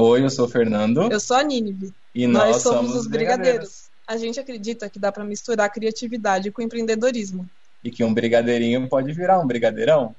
Oi, eu sou o Fernando. Eu sou a Nínive. E nós, nós somos, somos os brigadeiros. A gente acredita que dá pra misturar criatividade com empreendedorismo. E que um brigadeirinho pode virar um brigadeirão.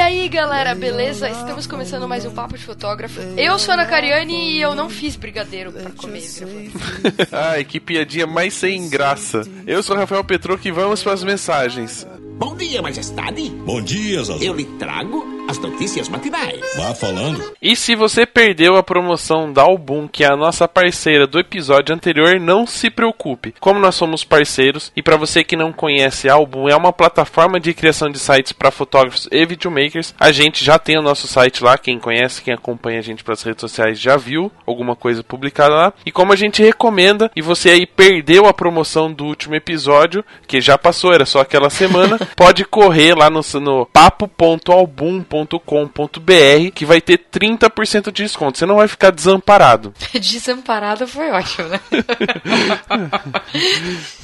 Aí, galera, beleza? Estamos começando mais um Papo de Fotógrafo. Eu sou a Ana Cariani e eu não fiz brigadeiro pra comer. Ai, que piadinha mais sem graça. Eu sou o Rafael Petro e vamos para as mensagens. Bom dia, majestade. Bom dia, Zazu. Eu lhe trago as notícias matinais. Vá falando. E se você perdeu a promoção da Album, que é a nossa parceira do episódio anterior, não se preocupe. Como nós somos parceiros, e para você que não conhece, a Album é uma plataforma de criação de sites para fotógrafos e videomakers. A gente já tem o nosso site lá, quem conhece, quem acompanha a gente pelas redes sociais já viu alguma coisa publicada lá. E como a gente recomenda, e você aí perdeu a promoção do último episódio, que já passou, era só aquela semana, pode correr lá no, no papo.album.com.br que vai ter 30% de desconto. Você não vai ficar desamparado. Desamparada foi ótimo, né?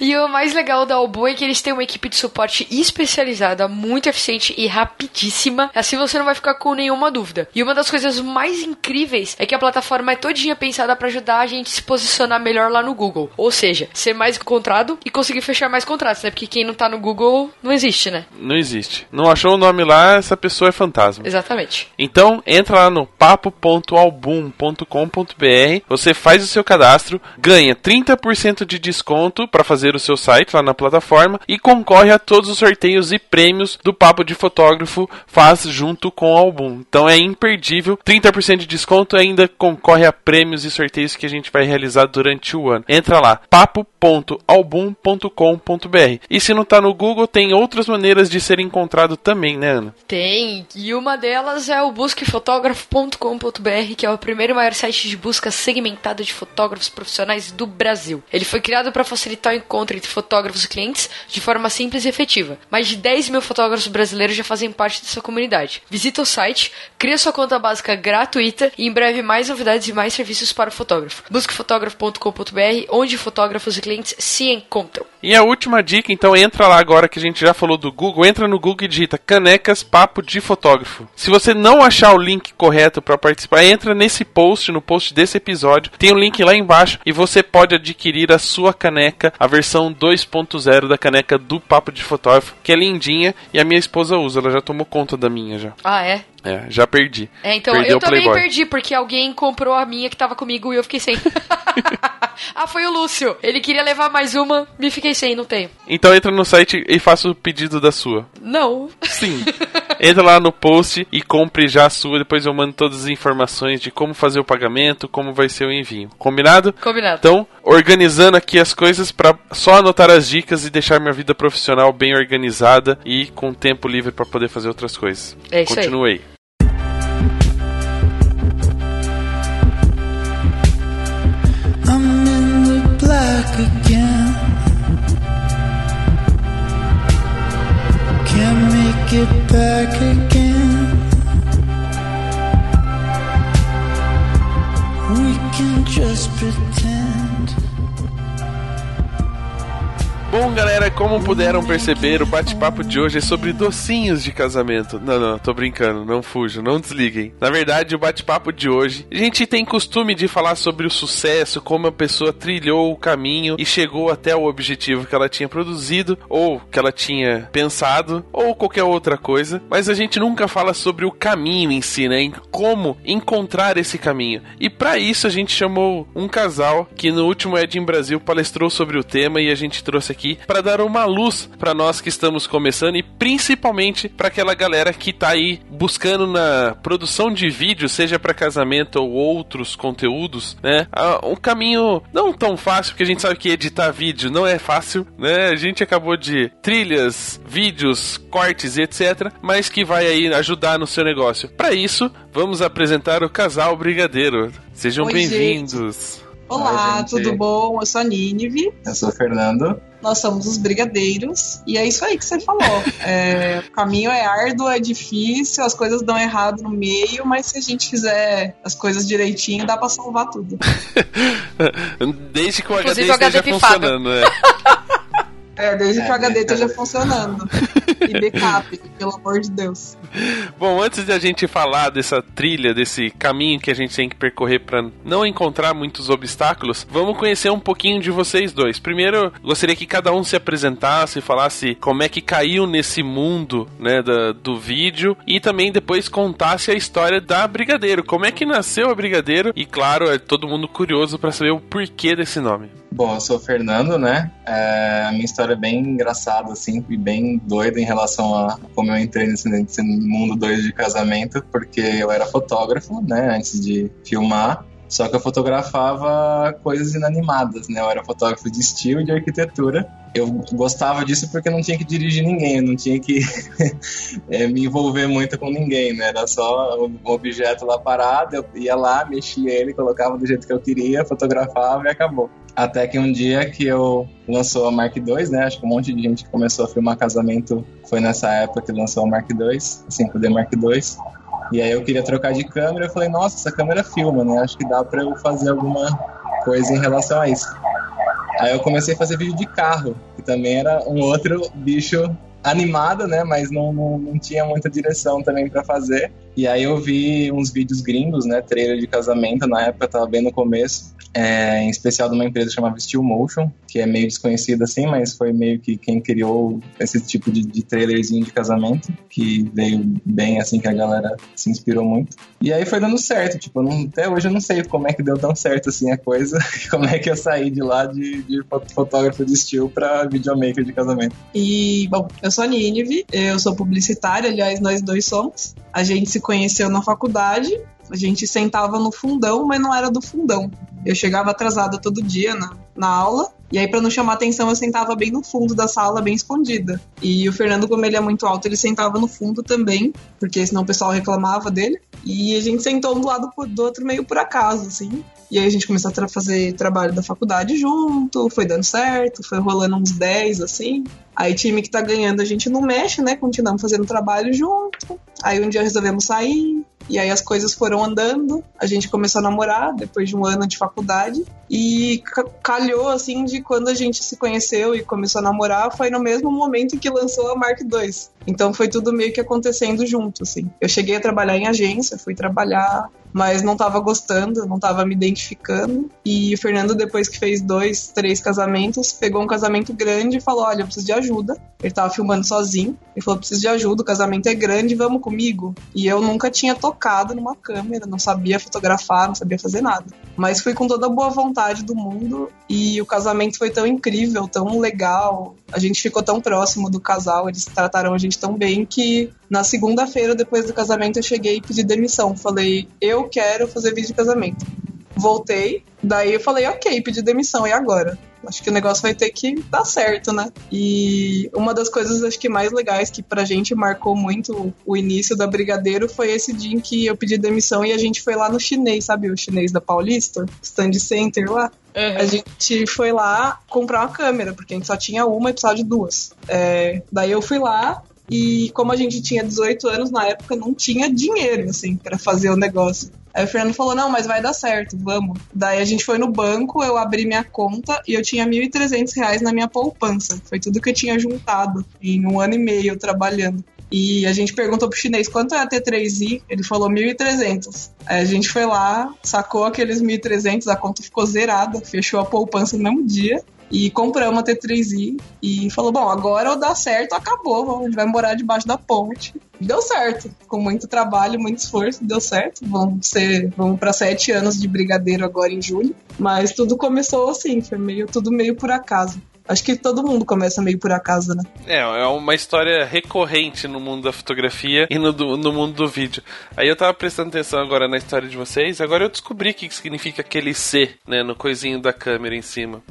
E o mais legal da Albu é que eles têm uma equipe de suporte especializada, muito eficiente e rapidíssima. Assim você não vai ficar com nenhuma dúvida. E uma das coisas mais incríveis é que a plataforma é todinha pensada para ajudar a gente a se posicionar melhor lá no Google. Ou seja, ser mais encontrado e conseguir fechar mais contratos, né? Porque quem não tá no Google não existe, né? Não existe. Não achou o nome lá, essa pessoa é fantasma. Exatamente. Então, entra lá no papo.album.com.br, você faz o seu cadastro, ganha 30% de desconto para fazer o seu site lá na plataforma e concorre a todos os sorteios e prêmios do Papo de Fotógrafo faz junto com o álbum. Então é imperdível, 30% de desconto ainda concorre a prêmios e sorteios que a gente vai realizar durante o ano. Entra lá, papo.album.com.br. E se não tá no Google, tem outras maneiras de ser encontrado também, né, Ana? Tem, e uma delas é o busquefotógrafo.com.br, que é o primeiro maior site de busca segmentada de fotógrafos profissionais do Brasil. Ele foi criado para facilitar o encontro entre fotógrafos e clientes de forma simples e efetiva. Mais de 10 mil fotógrafos brasileiros já fazem parte dessa comunidade. Visita o site, cria sua conta básica gratuita e em breve mais novidades e mais serviços para o fotógrafo. Busquefotógrafo.com.br, onde fotógrafos e clientes se encontram. E a última dica, então entra lá agora que a gente já falou do Google, entra no Google e digita canecas papo de fotógrafo. Se você não achar o link correto para participar, entra nesse post, no post desse episódio, tem o um link lá embaixo e você pode adquirir a sua caneca, a versão 2.0 da caneca do papo de fotógrafo, que é lindinha e a minha esposa usa, ela já tomou conta da minha já. Ah, é? É, já perdi. É, então Perdeu eu também Playboy. perdi, porque alguém comprou a minha que tava comigo e eu fiquei sem. ah, foi o Lúcio. Ele queria levar mais uma, me fiquei sem, não tenho. Então entra no site e faça o pedido da sua. Não. Sim. Entra lá no post e compre já a sua. Depois eu mando todas as informações de como fazer o pagamento, como vai ser o envio. Combinado? Combinado. Então, organizando aqui as coisas para só anotar as dicas e deixar minha vida profissional bem organizada e com tempo livre para poder fazer outras coisas. É isso aí. Continue aí. I'm it back again. We can just pretend. Bom, galera, como puderam perceber, o bate-papo de hoje é sobre docinhos de casamento. Não, não, tô brincando, não fujam, não desliguem. Na verdade, o bate-papo de hoje, a gente tem costume de falar sobre o sucesso, como a pessoa trilhou o caminho e chegou até o objetivo que ela tinha produzido, ou que ela tinha pensado, ou qualquer outra coisa, mas a gente nunca fala sobre o caminho em si, né? Em como encontrar esse caminho. E para isso a gente chamou um casal que no último Ed em Brasil palestrou sobre o tema e a gente trouxe aqui para dar uma luz para nós que estamos começando e principalmente para aquela galera que tá aí buscando na produção de vídeo, seja para casamento ou outros conteúdos, né? Ah, Um caminho não tão fácil, porque a gente sabe que editar vídeo não é fácil, né? A gente acabou de trilhas, vídeos, cortes e etc, mas que vai aí ajudar no seu negócio. Para isso, vamos apresentar o casal Brigadeiro. Sejam bem-vindos. Olá, tudo bom? Eu sou a Nínive. Eu sou o Fernando. Nós somos os brigadeiros. E é isso aí que você falou. É, o caminho é árduo, é difícil, as coisas dão errado no meio, mas se a gente fizer as coisas direitinho, dá pra salvar tudo. Desde que o Inclusive HD esteja pifado. funcionando, né? É, desde que o É, HD esteja funcionando. E backup, pelo amor de Deus. Bom, antes de a gente falar dessa trilha, desse caminho que a gente tem que percorrer para não encontrar muitos obstáculos, vamos conhecer um pouquinho de vocês dois. Primeiro, gostaria que cada um se apresentasse, falasse como é que caiu nesse mundo, né, da- do vídeo e também depois contasse a história da Brigadeiro, como é que nasceu a Brigadeiro e claro, é todo mundo curioso para saber o porquê desse nome. Bom, eu sou o Fernando, né? É, a minha história é bem engraçada, assim, e bem doida em relação a como eu entrei nesse, nesse mundo doido de casamento, porque eu era fotógrafo, né, antes de filmar. Só que eu fotografava coisas inanimadas, né? Eu era fotógrafo de estilo e de arquitetura. Eu gostava disso porque não tinha que dirigir ninguém, não tinha que eh, me envolver muito com ninguém, né? Era só um objeto lá parado, eu ia lá, mexia ele, colocava do jeito que eu queria, fotografava e acabou. Até que um dia que eu lançou a Mark II, né? Acho que um monte de gente que começou a filmar casamento foi nessa época que lançou a Mark II, a 5D Mark II. E aí eu queria trocar de câmera, eu falei, nossa, essa câmera filma, né? Acho que dá pra eu fazer alguma coisa em relação a isso. Aí eu comecei a fazer vídeo de carro, que também era um outro bicho animado, né? Mas não, não, não tinha muita direção também pra fazer. E aí eu vi uns vídeos gringos, né? Trailer de casamento, na época tava bem no começo. É, em especial de uma empresa chamada Steel Motion, que é meio desconhecida assim, mas foi meio que quem criou esse tipo de, de trailerzinho de casamento, que veio bem assim que a galera se inspirou muito. E aí foi dando certo, tipo, não- até hoje eu não sei como é que deu tão certo assim a coisa, como é que eu saí de lá de, de fo- fotógrafo de estilo pra videomaker de casamento. E, bom, eu sou a Nínive, eu sou publicitária, aliás, nós dois somos. A gente se conheceu na faculdade, a gente sentava no fundão, mas não era do fundão. Eu chegava atrasada todo dia na, na aula, e aí, pra não chamar atenção, eu sentava bem no fundo da sala, bem escondida. E o Fernando, como ele é muito alto, ele sentava no fundo também, porque senão o pessoal reclamava dele. E a gente sentou um do lado do outro meio por acaso, assim. E aí a gente começou a tra- fazer trabalho da faculdade junto, foi dando certo, foi rolando uns 10, assim. Aí time que tá ganhando a gente não mexe, né? Continuamos fazendo trabalho junto. Aí um dia resolvemos sair. E aí as coisas foram andando. A gente começou a namorar depois de um ano de faculdade. E ca- calhou, assim, de quando a gente se conheceu e começou a namorar, foi no mesmo momento que lançou a Mark II. Então foi tudo meio que acontecendo junto, assim. Eu cheguei a trabalhar em agência, fui trabalhar, mas não tava gostando, não tava me identificando. E o Fernando, depois que fez dois, três casamentos, pegou um casamento grande e falou: Olha, eu preciso de ajuda. Ele tava filmando sozinho. Ele falou: Preciso de ajuda, o casamento é grande, vamos comigo. E eu nunca tinha tocado numa câmera, não sabia fotografar, não sabia fazer nada. Mas fui com toda a boa vontade do mundo e o casamento foi tão incrível, tão legal. A gente ficou tão próximo do casal, eles trataram a gente tão bem que na segunda-feira depois do casamento eu cheguei e pedi demissão. Falei, eu quero fazer vídeo de casamento. Voltei, daí eu falei, ok, pedi demissão, e agora? Acho que o negócio vai ter que dar certo, né? E uma das coisas acho que mais legais que pra gente marcou muito o início da Brigadeiro foi esse dia em que eu pedi demissão e a gente foi lá no chinês, sabe? O chinês da Paulista, Stand Center lá. A gente foi lá comprar uma câmera, porque a gente só tinha uma e precisava de duas. É, daí eu fui lá e como a gente tinha 18 anos na época, não tinha dinheiro, assim, pra fazer o negócio. Aí o Fernando falou, não, mas vai dar certo, vamos. Daí a gente foi no banco, eu abri minha conta e eu tinha 1.300 reais na minha poupança. Foi tudo que eu tinha juntado em um ano e meio trabalhando. E a gente perguntou pro chinês quanto é a T3i, ele falou 1.300. Aí a gente foi lá, sacou aqueles 1.300, a conta ficou zerada, fechou a poupança no mesmo dia. E compramos a T3i e falou: Bom, agora ou dá certo, acabou. A gente vai morar debaixo da ponte. Deu certo. Com muito trabalho, muito esforço, deu certo. Vamos vamos para sete anos de brigadeiro agora em julho. Mas tudo começou assim, foi meio, tudo meio por acaso. Acho que todo mundo começa meio por acaso, né? É, é uma história recorrente no mundo da fotografia e no, no mundo do vídeo. Aí eu tava prestando atenção agora na história de vocês, agora eu descobri o que significa aquele C, né, no coisinho da câmera em cima.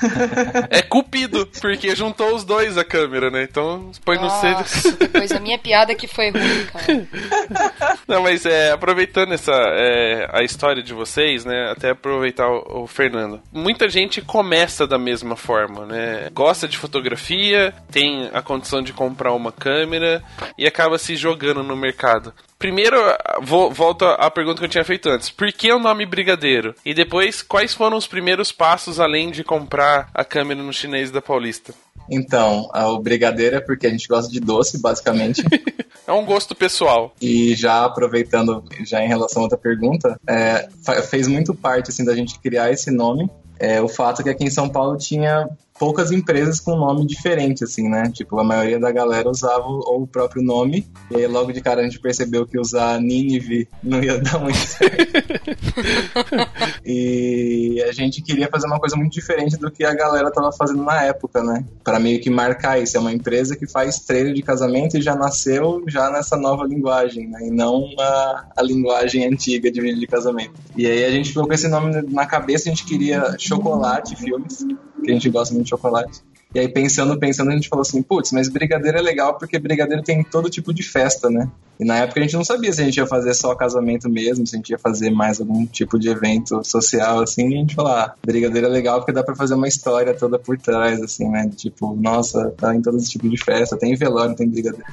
É cupido, porque juntou os dois a câmera, né? Então põe no C. Nossa, depois a minha piada que foi ruim, cara. Não, mas é, aproveitando essa é, a história de vocês, né? Até aproveitar o, o Fernando. Muita gente começa da mesma forma, né? Gosta de fotografia, tem a condição de comprar uma câmera e acaba se jogando no mercado. Primeiro, vou, volto à pergunta que eu tinha feito antes. Por que o nome Brigadeiro? E depois, quais foram os primeiros passos além de comprar a câmera no chinês da Paulista? Então, o brigadeiro é porque a gente gosta de doce, basicamente. É um gosto pessoal. E já aproveitando, já em relação a outra pergunta, é, fez muito parte assim da gente criar esse nome. É, o fato que aqui em São Paulo tinha poucas empresas com nome diferente, assim, né? Tipo, a maioria da galera usava o, ou o próprio nome. E aí logo de cara a gente percebeu que usar Nínive não ia dar muito certo. e a gente queria fazer uma coisa muito diferente do que a galera tava fazendo na época, né? Para meio que marcar isso. É uma empresa que faz trailer de casamento e já nasceu já nessa nova linguagem, né? E não a, a linguagem antiga de vídeo de casamento. E aí a gente ficou com esse nome na cabeça, a gente queria chocolate filmes, que a gente gosta muito de chocolate. E aí, pensando, pensando, a gente falou assim, putz, mas brigadeiro é legal porque brigadeiro tem todo tipo de festa, né? E na época a gente não sabia se a gente ia fazer só casamento mesmo, se a gente ia fazer mais algum tipo de evento social, assim, e a gente falou, ah, brigadeiro é legal porque dá pra fazer uma história toda por trás, assim, né? Tipo, nossa, tá em todo esse tipo de festa, tem velório, tem brigadeiro.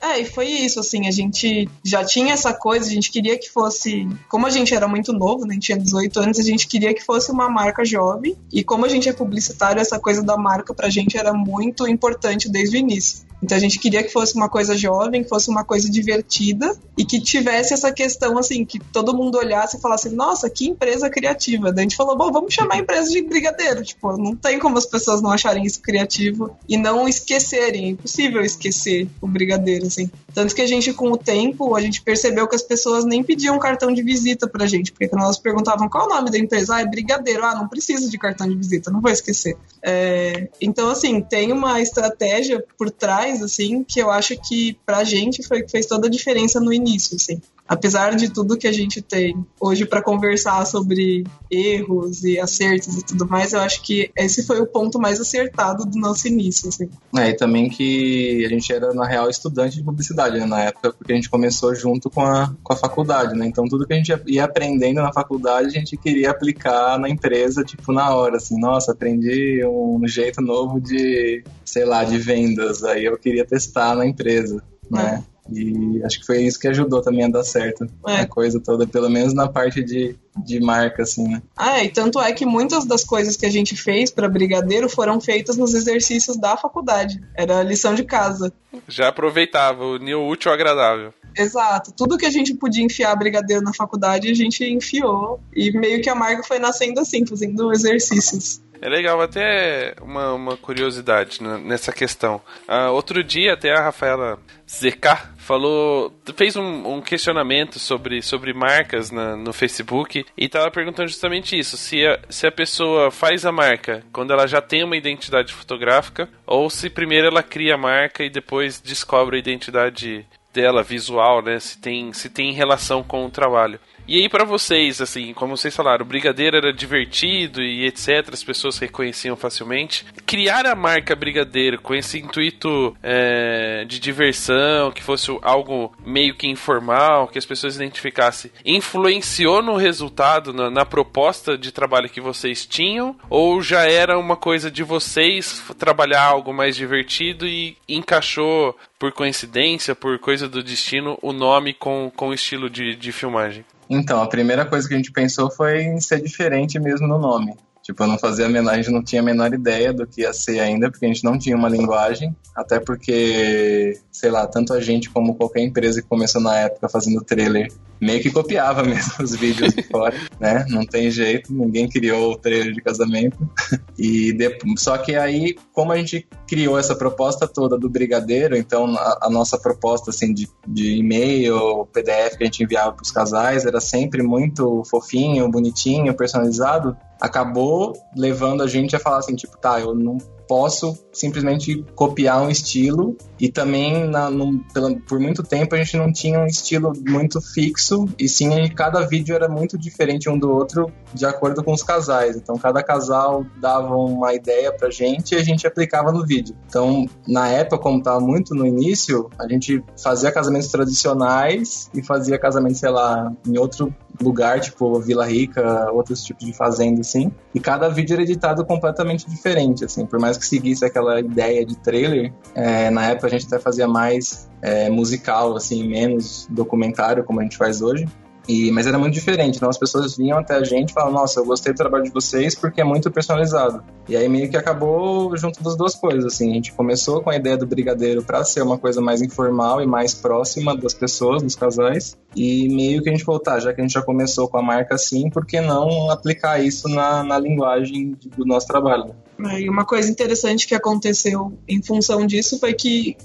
É, e foi isso, assim, a gente já tinha essa coisa, a gente queria que fosse. Como a gente era muito novo, né? A gente tinha 18 anos, a gente queria que fosse uma marca jovem. E como a gente é publicitário, essa coisa da marca pra gente era muito importante desde o início. Então a gente queria que fosse uma coisa jovem, que fosse uma coisa divertida e que tivesse essa questão assim, que todo mundo olhasse e falasse, nossa, que empresa criativa. Daí a gente falou, bom, vamos chamar a empresa de brigadeiro. Tipo, não tem como as pessoas não acharem isso criativo e não esquecerem. É impossível esquecer o brigadeiro, assim. Tanto que a gente, com o tempo, a gente percebeu que as pessoas nem pediam cartão de visita pra gente, porque quando elas perguntavam qual é o nome da empresa, ah, é brigadeiro, ah, não precisa de cartão de visita, não vou esquecer. É, então, assim, tem uma estratégia por trás, assim, que eu acho que pra gente foi que fez toda a diferença no início, assim. Apesar de tudo que a gente tem hoje pra conversar sobre erros e acertos e tudo mais, eu acho que esse foi o ponto mais acertado do nosso início, assim. É, e também que a gente era, na real, estudante de publicidade, né, na época, porque a gente começou junto com a, com a faculdade, né? Então, tudo que a gente ia- ia aprendendo na faculdade, a gente queria aplicar na empresa, tipo, na hora, assim, nossa, aprendi um jeito novo de, sei lá, de vendas, aí eu queria testar na empresa, né? E acho que foi isso que ajudou também a dar certo É. a coisa toda, pelo menos na parte de, de marca, assim, né? Ah, é, e tanto é que muitas das coisas que a gente fez para Brigadeiro foram feitas nos exercícios da faculdade. Era lição de casa. Já aproveitava, unir o útil ao agradável. Exato. Tudo que a gente podia enfiar Brigadeiro na faculdade, a gente enfiou. E meio que a marca foi nascendo assim, fazendo exercícios. É legal, até uma, uma curiosidade nessa questão. Ah, outro dia, até a Rafaela ZK falou, fez um, um questionamento sobre, sobre marcas na- no Facebook e estava perguntando justamente isso: se a, se a pessoa faz a marca quando ela já tem uma identidade fotográfica ou se primeiro ela cria a marca e depois descobre a identidade dela visual, né? Se tem, se tem relação com o trabalho. E aí, pra vocês, assim, como vocês falaram, o Brigadeiro era divertido e etc., as pessoas reconheciam facilmente. Criar a marca Brigadeiro com esse intuito é, de diversão, que fosse algo meio que informal, que as pessoas identificassem, influenciou no resultado, na, na proposta de trabalho que vocês tinham? Ou já era uma coisa de vocês trabalhar algo mais divertido e encaixou por coincidência, por coisa do destino, o nome com, com o estilo de, de filmagem? Então, a primeira coisa que a gente pensou foi em ser diferente mesmo no nome. Tipo, eu não fazia a menor, a gente não tinha a menor ideia do que ia ser ainda, porque a gente não tinha uma linguagem, até porque, sei lá, tanto a gente como qualquer empresa que começou na época fazendo trailer, meio que copiava mesmo os vídeos de fora, né? Não tem jeito, ninguém criou o trailer de casamento. E de- só que aí, como a gente criou essa proposta toda do brigadeiro, então a, a nossa proposta assim de, de e-mail, PDF que a gente enviava para os casais era sempre muito fofinho, bonitinho, personalizado. Acabou levando a gente a falar assim, tipo, tá, eu não posso simplesmente copiar um estilo e também na, no, pela, por muito tempo a gente não tinha um estilo muito fixo e sim cada vídeo era muito diferente um do outro de acordo com os casais. Então cada casal dava uma ideia pra gente e a gente aplicava no vídeo. Então na época como estava muito no início a gente fazia casamentos tradicionais e fazia casamentos sei lá em outro lugar, tipo Vila Rica, outros tipos de fazenda, assim. E cada vídeo era editado completamente diferente, assim. Por mais que seguisse aquela ideia de trailer, é, na época a gente até fazia mais é, musical, assim, menos documentário, como a gente faz hoje. E, mas era muito diferente. Então as pessoas vinham até a gente e falavam, nossa, eu gostei do trabalho de vocês porque é muito personalizado. E aí meio que acabou junto das duas coisas, assim. A gente começou com a ideia do brigadeiro para ser uma coisa mais informal e mais próxima das pessoas, dos casais. E meio que a gente falou, tá, já que a gente já começou com a marca assim, por que não aplicar isso na, na linguagem do nosso trabalho? E uma coisa interessante que aconteceu em função disso foi que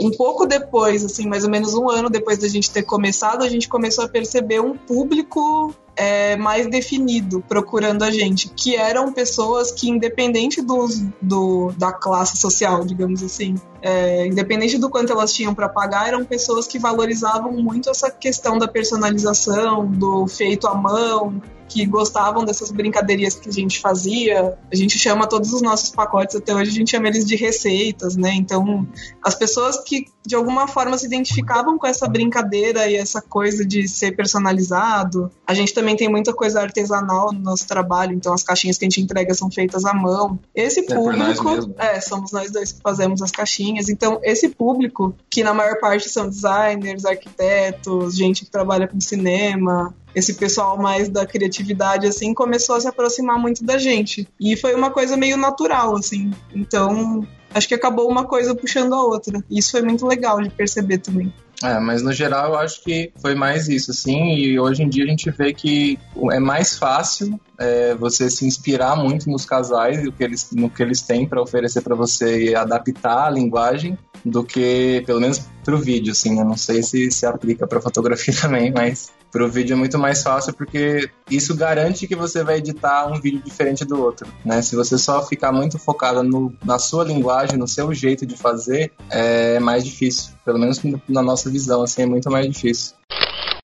um pouco depois, assim, mais ou menos um ano depois da gente ter começado, a gente começou a perceber um público é, mais definido procurando a gente, que eram pessoas que, independente dos, do, da classe social, digamos assim, é, independente do quanto elas tinham para pagar, eram pessoas que valorizavam muito essa questão da personalização, do feito à mão, que gostavam dessas brincadeirinhas que a gente fazia. A gente chama todos os nossos pacotes até hoje, a gente chama eles de receitas, né? Então, as pessoas que de alguma forma se identificavam com essa brincadeira e essa coisa de ser personalizado. A gente também tem muita coisa artesanal no nosso trabalho, então as caixinhas que a gente entrega são feitas à mão. Esse nós público, mesmo. é, somos nós dois que fazemos as caixinhas. Então, esse público, que na maior parte são designers, arquitetos, gente que trabalha com cinema, esse pessoal mais da criatividade, assim, começou a se aproximar muito da gente. E foi uma coisa meio natural, assim. Então, acho que acabou uma coisa puxando a outra. E isso foi muito legal de perceber também. É, mas no geral eu acho que foi mais isso, assim, e hoje em dia a gente vê que é mais fácil é, você se inspirar muito nos casais e que eles, no que eles têm para oferecer para você e adaptar a linguagem do que, pelo menos pro vídeo, assim, eu não sei se se aplica para fotografia também, mas pro vídeo é muito mais fácil porque isso garante que você vai editar um vídeo diferente do outro, né? Se você só ficar muito focado no, na sua linguagem, no seu jeito de fazer, é mais difícil. Pelo menos na nossa visão, assim, é muito mais difícil.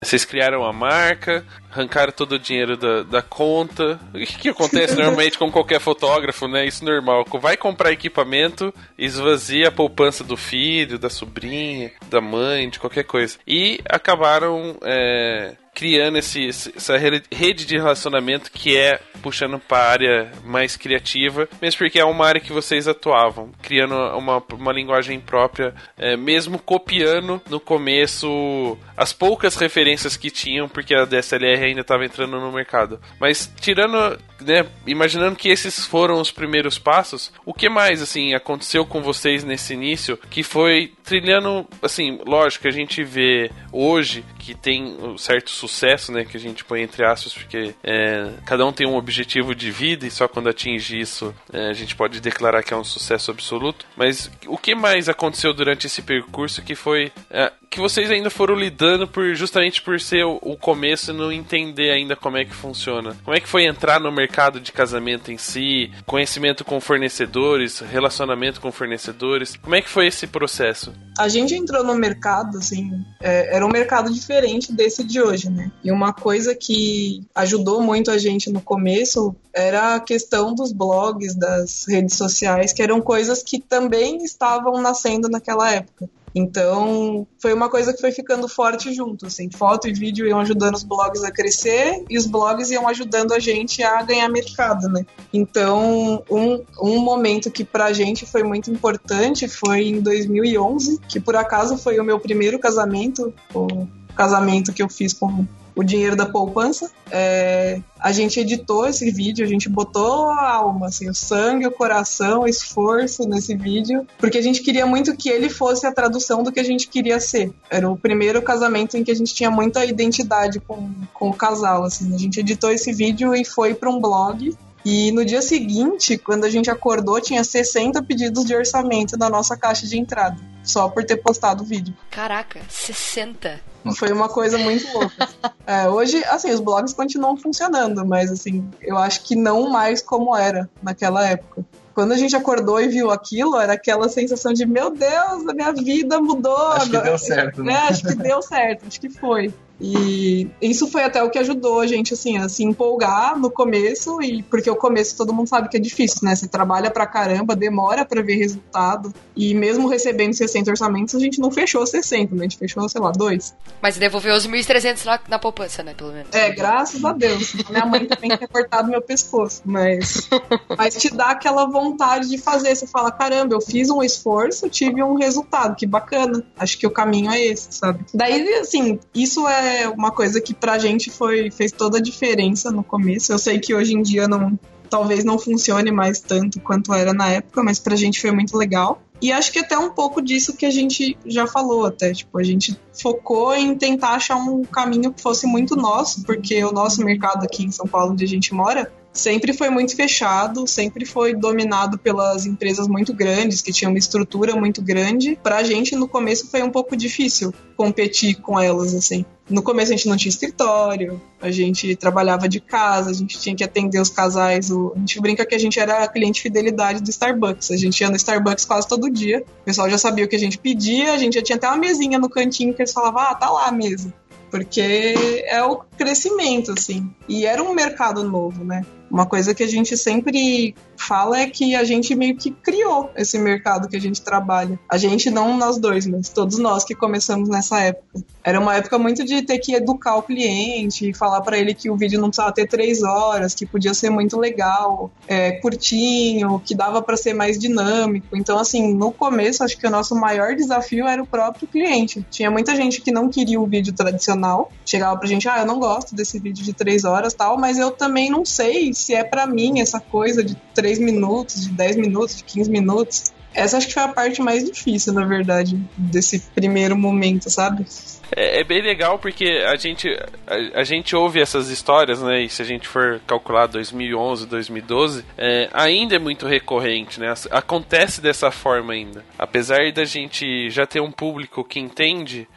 Vocês criaram a marca, arrancaram todo o dinheiro da, da conta. O que, que acontece normalmente com qualquer fotógrafo, né? Isso é normal. Vai comprar equipamento, esvazia a poupança do filho, da sobrinha, da mãe, de qualquer coisa. E acabaram é, criando esse, essa rede de relacionamento que é puxando para a área mais criativa, mesmo porque é uma área que vocês atuavam, criando uma, uma linguagem própria, é, mesmo copiando no começo as poucas referências que tinham, porque a DSLR ainda estava entrando no mercado. Mas tirando, né, imaginando que esses foram os primeiros passos, o que mais assim aconteceu com vocês nesse início que foi trilhando, assim, lógico a gente vê hoje que tem um certo sucesso, né, que a gente põe entre aspas, porque é, cada um tem um objetivo de vida e só quando atinge isso é, a gente pode declarar que é um sucesso absoluto. Mas o que mais aconteceu durante esse percurso que foi é, que vocês ainda foram lidando por justamente por ser o, o começo e não entender ainda como é que funciona? Como é que foi entrar no mercado de casamento em si, conhecimento com fornecedores, relacionamento com fornecedores? Como é que foi esse processo? A gente entrou no mercado, assim, é, era um mercado diferente desse de hoje, né? E uma coisa que ajudou muito a gente no começo era a questão dos blogs, das redes sociais, que eram coisas que também estavam nascendo naquela época. Então, foi uma coisa que foi ficando forte junto, assim, foto e vídeo iam ajudando os blogs a crescer e os blogs iam ajudando a gente a ganhar mercado, né? Então, um, um momento que pra gente foi muito importante foi em 2011, que por acaso foi o meu primeiro casamento, o casamento que eu fiz com o dinheiro da poupança. É, a gente editou esse vídeo, a gente botou a alma, assim, o sangue, o coração, o esforço nesse vídeo, porque a gente queria muito que ele fosse a tradução do que a gente queria ser. Era o primeiro casamento em que a gente tinha muita identidade com, com o casal, assim. A gente editou esse vídeo e foi para um blog e no dia seguinte, quando a gente acordou, tinha 60 pedidos de orçamento na nossa caixa de entrada, só por ter postado o vídeo. Caraca, 60. Foi uma coisa muito louca. É, hoje, assim, os blogs continuam funcionando, mas assim, eu acho que não mais como era naquela época. quando a gente acordou e viu aquilo, era aquela sensação de, meu Deus, a minha vida mudou. Acho que agora." deu certo, né? É, acho que deu certo, acho que foi. E isso foi até o que ajudou a gente, assim, a se empolgar no começo, e porque o começo todo mundo sabe que é difícil, né? Você trabalha pra caramba, demora pra ver resultado, e mesmo recebendo 60 orçamentos, a gente não fechou 60, né? A gente fechou, sei lá, dois. Mas devolveu os 1.300 na, na poupança, né? Pelo menos. É, graças a Deus. Minha mãe também tinha cortado meu pescoço, mas, mas te dá aquela vontade de fazer. Você fala, caramba, eu fiz um esforço, tive um resultado, que bacana. Acho que o caminho é esse, sabe? Daí, assim, isso é uma coisa que pra gente foi, fez toda a diferença no começo. Eu sei que hoje em dia não, talvez não funcione mais tanto quanto era na época, mas pra gente foi muito legal. E acho que até um pouco disso que a gente já falou até, tipo, a gente focou em tentar achar um caminho que fosse muito nosso, porque o nosso mercado aqui em São Paulo, onde a gente mora, sempre foi muito fechado, sempre foi dominado pelas empresas muito grandes, que tinham uma estrutura muito grande. Pra gente, no começo, foi um pouco difícil competir com elas, assim. No começo a gente não tinha escritório, a gente trabalhava de casa, a gente tinha que atender os casais. O... A gente brinca que a gente era cliente fidelidade do Starbucks. A gente ia no Starbucks quase todo dia. O pessoal já sabia o que a gente pedia, a gente já tinha até uma mesinha no cantinho que eles falavam, ah, tá lá a mesa. Porque é o crescimento, assim. E era um mercado novo, né? Uma coisa que a gente sempre fala é que a gente meio que criou esse mercado que a gente trabalha. A gente, não nós dois, mas todos nós que começamos nessa época. Era uma época muito de ter que educar o cliente, falar para ele que o vídeo não precisava ter três horas, que podia ser muito legal, é, curtinho, que dava para ser mais dinâmico. Então, assim, no começo, acho que o nosso maior desafio era o próprio cliente. Tinha muita gente que não queria o vídeo tradicional, chegava pra gente, ah, eu não gosto desse vídeo de três horas tal, mas eu também não sei se é para mim essa coisa de 3 minutos, de 10 minutos, de 15 minutos. Essa acho que foi a parte mais difícil, na verdade, desse primeiro momento, sabe? É, é bem legal porque a gente, a, a, gente ouve essas histórias, né? E se a gente for calcular 2011, 2012, é, ainda é muito recorrente, né? Acontece dessa forma ainda. Apesar da gente já ter um público que entende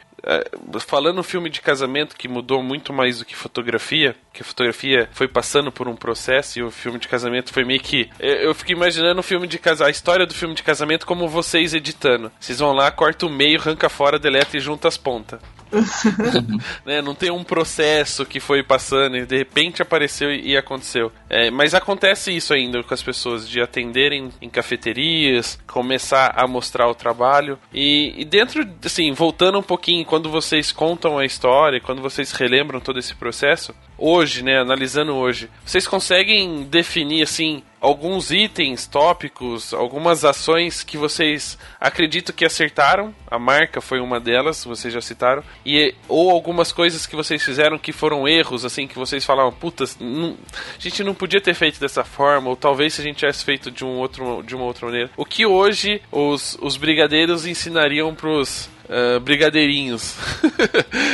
falando filme de casamento que mudou muito mais do que fotografia, que a fotografia foi passando por um processo e o filme de casamento foi meio que. Eu, fico imaginando o filme de casamento, a história do filme de casamento como vocês editando. Vocês vão lá, corta o meio, arranca fora, deleta e junta as pontas. né? Não tem um processo que foi passando e de repente apareceu e, aconteceu. É, mas acontece isso ainda com as pessoas, de atenderem em cafeterias, começar a mostrar o trabalho. E, e dentro, assim, voltando um pouquinho, quando vocês contam a história, quando vocês relembram todo esse processo, hoje, né, analisando hoje, vocês conseguem definir assim alguns itens, tópicos, algumas ações que vocês acreditam que acertaram? A marca foi uma delas, vocês já citaram, e ou algumas coisas que vocês fizeram que foram erros, assim, que vocês falavam, puta, não, a gente não podia ter feito dessa forma, ou talvez se a gente tivesse feito de um outro, de uma outra maneira. O que hoje os, os brigadeiros ensinariam pros Uh, brigadeirinhos.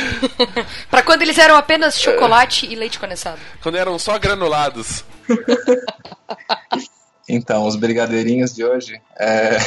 para quando eles eram apenas chocolate e leite condensado. Quando eram só granulados. então, os brigadeirinhos de hoje. É...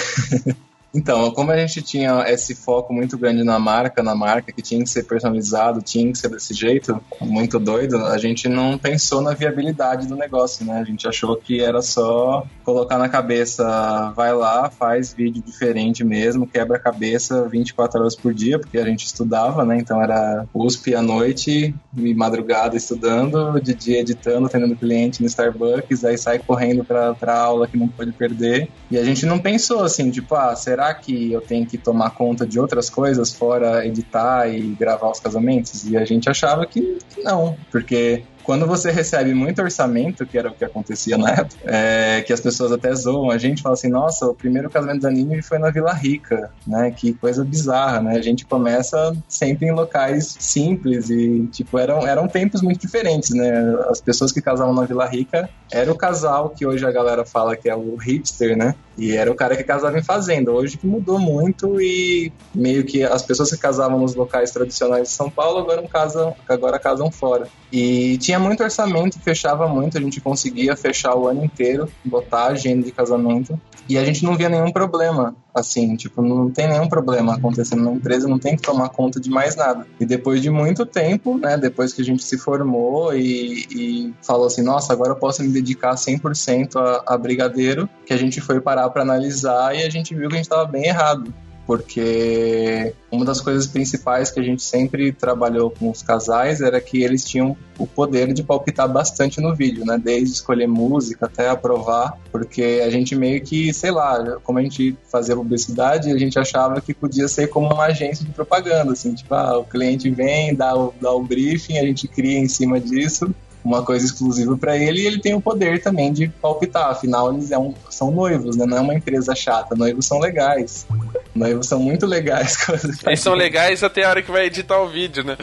Então, como a gente tinha esse foco muito grande na marca, na marca que tinha que ser personalizado, tinha que ser desse jeito, muito doido, a gente não pensou na viabilidade do negócio, né? A gente achou que era só colocar na cabeça, vai lá, faz vídeo diferente mesmo, quebra a cabeça 24 horas por dia, porque a gente estudava, né? Então era USP à noite e madrugada estudando, de dia editando, atendendo cliente no Starbucks, aí sai correndo pra, pra aula que não pode perder. E a gente não pensou assim, tipo, ah, será será que eu tenho que tomar conta de outras coisas fora editar e gravar os casamentos? E a gente achava que, não, porque quando você recebe muito orçamento, que era o que acontecia na época, é, que as pessoas até zoam a gente, falam assim, nossa, o primeiro casamento da Nini foi na Vila Rica, né? Que coisa bizarra, né? A gente começa sempre em locais simples e, tipo, eram, eram tempos muito diferentes, né? As pessoas que casavam na Vila Rica era o casal que hoje a galera fala que é o hipster, né? E era o cara que casava em fazenda. Hoje que mudou muito e meio que as pessoas que casavam nos locais tradicionais de São Paulo agora casam, agora casam fora. E tinha tinha muito orçamento, fechava muito, a gente conseguia fechar o ano inteiro, botar a agenda de casamento. E a gente não via nenhum problema, assim, tipo, não tem nenhum problema acontecendo na empresa, não tem que tomar conta de mais nada. E depois de muito tempo, né, depois que a gente se formou e, e falou assim, nossa, agora eu posso me dedicar 100% a, a brigadeiro, que a gente foi parar para analisar e a gente viu que a gente estava bem errado porque uma das coisas principais que a gente sempre trabalhou com os casais era que eles tinham o poder de palpitar bastante no vídeo, né? Desde escolher música até aprovar, porque a gente meio que, sei lá, como a gente fazia publicidade, a gente achava que podia ser como uma agência de propaganda, assim, tipo, ah, o cliente vem, dá o, dá o briefing, a gente cria em cima disso uma coisa exclusiva para ele e ele tem o poder também de palpitar. Afinal, eles é um, são noivos, né? Não é uma empresa chata. Noivos são legais. Noivos são muito legais. Eles são legais até a hora que vai editar o vídeo, né?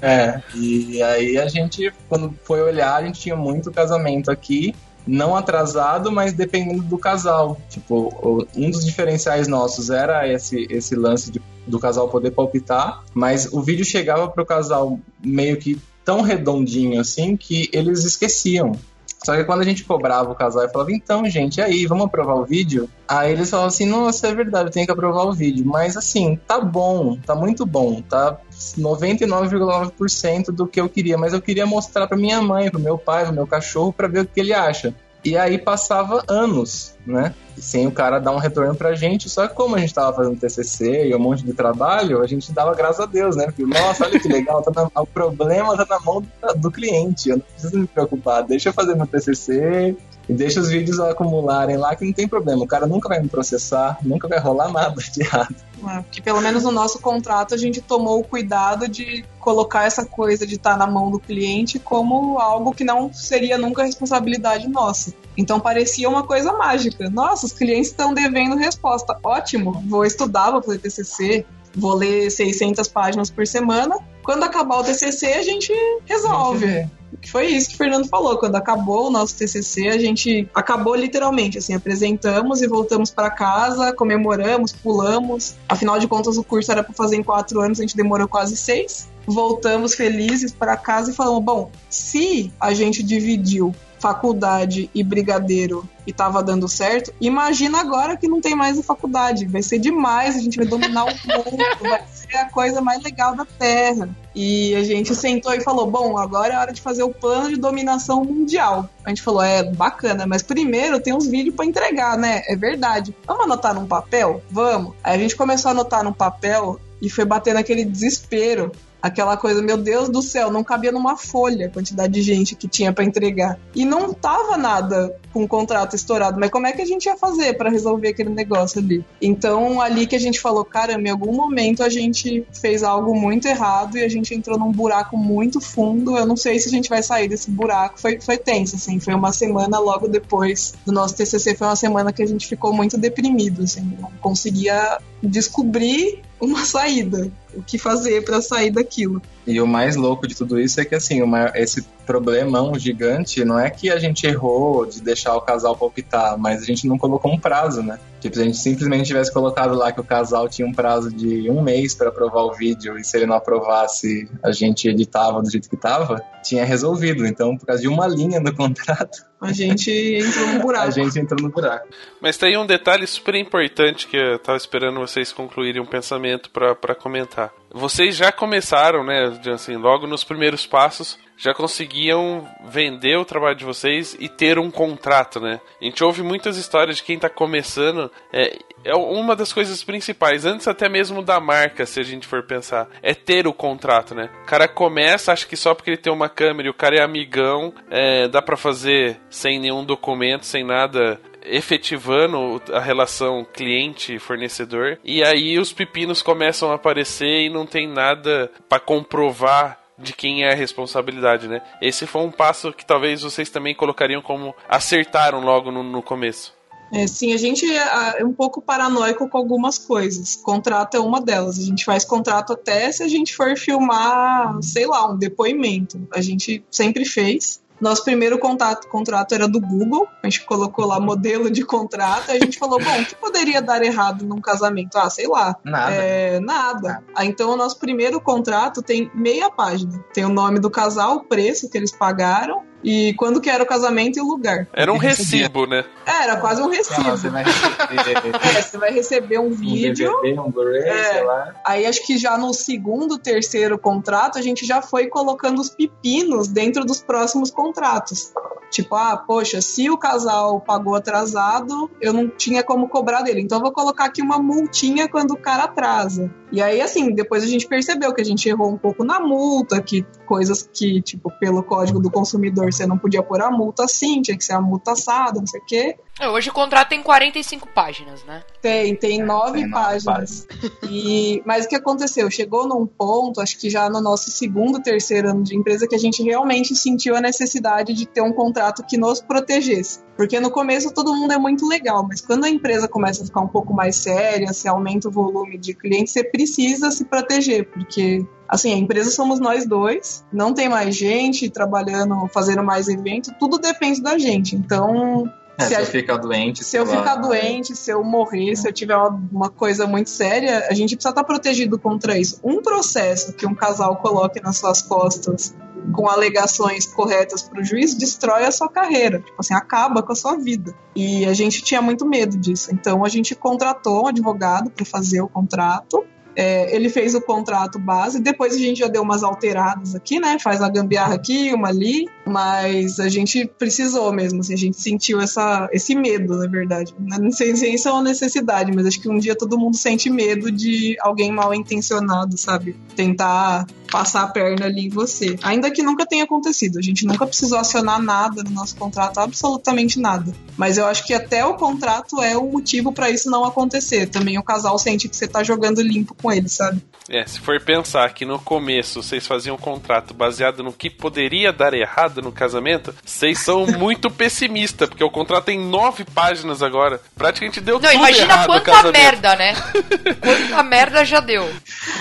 É, e aí a gente, quando foi olhar, a gente tinha muito casamento aqui não atrasado, mas dependendo do casal. Tipo, um dos diferenciais nossos era esse, esse lance de, do casal poder palpitar, mas o vídeo chegava pro casal meio que tão redondinho assim que eles esqueciam. Só que quando a gente cobrava o casal e falava, então, gente, aí, vamos aprovar o vídeo? Aí eles falavam assim, nossa, é verdade, eu tenho que aprovar o vídeo. Mas assim, tá bom, tá muito bom, tá 99,9% do que eu queria. Mas eu queria mostrar pra minha mãe, pro meu pai, pro meu cachorro, para ver o que ele acha. E aí passava anos, né? Sem o cara dar um retorno pra gente. Só que como a gente tava fazendo TCC e um monte de trabalho, a gente dava graças a Deus, né? Porque, nossa, olha que legal, tá na, o problema tá na mão do, do cliente. Eu não preciso me preocupar. Deixa eu fazer meu TCC, e deixa os vídeos acumularem lá que não tem problema. O cara nunca vai me processar, nunca vai rolar nada de errado. É, porque pelo menos no nosso contrato a gente tomou o cuidado de colocar essa coisa de estar tá na mão do cliente como algo que não seria nunca responsabilidade nossa. Então parecia uma coisa mágica. Nossa, os clientes estão devendo resposta. Ótimo, vou estudar, vou fazer TCC, vou ler 600 páginas por semana. Quando acabar o TCC, a gente resolve. Que foi isso que o Fernando falou. Quando acabou o nosso TCC, a gente acabou literalmente, assim, apresentamos e voltamos para casa, comemoramos, pulamos. Afinal de contas, o curso era para fazer em quatro anos, a gente demorou quase seis. Voltamos felizes para casa e falamos: bom, se a gente dividiu faculdade e brigadeiro e tava dando certo, imagina agora que não tem mais a faculdade. Vai ser demais, a gente vai dominar o mundo, vai ser a coisa mais legal da Terra. E a gente sentou e falou: bom, agora é hora de fazer o plano de dominação mundial. A gente falou: é bacana, mas primeiro tem uns vídeos para entregar, né? É verdade. Vamos anotar num papel? Vamos. Aí a gente começou a anotar num papel e foi bater naquele desespero aquela coisa, meu Deus do céu, não cabia numa folha a quantidade de gente que tinha para entregar. E não tava nada com o contrato estourado, mas como é que a gente ia fazer para resolver aquele negócio ali? Então, ali que a gente falou, caramba, em algum momento a gente fez algo muito errado e a gente entrou num buraco muito fundo. Eu não sei se a gente vai sair desse buraco. Foi, foi tenso, assim, foi uma semana logo depois do nosso TCC, foi uma semana que a gente ficou muito deprimido, assim, não conseguia descobrir uma saída, o que fazer para sair daquilo. E o mais louco de tudo isso é que, assim, uma, esse problemão gigante não é que a gente errou de deixar o casal palpitar, mas a gente não colocou um prazo, né? Tipo, se a gente simplesmente tivesse colocado lá que o casal tinha um prazo de um mês para aprovar o vídeo e se ele não aprovasse, a gente editava do jeito que tava, tinha resolvido. Então, por causa de uma linha no contrato, a gente entrou no buraco. a gente entrou no buraco. Mas tem um detalhe super importante que eu tava esperando vocês concluírem um pensamento para comentar. Vocês já começaram, né, assim, logo nos primeiros passos, já conseguiam vender o trabalho de vocês e ter um contrato, né? A gente ouve muitas histórias de quem tá começando. É, é uma das coisas principais, antes até mesmo da marca, se a gente for pensar, é ter o contrato, né? O cara começa, acha que só porque ele tem uma câmera e o cara é amigão, é, dá para fazer sem nenhum documento, sem nada efetivando a relação cliente-fornecedor. E aí os pepinos começam a aparecer e não tem nada para comprovar de quem é a responsabilidade, né? Esse foi um passo que talvez vocês também colocariam como acertaram logo no, no começo. É, sim, a gente é, é um pouco paranoico com algumas coisas. Contrato é uma delas. A gente faz contrato até se a gente for filmar, sei lá, um depoimento. A gente sempre fez. Nosso primeiro contato, contrato era do Google, a gente colocou lá modelo de contrato, a gente falou, bom, o que poderia dar errado num casamento? Ah, sei lá. Nada. É, nada. Ah, então o nosso primeiro contrato tem meia página. Tem o nome do casal, o preço que eles pagaram e quando que era o casamento e o lugar. Era um recibo, né? É, Era quase um lá, recibo. você vai receber É, você vai receber um um vídeo. DVD, um Blu-ray, É. sei lá. Aí acho que já no segundo, terceiro contrato, a gente já foi colocando os pepinos dentro dos próximos contratos. Tipo, ah, poxa, se o casal pagou atrasado, eu não tinha como cobrar dele. Então eu vou colocar aqui uma multinha quando o cara atrasa. E aí, assim, depois a gente percebeu que a gente errou um pouco na multa, que coisas que, tipo, pelo código do consumidor você não podia pôr a multa assim, tinha que ser a multa assada, não sei o quê. É, Hoje o contrato tem 45 páginas, né? Tem, tem nove tem nove páginas. E, mas o que aconteceu? Chegou num ponto, acho que já no nosso segundo, terceiro ano de empresa, que a gente realmente sentiu a necessidade de ter um contrato que nos protegesse. Porque no começo todo mundo é muito legal, mas quando a empresa começa a ficar um pouco mais séria, se aumenta o volume de clientes, você precisa se proteger, porque assim, a empresa somos nós dois, não tem mais gente trabalhando, fazendo mais evento, tudo depende da gente. Então, É, se se a- eu ficar doente, se eu lá, ficar doente, se eu morrer, se eu tiver uma, uma coisa muito séria, a gente precisa estar protegido contra isso. Um processo que um casal coloque nas suas costas com alegações corretas para o juiz destrói a sua carreira, tipo assim, acaba com a sua vida. E a gente tinha muito medo disso. Então a gente contratou um advogado para fazer o contrato. É, ele fez o contrato base, depois a gente já deu umas alteradas aqui, né? Faz uma gambiarra aqui, uma ali, mas a gente precisou mesmo, assim, a gente sentiu essa, esse medo, na verdade. Não sei se isso é uma necessidade, mas acho que um dia todo mundo sente medo de alguém mal intencionado, sabe? Tentar passar a perna ali em você. Ainda que nunca tenha acontecido, a gente nunca precisou acionar nada no nosso contrato, absolutamente nada. Mas eu acho que até o contrato é um motivo para isso não acontecer. Também o casal sente que você tá jogando limpo com ele, sabe? É, se for pensar que no começo vocês faziam um contrato baseado no que poderia dar errado no casamento, vocês são muito pessimistas, porque o contrato tem nove páginas agora. Praticamente deu Não, tudo imagina errado quanta casamento. merda, né? quanta merda já deu.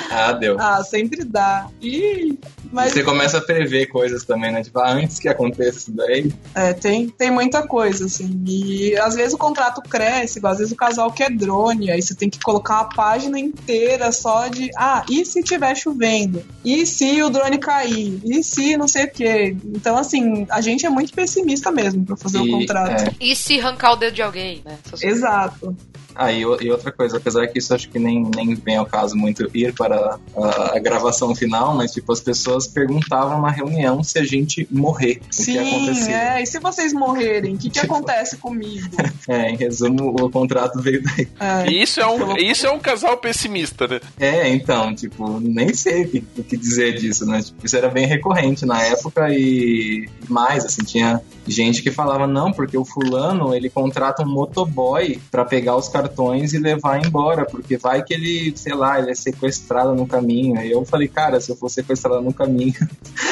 Ah, deu. Ah, sempre dá. Ih, mas Você começa a prever coisas também, né? Tipo, ah, antes que aconteça isso daí, É, tem, tem muita coisa, assim. E às vezes o contrato cresce, às vezes o casal quer drone, aí você tem que colocar uma página inteira só de ah, e se tiver chovendo? E se o drone cair? E se não sei o quê? Então, assim, a gente é muito pessimista mesmo pra fazer o E, contrato. é. E se arrancar o dedo de alguém, né? Essas. Exato. Ah, e, e outra coisa, apesar que isso acho que nem, nem vem ao caso muito ir para a, a gravação final, mas tipo, as pessoas perguntavam na reunião se a gente morrer, o que Sim, acontecia. é. E se vocês morrerem, o que, que Tipo- acontece comigo? É, em resumo, o contrato veio daí. É. Isso é um, isso é um casal pessimista, né? É, então, tipo, nem sei o que, o que dizer disso, né? Tipo, isso era bem recorrente na época e mais, assim, tinha gente que falava, não, porque o fulano, ele contrata um motoboy pra pegar os cartões e levar embora, porque vai que ele, sei lá, ele é sequestrado no caminho. Aí eu falei, cara, se eu for sequestrado no caminho,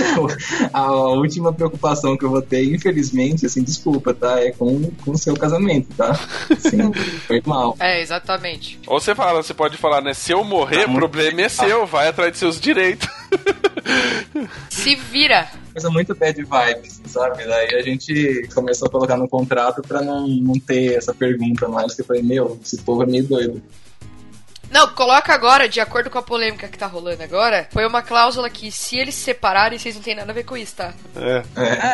a última preocupação que eu vou ter, infelizmente, assim, desculpa, tá? É com com o seu casamento, tá? Assim, foi mal. É, exatamente. Ou você fala, você pode falar, né? Se eu morrer, Tá o muito- problema é seu, vai atrás de seus direitos. Se vira. Coisa muito bad vibes, sabe? Daí a gente começou a colocar no contrato pra não, não ter essa pergunta mais, que eu falei, meu, esse povo é meio doido. Não, coloca agora, de acordo com a polêmica que tá rolando agora, foi uma cláusula que se eles se separarem, vocês não tem nada a ver com isso, tá? É.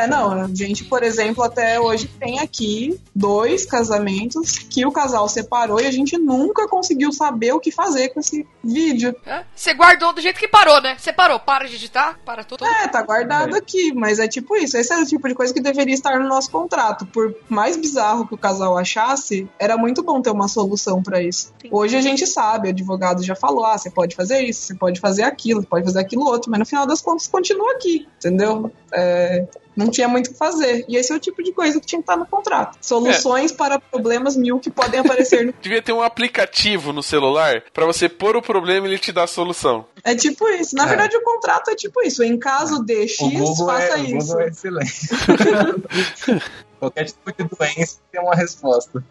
É, não, a gente, por exemplo, até hoje tem aqui dois casamentos que o casal separou e a gente nunca conseguiu saber o que fazer com esse vídeo. É? Você guardou do jeito que parou, né? Você parou, para de editar, para tudo. É, tá guardado aqui, mas é tipo isso. Esse era o tipo de coisa que deveria estar no nosso contrato. Por mais bizarro que o casal achasse, era muito bom ter uma solução pra isso. Hoje a gente sabe, o advogado já falou: ah, você pode fazer isso, você pode fazer aquilo, pode fazer aquilo outro, mas no final das contas continua aqui, entendeu? É, não tinha muito o que fazer. E esse é o tipo de coisa que tinha que estar no contrato. Soluções para problemas mil que podem aparecer no. Devia ter um aplicativo no celular pra você pôr o problema e ele te dá a solução. É tipo isso. Na É. verdade, o contrato é tipo isso. Em caso de X, O Google, faça é, o isso. Google é excelente. Qualquer tipo de doença tem uma resposta.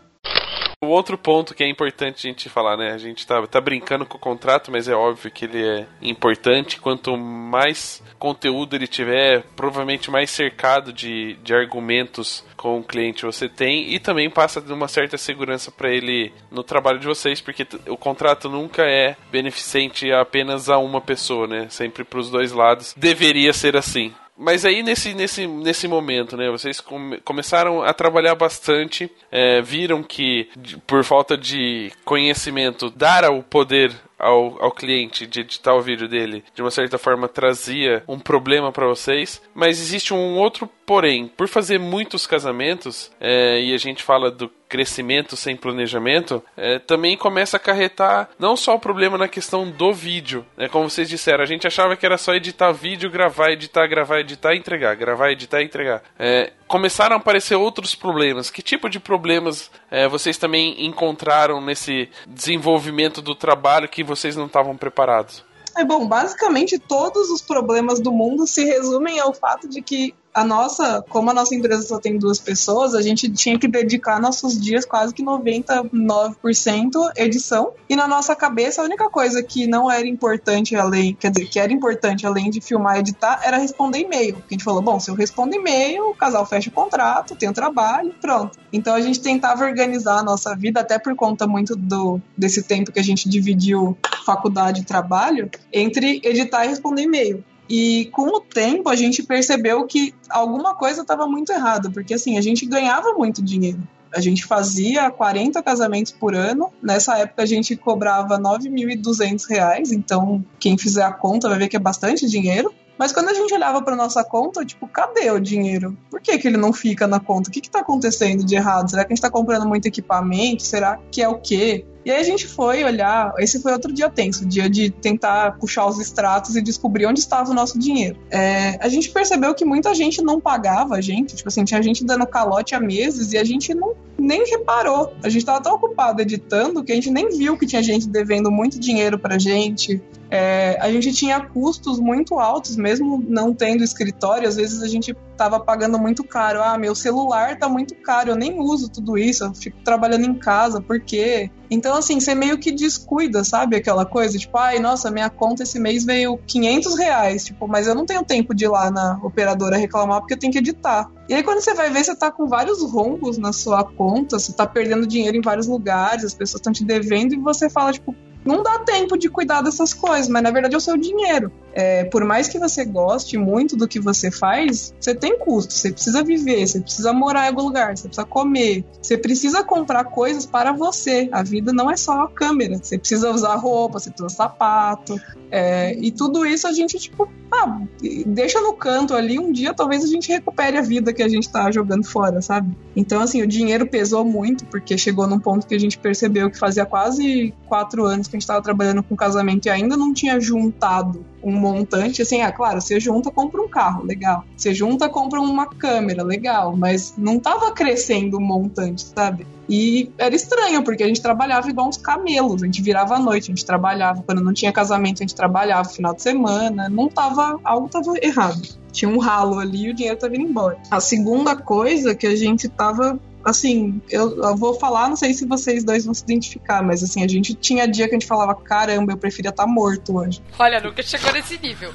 O outro ponto que é importante a gente falar, né? A gente tá, tá brincando com o contrato, mas é óbvio que ele é importante. Quanto mais conteúdo ele tiver, provavelmente mais cercado de, de argumentos com o cliente você tem e também passa de uma certa segurança para ele no trabalho de vocês, porque o contrato nunca é beneficente apenas a uma pessoa, né? Sempre para os dois lados. Deveria ser assim. Mas aí nesse, nesse, nesse momento, né, vocês come- começaram a trabalhar bastante, é, viram que por falta de conhecimento, dar o poder ao, ao cliente de editar o vídeo dele, de uma certa forma trazia um problema para vocês. Mas existe um outro porém, por fazer muitos casamentos, é, e a gente fala do crescimento sem planejamento, é, também começa a acarretar não só o problema na questão do vídeo, né, como vocês disseram, a gente achava que era só editar vídeo, gravar, editar, gravar, editar e entregar, gravar, editar e entregar. É, começaram a aparecer outros problemas. Que tipo de problemas é, vocês também encontraram nesse desenvolvimento do trabalho que vocês não estavam preparados? É bom, basicamente todos os problemas do mundo se resumem ao fato de que a nossa, como a nossa empresa só tem duas pessoas, a gente tinha que dedicar nossos dias quase que 99% edição. E na nossa cabeça, a única coisa que não era importante além, quer dizer, que era importante além de filmar e editar, era responder e-mail. Porque a gente falou, bom, se eu respondo e-mail, o casal fecha o contrato, tem o trabalho, pronto. Então a gente tentava organizar a nossa vida, até por conta muito do desse tempo que a gente dividiu faculdade e trabalho, entre editar e responder e-mail. E com o tempo a gente percebeu que alguma coisa estava muito errada, porque assim, a gente ganhava muito dinheiro. A gente fazia 40 casamentos por ano. Nessa época a gente cobrava 9.200 reais, então quem fizer a conta vai ver que é bastante dinheiro. Mas quando a gente olhava para nossa conta, tipo, cadê o dinheiro? Por que, que ele não fica na conta? O que está acontecendo de errado? Será que a gente está comprando muito equipamento? Será que é o quê? E aí a gente foi olhar. Esse foi outro dia tenso, dia de tentar puxar os extratos e descobrir onde estava o nosso dinheiro. É, a gente percebeu que muita gente não pagava a gente, tipo assim, tinha gente dando calote há meses e a gente não nem reparou. A gente estava tão ocupado editando que a gente nem viu que tinha gente devendo muito dinheiro pra gente. É, a gente tinha custos muito altos, mesmo não tendo escritório, às vezes a gente tava pagando muito caro. Ah, meu celular tá muito caro, eu nem uso tudo isso, eu fico trabalhando em casa, por quê? Então, assim, você meio que descuida, sabe? Aquela coisa, tipo, ai, nossa, minha conta esse mês veio 500 reais, tipo, mas eu não tenho tempo de ir lá na operadora reclamar porque eu tenho que editar. E aí, quando você vai ver, você tá com vários rombos na sua conta, você tá perdendo dinheiro em vários lugares, as pessoas estão te devendo e você fala, tipo, não dá tempo de cuidar dessas coisas, mas na verdade é o seu dinheiro. É, por mais que você goste muito do que você faz, você tem custo, você precisa viver, você precisa morar em algum lugar, você precisa comer, você precisa comprar coisas para você. A vida não é só a câmera, você precisa usar roupa, você precisa sapato, é, e tudo isso a gente, tipo, ah, deixa no canto ali, um dia talvez a gente recupere a vida que a gente tá jogando fora, sabe? Então, assim, o dinheiro pesou muito, porque chegou num ponto que a gente percebeu que fazia quase quatro anos que a gente tava trabalhando com casamento e ainda não tinha juntado um montante, assim, ah, claro, você junta, compra um carro, legal. Você junta, compra uma câmera, legal, mas não tava crescendo o montante, sabe? E era estranho, porque a gente trabalhava igual uns camelos, a gente virava à noite, a gente trabalhava, quando não tinha casamento, a gente trabalhava final de semana, não tava, algo tava errado. Tinha um ralo ali e o dinheiro tava indo embora. A segunda coisa que a gente tava assim, eu, eu, vou falar, não sei se vocês dois vão se identificar, mas assim, a gente tinha dia que a gente falava, caramba, eu preferia estar morto hoje. Olha, nunca chegou nesse nível.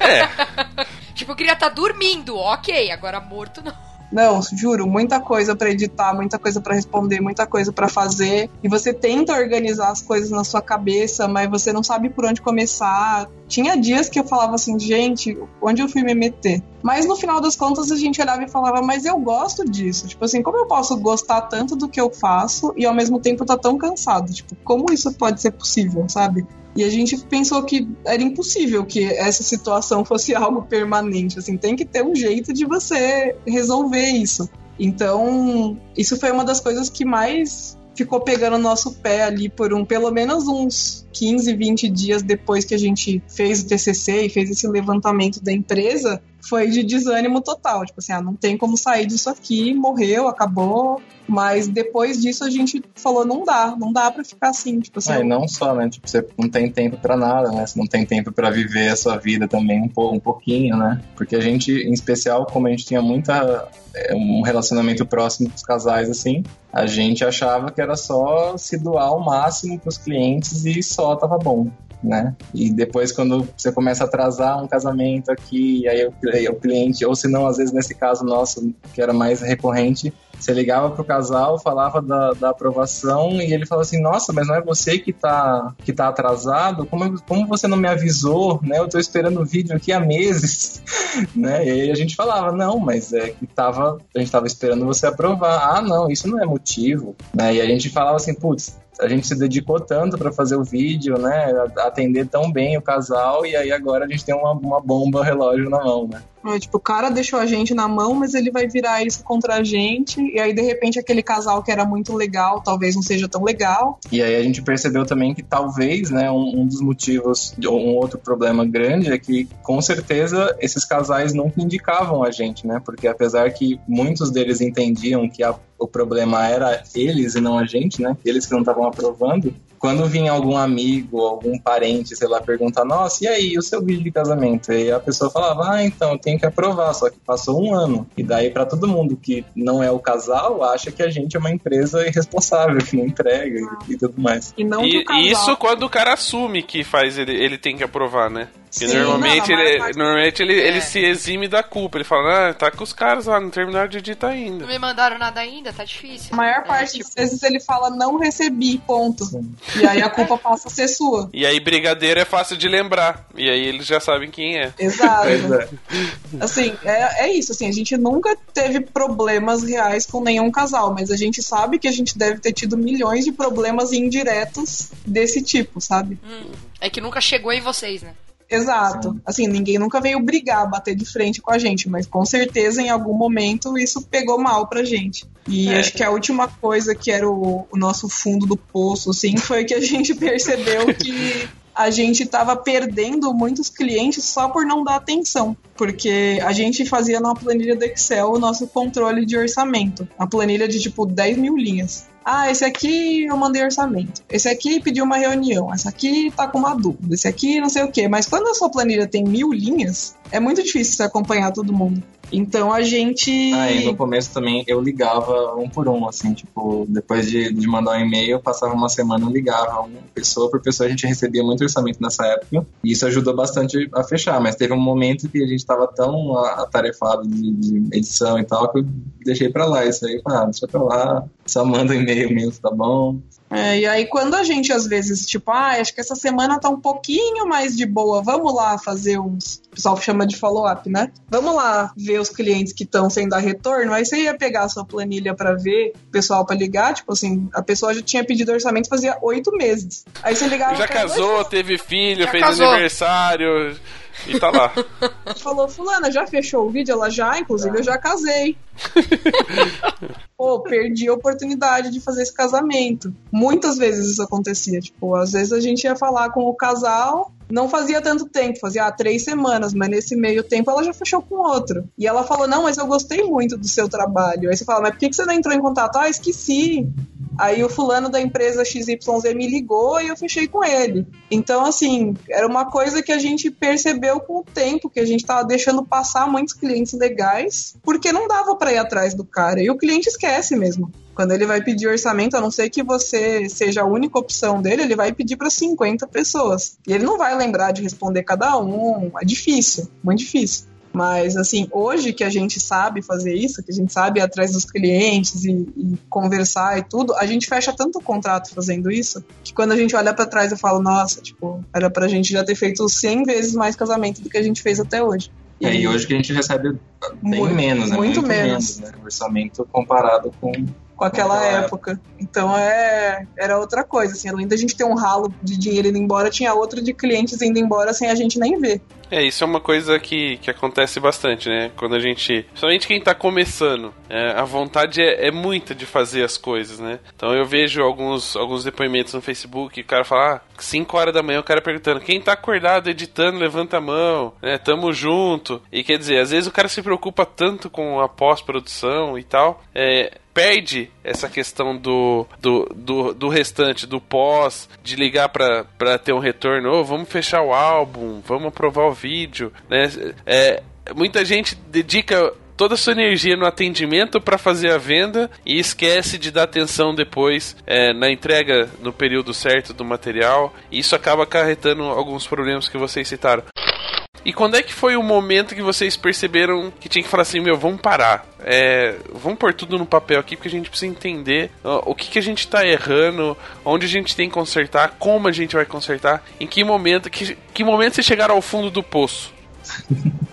É. tipo, eu queria estar dormindo, ok, agora morto não. Não, juro, muita coisa para editar, muita coisa para responder, muita coisa para fazer. E você tenta organizar as coisas na sua cabeça, mas você não sabe por onde começar. Tinha dias que eu falava assim, gente, onde eu fui me meter? Mas no final das contas a gente olhava e falava, mas eu gosto disso. Tipo assim, como eu posso gostar tanto do que eu faço e ao mesmo tempo tá tão cansado? Tipo, como isso pode ser possível, sabe? E a gente pensou que era impossível que essa situação fosse algo permanente. Assim, tem que ter um jeito de você resolver isso. Então, isso foi uma das coisas que mais ficou pegando o nosso pé ali por um, pelo menos uns 15, 20 dias depois que a gente fez o TCC e fez esse levantamento da empresa, foi de desânimo total. Tipo assim, ah, não tem como sair disso aqui, morreu, acabou. Mas depois disso a gente falou, não dá, não dá pra ficar assim, tipo assim. Ah, não só, né? Tipo, você não tem tempo pra nada, né? Você não tem tempo pra viver a sua vida também um, po- um pouquinho, né? Porque a gente, em especial, como a gente tinha muita é, um relacionamento próximo com os casais, assim, a gente achava que era só se doar ao máximo pros clientes e só tava bom. Né? E depois, quando você começa a atrasar um casamento aqui, aí o, aí o cliente, ou se não, às vezes nesse caso nosso, que era mais recorrente, você ligava pro casal, falava da, da aprovação e ele falava assim: Nossa, mas não é você que tá, que tá atrasado? Como, como você não me avisou? Né? Eu tô esperando o vídeo aqui há meses. né? E aí a gente falava: Não, mas é que tava, a gente tava esperando você aprovar. Ah, não, isso não é motivo. Né? E a gente falava assim: Putz, a gente se dedicou tanto para fazer o vídeo, né? Atender tão bem o casal, e aí agora a gente tem uma, uma bomba relógio na mão, né? É, tipo, o cara deixou a gente na mão, mas ele vai virar isso contra a gente. E aí, de repente, aquele casal que era muito legal, talvez não seja tão legal. E aí a gente percebeu também que talvez, né, um, um dos motivos, um outro problema grande é que, com certeza, esses casais nunca indicavam a gente, né? Porque apesar que muitos deles entendiam que a, o problema era eles e não a gente, né? Eles que não estavam aprovando. Quando vinha algum amigo, algum parente, sei lá, perguntar, nossa, e aí, o seu vídeo de casamento? E a pessoa falava, ah, então, tem que aprovar, só que passou um ano. E daí, para todo mundo que não é o casal, acha que a gente é uma empresa irresponsável, que não entrega e, e tudo mais. E não que E o casal... isso quando o cara assume que faz ele, ele tem que aprovar, né? Porque Sim, normalmente, não, ele, parte- normalmente ele, É. ele se exime da culpa. Ele fala, ah, tá com os caras lá, não terminaram de editar ainda. Não me mandaram nada ainda, tá difícil. A maior É, parte tipo, das vezes ele fala não recebi, ponto. E aí a culpa passa a ser sua. E aí, brigadeiro é fácil de lembrar. E aí eles já sabem quem é. Exato. Pois é. Assim, é, é isso, assim, a gente nunca teve problemas reais com nenhum casal, mas a gente sabe que a gente deve ter tido milhões de problemas indiretos desse tipo, sabe? É que nunca chegou em vocês, né? Exato. Assim, ninguém nunca veio brigar, bater de frente com a gente, mas com certeza em algum momento isso pegou mal pra gente. E É. acho que a última coisa que era o, o nosso fundo do poço, assim, foi que a gente percebeu que a gente tava perdendo muitos clientes só por não dar atenção. Porque a gente fazia numa planilha do Excel o nosso controle de orçamento. Uma planilha de tipo 10 mil linhas. Ah, esse aqui eu mandei orçamento. Esse aqui pediu uma reunião. Esse aqui tá com uma dúvida. Esse aqui não sei o quê. Mas quando a sua planilha tem mil linhas, é muito difícil você acompanhar todo mundo. Então a gente. Ah, e no começo também eu ligava um por um, assim, tipo, depois de, de mandar um e-mail, passava uma semana, eu ligava uma pessoa por pessoa, a gente recebia muito orçamento nessa época, e isso ajudou bastante a fechar, mas teve um momento que a gente tava tão atarefado de, de edição e tal, que eu deixei pra lá isso aí, ah, deixa pra lá, só manda um e-mail mesmo, tá bom? É, e aí, quando a gente às vezes, tipo, ah, acho que essa semana tá um pouquinho mais de boa, vamos lá fazer uns. O pessoal chama de follow-up, né? Vamos lá ver os clientes que estão sem dar retorno. Aí você ia pegar a sua planilha pra ver o pessoal pra ligar, tipo assim, a pessoa já tinha pedido orçamento fazia oito meses. Aí você ligava Já casou, teve filho, Já fez casou. aniversário e tá lá. falou, fulana, já fechou o vídeo? Ela já, inclusive, eu já casei. Pô, perdi a oportunidade de fazer esse casamento. Muitas vezes isso acontecia. Tipo, às vezes a gente ia falar com o casal, não fazia tanto tempo, fazia ah, três semanas, mas nesse meio tempo ela já fechou com outro. E ela falou: Não, mas eu gostei muito do seu trabalho. Aí você fala: Mas por que você não entrou em contato? Ah, esqueci. Aí o fulano da empresa XYZ me ligou e eu fechei com ele. Então, assim, era uma coisa que a gente percebeu com o tempo, que a gente tava deixando passar muitos clientes legais, porque não dava para ir atrás do cara. E o cliente esquece mesmo. Quando ele vai pedir orçamento, a não ser que você seja a única opção dele, ele vai pedir para 50 pessoas. E ele não vai lembrar de responder cada um. É difícil, muito difícil. Mas, assim, hoje que a gente sabe fazer isso, que a gente sabe ir atrás dos clientes e, e conversar e tudo, a gente fecha tanto contrato fazendo isso, que quando a gente olha pra trás eu falo, nossa, tipo, era pra gente já ter feito 100 vezes mais casamento do que a gente fez até hoje. É, e hoje que a gente recebe bem Muito- menos, né? muito menos. né? O orçamento comparado com, com aquela época. Então é, era outra coisa, assim, além da gente ter um ralo de dinheiro indo embora, tinha outro de clientes indo embora sem a gente nem ver. É, isso é uma coisa que, que acontece bastante, né? Quando a gente. Principalmente quem tá começando, é, a vontade é, é muita de fazer as coisas, né? Então eu vejo alguns, alguns depoimentos no Facebook, o cara fala, ah, 5 horas da manhã, o cara perguntando, quem tá acordado editando, levanta a mão, né? Tamo junto. E quer dizer, às vezes o cara se preocupa tanto com a pós-produção e tal, é, perde essa questão do, do, do, do restante, do pós, de ligar pra ter um retorno, ô, vamos fechar o álbum, vamos aprovar o vídeo, né? É, muita gente dedica toda a sua energia no atendimento para fazer a venda e esquece de dar atenção depois é, na entrega no período certo do material. Isso acaba acarretando alguns problemas que vocês citaram. E quando é que foi o momento que vocês perceberam que tinha que falar assim, meu, vamos parar? É, vamos pôr tudo no papel aqui porque a gente precisa entender o que, que a gente tá errando, onde a gente tem que consertar, como a gente vai consertar, em que momento, que, que momento vocês chegaram ao fundo do poço?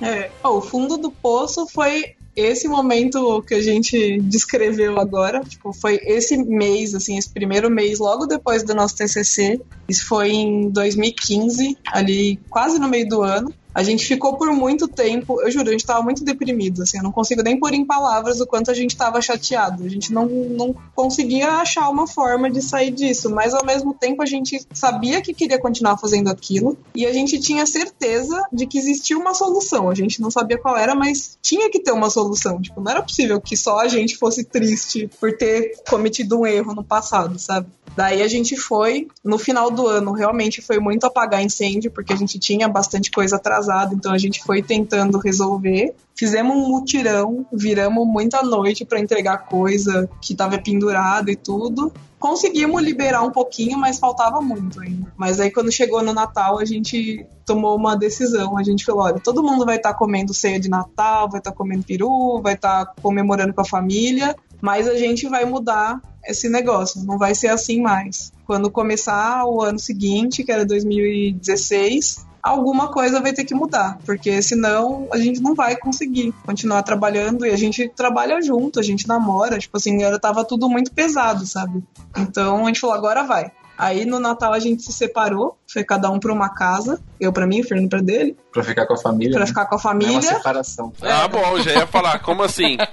É, o fundo do poço foi esse momento que a gente descreveu agora, tipo, foi esse mês, assim, esse primeiro mês, logo depois do nosso TCC. Isso foi em 2015, ali quase no meio do ano. A gente ficou por muito tempo, eu juro, a gente tava muito deprimido, assim, eu não consigo nem pôr em palavras o quanto a gente tava chateado. A gente não, não conseguia achar uma forma de sair disso, mas ao mesmo tempo a gente sabia que queria continuar fazendo aquilo e a gente tinha certeza de que existia uma solução. A gente não sabia qual era, mas tinha que ter uma solução. Tipo, não era possível que só a gente fosse triste por ter cometido um erro no passado, sabe? Daí a gente foi, no final do ano, realmente foi muito apagar incêndio, porque a gente tinha bastante coisa atrasada, então a gente foi tentando resolver. Fizemos um mutirão, viramos muita noite para entregar coisa que estava pendurado e tudo. Conseguimos liberar um pouquinho, mas faltava muito ainda. Mas aí quando chegou no Natal, a gente tomou uma decisão. A gente falou, olha, todo mundo vai estar comendo ceia de Natal, vai estar comendo peru, vai estar comemorando com a família, mas a gente vai mudar esse negócio, não vai ser assim mais. Quando começar o ano seguinte, que era 2016, alguma coisa vai ter que mudar, porque senão a gente não vai conseguir continuar trabalhando e a gente trabalha junto, a gente namora, tipo assim, era, tava tudo muito pesado, sabe? Então a gente falou, agora vai. Aí no Natal a gente se separou, foi cada um pra uma casa, eu pra mim, o Fernando pra dele, Pra ficar com a família. pra né? ficar com a Não é uma família. separação. Ah, bom, já ia falar, como assim?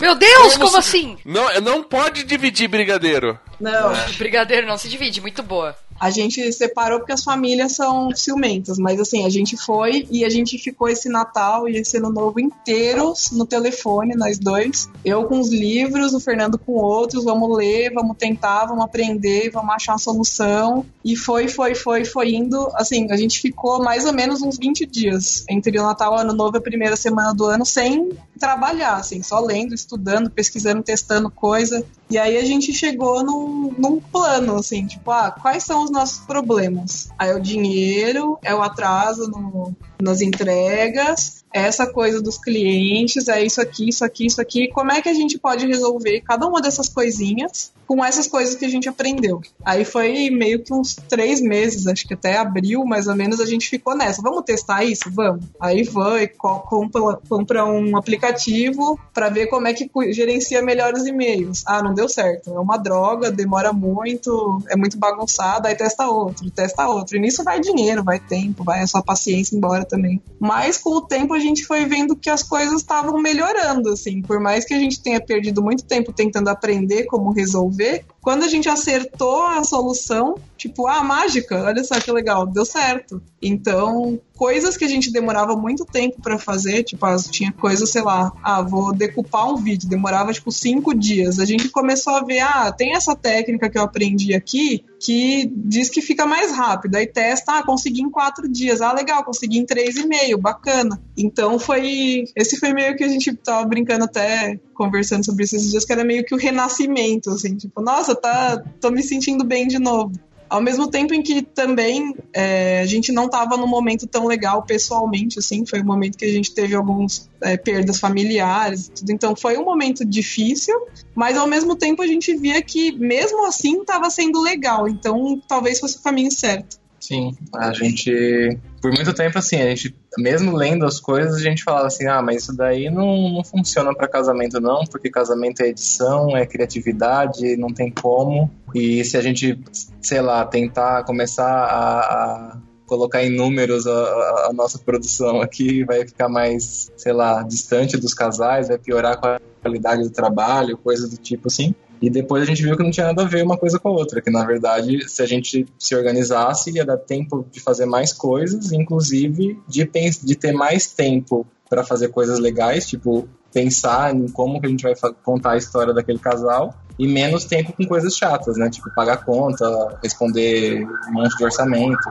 Meu Deus, como assim? Não, não pode dividir brigadeiro. Não, Brigadeiro não se divide, muito boa. A gente separou porque as famílias são ciumentas, mas assim, a gente foi e a gente ficou esse Natal e esse ano novo inteiros no telefone, nós dois. Eu com os livros, o Fernando com outros, vamos ler, vamos tentar, vamos aprender, vamos achar uma solução. E foi, foi, foi, foi indo. Assim, a gente ficou mais ou menos uns 20 dias entre o Natal e Ano Novo, a primeira semana do ano, sem trabalhar, assim, só lendo, estudando, pesquisando, testando coisa. E aí a gente chegou num, num plano, assim, tipo, ah, quais são os nossos problemas? Aí é o dinheiro, é o atraso no, nas entregas, essa coisa dos clientes, é isso aqui, isso aqui, isso aqui. Como é que a gente pode resolver cada uma dessas coisinhas com essas coisas que a gente aprendeu? Aí foi meio que uns três meses, acho que até abril, mais ou menos, a gente ficou nessa. Vamos testar isso? Vamos. Aí vai, co- compra, compra um aplicativo para ver como é que gerencia melhor os e-mails. Ah, não deu certo. É uma droga, demora muito, é muito bagunçado, aí testa outro, testa outro. E nisso vai dinheiro, vai tempo, vai a sua paciência embora também. Mas com o tempo a gente foi vendo que as coisas estavam melhorando, assim. Por mais que a gente tenha perdido muito tempo tentando aprender como resolver, quando a gente acertou a solução, tipo, ah, mágica, olha só que legal, deu certo. Então, coisas que a gente demorava muito tempo pra fazer, tipo, tinha coisas, sei lá, ah, vou decupar um vídeo, demorava tipo cinco dias. A gente começou a ver, ah, tem essa técnica que eu aprendi aqui que diz que fica mais rápido. Aí testa, ah, consegui em quatro dias. Ah, legal, consegui em três e meio, bacana. Então foi. Esse foi meio que a gente tava brincando até, conversando sobre esses dias, que era meio que o renascimento, assim, tipo, nossa, tá, tô me sentindo bem de novo. Ao mesmo tempo em que também é, a gente não estava num momento tão legal pessoalmente, assim, foi um momento que a gente teve algumas é, perdas familiares, tudo. então foi um momento difícil, mas ao mesmo tempo a gente via que mesmo assim estava sendo legal, então talvez fosse o caminho certo. Sim, a gente. Por muito tempo, assim, a gente, mesmo lendo as coisas, a gente falava assim: ah, mas isso daí não, não funciona para casamento, não, porque casamento é edição, é criatividade, não tem como. E se a gente, sei lá, tentar começar a, a colocar em números a, a, nossa produção aqui, vai ficar mais, sei lá, distante dos casais, vai piorar a qualidade do trabalho, coisas do tipo assim. E depois a gente viu que não tinha nada a ver uma coisa com a outra, que na verdade, se a gente se organizasse, ia dar tempo de fazer mais coisas, inclusive de, de ter mais tempo para fazer coisas legais, tipo pensar em como que a gente vai contar a história daquele casal e menos tempo com coisas chatas, né? Tipo pagar conta, responder um monte de orçamento.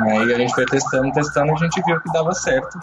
Aí a gente foi testando, testando, e a gente viu que dava certo.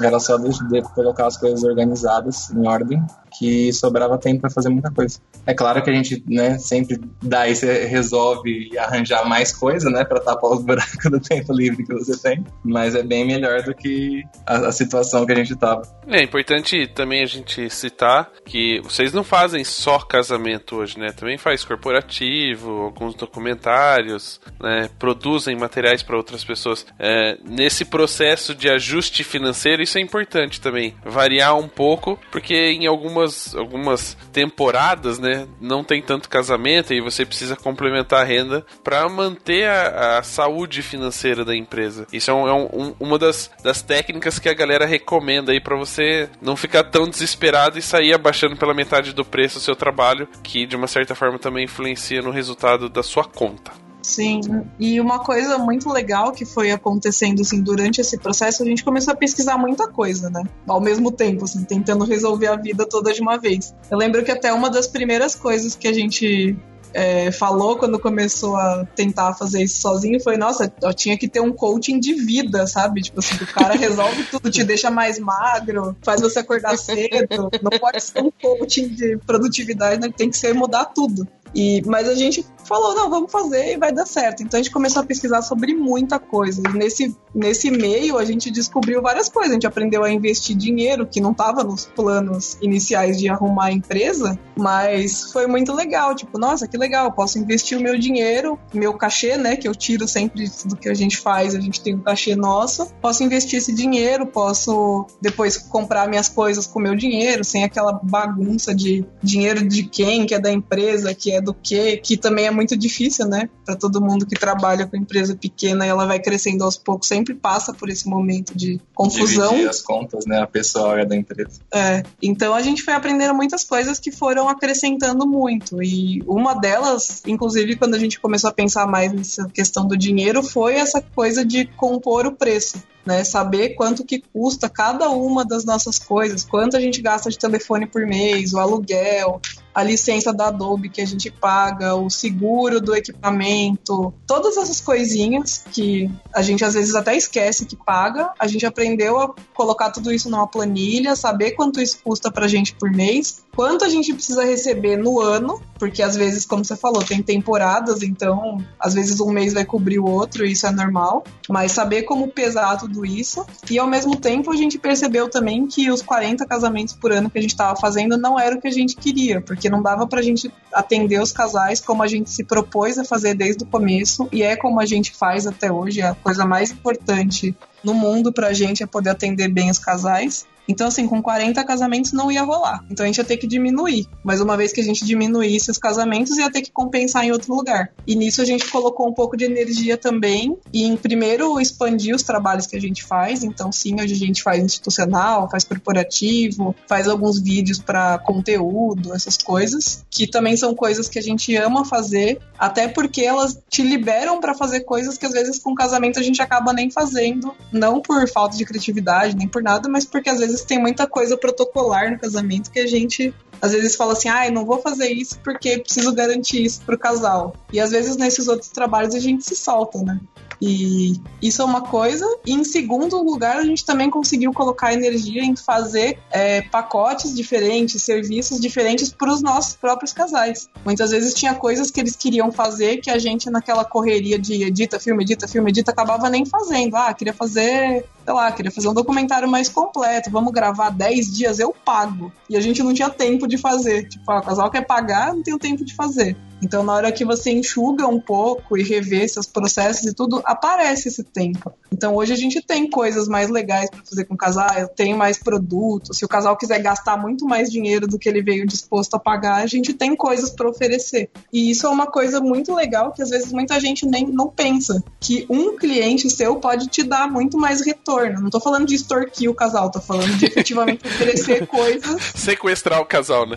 Era só de, de colocar as coisas organizadas, em ordem, que sobrava tempo para fazer muita coisa. É claro que a gente, né, sempre daí resolve arranjar mais coisa, né, para tapar os buracos do tempo livre que você tem, mas é bem melhor do que a, a situação que a gente tava. É importante também a gente citar que vocês não fazem só casamento hoje, né? Também faz corporativo, alguns documentários, né? Produzem materiais para outras pessoas. É, nesse processo de ajuste financeiro, isso é importante também. Variar um pouco, porque em algumas, algumas temporadas, né? Não tem tanto casamento e você precisa complementar a renda para manter a, a, saúde financeira da empresa. Isso é, um, é um, uma das, das técnicas que a galera recomenda aí para você não ficar tão desesperado e sair abaixando pela metade do preço o seu trabalho, que de uma certa forma também influencia no resultado da sua conta. Sim, e uma coisa muito legal que foi acontecendo assim durante esse processo, a gente começou a pesquisar muita coisa, né? Ao mesmo tempo, assim, tentando resolver a vida toda de uma vez. Eu lembro que até uma das primeiras coisas que a gente é, falou quando começou a tentar fazer isso sozinho foi, nossa, eu tinha que ter um coaching de vida, sabe? Tipo assim, o cara resolve tudo, te deixa mais magro, faz você acordar cedo. Não pode ser um coaching de produtividade, né? tem que ser mudar tudo. E, mas a gente falou, não, vamos fazer e vai dar certo. Então a gente começou a pesquisar sobre muita coisa. E nesse, nesse meio a gente descobriu várias coisas. A gente aprendeu a investir dinheiro, que não estava nos planos iniciais de arrumar a empresa, mas foi muito legal. Tipo, nossa, que legal, posso investir o meu dinheiro, meu cachê, né, que eu tiro sempre do que a gente faz, a gente tem um cachê nosso. Posso investir esse dinheiro, posso depois comprar minhas coisas com meu dinheiro, sem aquela bagunça de dinheiro de quem, que é da empresa, que é do que, que também é muito difícil, né? Para todo mundo que trabalha com empresa pequena e ela vai crescendo aos poucos, sempre passa por esse momento de confusão. Dividir as contas, né? A pessoal é da empresa. É. Então a gente foi aprendendo muitas coisas que foram acrescentando muito. E uma delas, inclusive, quando a gente começou a pensar mais nessa questão do dinheiro, foi essa coisa de compor o preço né? Saber quanto que custa cada uma das nossas coisas, quanto a gente gasta de telefone por mês, o aluguel, a licença da Adobe que a gente paga, o seguro do equipamento, todas essas coisinhas que a gente às vezes até esquece que paga, a gente aprendeu a colocar tudo isso numa planilha, saber quanto isso custa pra gente por mês, quanto a gente precisa receber no ano, porque às vezes, como você falou, tem temporadas, então às vezes um mês vai cobrir o outro, isso é normal, mas saber como pesar tudo isso, e ao mesmo tempo a gente percebeu também que os 40 casamentos por ano que a gente estava fazendo não era o que a gente queria, porque não dava pra gente atender os casais como a gente se propôs a fazer desde o começo, e é como a gente faz até hoje, é a coisa mais importante no mundo pra gente é poder atender bem os casais. Então, assim, com 40 casamentos não ia rolar. Então a gente ia ter que diminuir. Mas uma vez que a gente diminuísse os casamentos, ia ter que compensar em outro lugar. E nisso a gente colocou um pouco de energia também. Em primeiro expandir os trabalhos que a gente faz. Então, sim, hoje a gente faz institucional, faz corporativo, faz alguns vídeos para conteúdo, essas coisas. Que também são coisas que a gente ama fazer, até porque elas te liberam para fazer coisas que às vezes com casamento a gente acaba nem fazendo. Não por falta de criatividade, nem por nada, mas porque às vezes tem muita coisa protocolar no casamento que a gente às vezes fala assim, ah, não vou fazer isso porque preciso garantir isso pro casal. E às vezes nesses outros trabalhos a gente se solta, né? E isso é uma coisa. E em segundo lugar, a gente também conseguiu colocar energia em fazer é, pacotes diferentes, serviços diferentes para os nossos próprios casais. Muitas vezes tinha coisas que eles queriam fazer que a gente, naquela correria de edita filme, edita filme, edita, acabava nem fazendo. Ah, queria fazer sei lá, queria fazer um documentário mais completo, vamos gravar 10 dias, eu pago. E a gente não tinha tempo de fazer. Tipo, ah, o casal quer pagar, não tem o tempo de fazer. Então, na hora que você enxuga um pouco e revê seus processos e tudo, aparece esse tempo. Então, hoje a gente tem coisas mais legais para fazer com o casal, tem mais produtos. Se o casal quiser gastar muito mais dinheiro do que ele veio disposto a pagar, a gente tem coisas para oferecer. E isso é uma coisa muito legal que às vezes muita gente nem não pensa, que um cliente seu pode te dar muito mais retorno. Não tô falando de extorquir o casal, tô falando de efetivamente oferecer coisas Sequestrar o casal, né?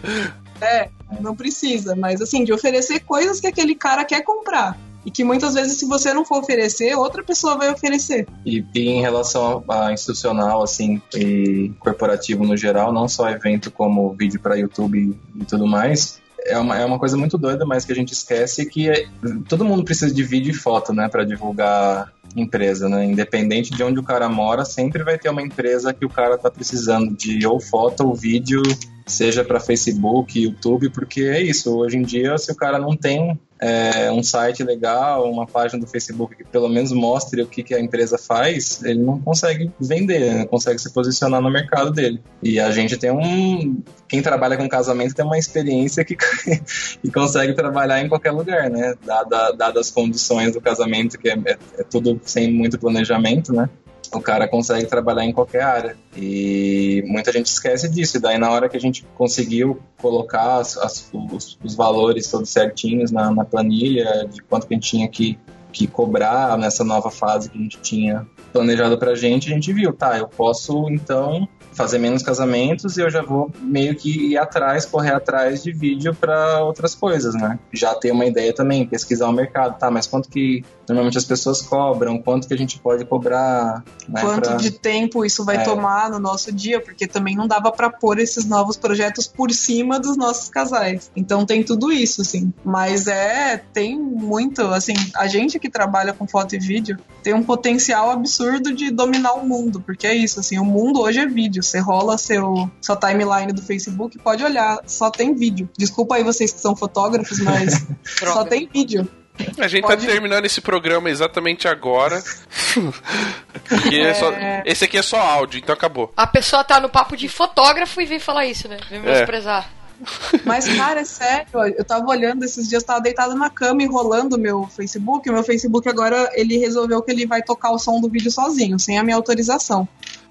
É, não precisa, mas assim, de oferecer coisas que aquele cara quer comprar. E que muitas vezes, se você não for oferecer, outra pessoa vai oferecer. E, e em relação a institucional, assim, e corporativo no geral, não só evento como vídeo para YouTube e tudo mais, é uma, é uma coisa muito doida, mas que a gente esquece que é- todo mundo precisa de vídeo e foto, né, para divulgar empresa, né? Independente de onde o cara mora, sempre vai ter uma empresa que o cara tá precisando de ou foto ou vídeo, seja para Facebook, YouTube, porque é isso. Hoje em dia, se o cara não tem é, um site legal, uma página do Facebook que pelo menos mostre o que, que a empresa faz, ele não consegue vender, não consegue se posicionar no mercado dele. E a gente tem um. Quem trabalha com casamento tem uma experiência que, que consegue trabalhar em qualquer lugar, né? Dada, dadas as condições do casamento, que é, é, é tudo sem muito planejamento, né? O cara consegue trabalhar em qualquer área. E muita gente esquece disso. E daí, na hora que a gente conseguiu colocar as- as- os, os valores todos certinhos na, na planilha, de quanto que a gente tinha que, que cobrar nessa nova fase que a gente tinha planejado pra gente, a gente viu, tá, eu posso então fazer menos casamentos e eu já vou meio que ir atrás, correr atrás de vídeo para outras coisas, né? Já ter uma ideia também, pesquisar o mercado, tá, mas quanto que normalmente as pessoas cobram, quanto que a gente pode cobrar, né? Quanto pra- de tempo isso vai É. tomar no nosso dia, porque também não dava pra pôr esses novos projetos por cima dos nossos casais. Então tem tudo isso, assim. Mas é, tem muito, assim, a gente que trabalha com foto e vídeo tem um potencial absurdo de dominar o mundo, porque é isso, assim, o mundo hoje é vídeo. Você rola seu sua timeline do Facebook, pode olhar, só tem vídeo. Desculpa aí vocês que são fotógrafos, mas só tem vídeo. A gente Pode- tá terminando esse programa exatamente agora. Porque é só- esse aqui é só áudio, então acabou. A pessoa tá no papo de fotógrafo e vem falar isso, né? Vem menosprezar. Mas, cara, é sério, eu tava olhando esses dias, tava deitada na cama e rolando o meu Facebook. O meu Facebook agora, ele resolveu que ele vai tocar o som do vídeo sozinho, sem a minha autorização.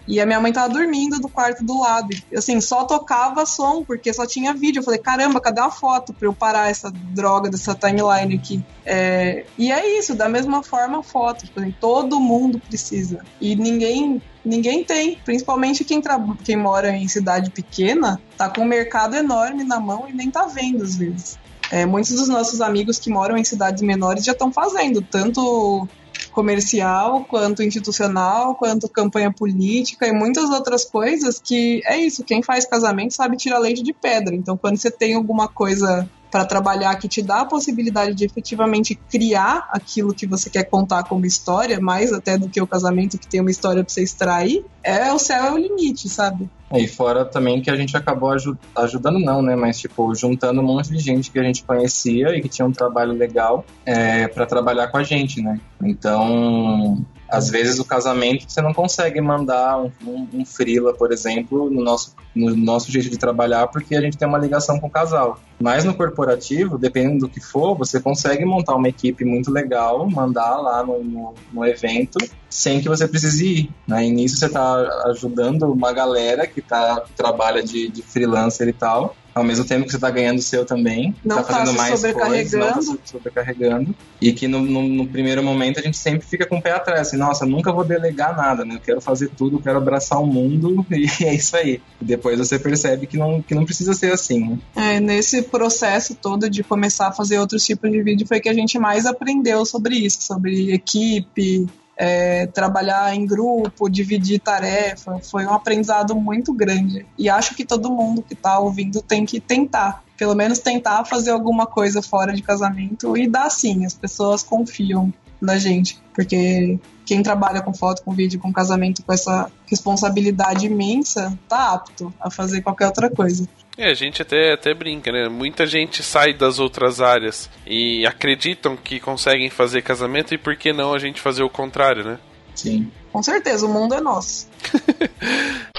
E a minha mãe tava dormindo do quarto do lado. Assim, só tocava som, porque só tinha vídeo. Eu falei, caramba, cadê uma foto pra eu parar essa droga dessa timeline aqui? É, E é isso, da mesma forma, foto. Tipo, assim, todo mundo precisa. E ninguém ninguém tem. Principalmente quem, quem mora em cidade pequena, tá com um mercado enorme na mão e nem tá vendo às vezes. É, muitos dos nossos amigos que moram em cidades menores já estão fazendo, tanto comercial, quanto institucional, quanto campanha política e muitas outras coisas que é isso, quem faz casamento sabe tirar leite de pedra. Então, quando você tem alguma coisa para trabalhar que te dá a possibilidade de efetivamente criar aquilo que você quer contar como história, mais até do que o casamento que tem uma história para você extrair, é o céu é o limite, sabe? E fora também que a gente acabou aju- ajudando, não, né? Mas, tipo, juntando um monte de gente que a gente conhecia e que tinha um trabalho legal é, para trabalhar com a gente, né? Então, às vezes o casamento você não consegue mandar um, um, um freela, por exemplo, no nosso, no nosso jeito de trabalhar, porque a gente tem uma ligação com o casal. Mas no corporativo, dependendo do que for, você consegue montar uma equipe muito legal, mandar lá no, no, no evento, sem que você precise ir. Né? E nisso você está ajudando uma galera que, tá, que trabalha de, de freelancer e tal, ao mesmo tempo que você está ganhando o seu também, Não tá fazendo tá mais coisas, não tá sobrecarregando. se sobrecarregando. E que no, no, no primeiro momento a gente sempre fica com o pé atrás, assim, nossa, nunca vou delegar nada, né? Eu quero fazer tudo, quero abraçar o mundo e é isso aí. E depois você percebe que não, que não precisa ser assim, né? É, nesse processo todo de começar a fazer outros tipos de vídeo foi que a gente mais aprendeu sobre isso, sobre equipe, é, trabalhar em grupo, dividir tarefa. Foi um aprendizado muito grande. E acho que todo mundo que está ouvindo tem que tentar. Pelo menos tentar fazer alguma coisa fora de casamento e dá sim, as pessoas confiam na gente. Porque quem trabalha com foto, com vídeo, com casamento, com essa responsabilidade imensa, tá apto a fazer qualquer outra coisa. É, a gente até, até brinca, né? Muita gente sai das outras áreas e acreditam que conseguem fazer casamento e por que não a gente fazer o contrário, né? Sim. Com certeza, o mundo é nosso.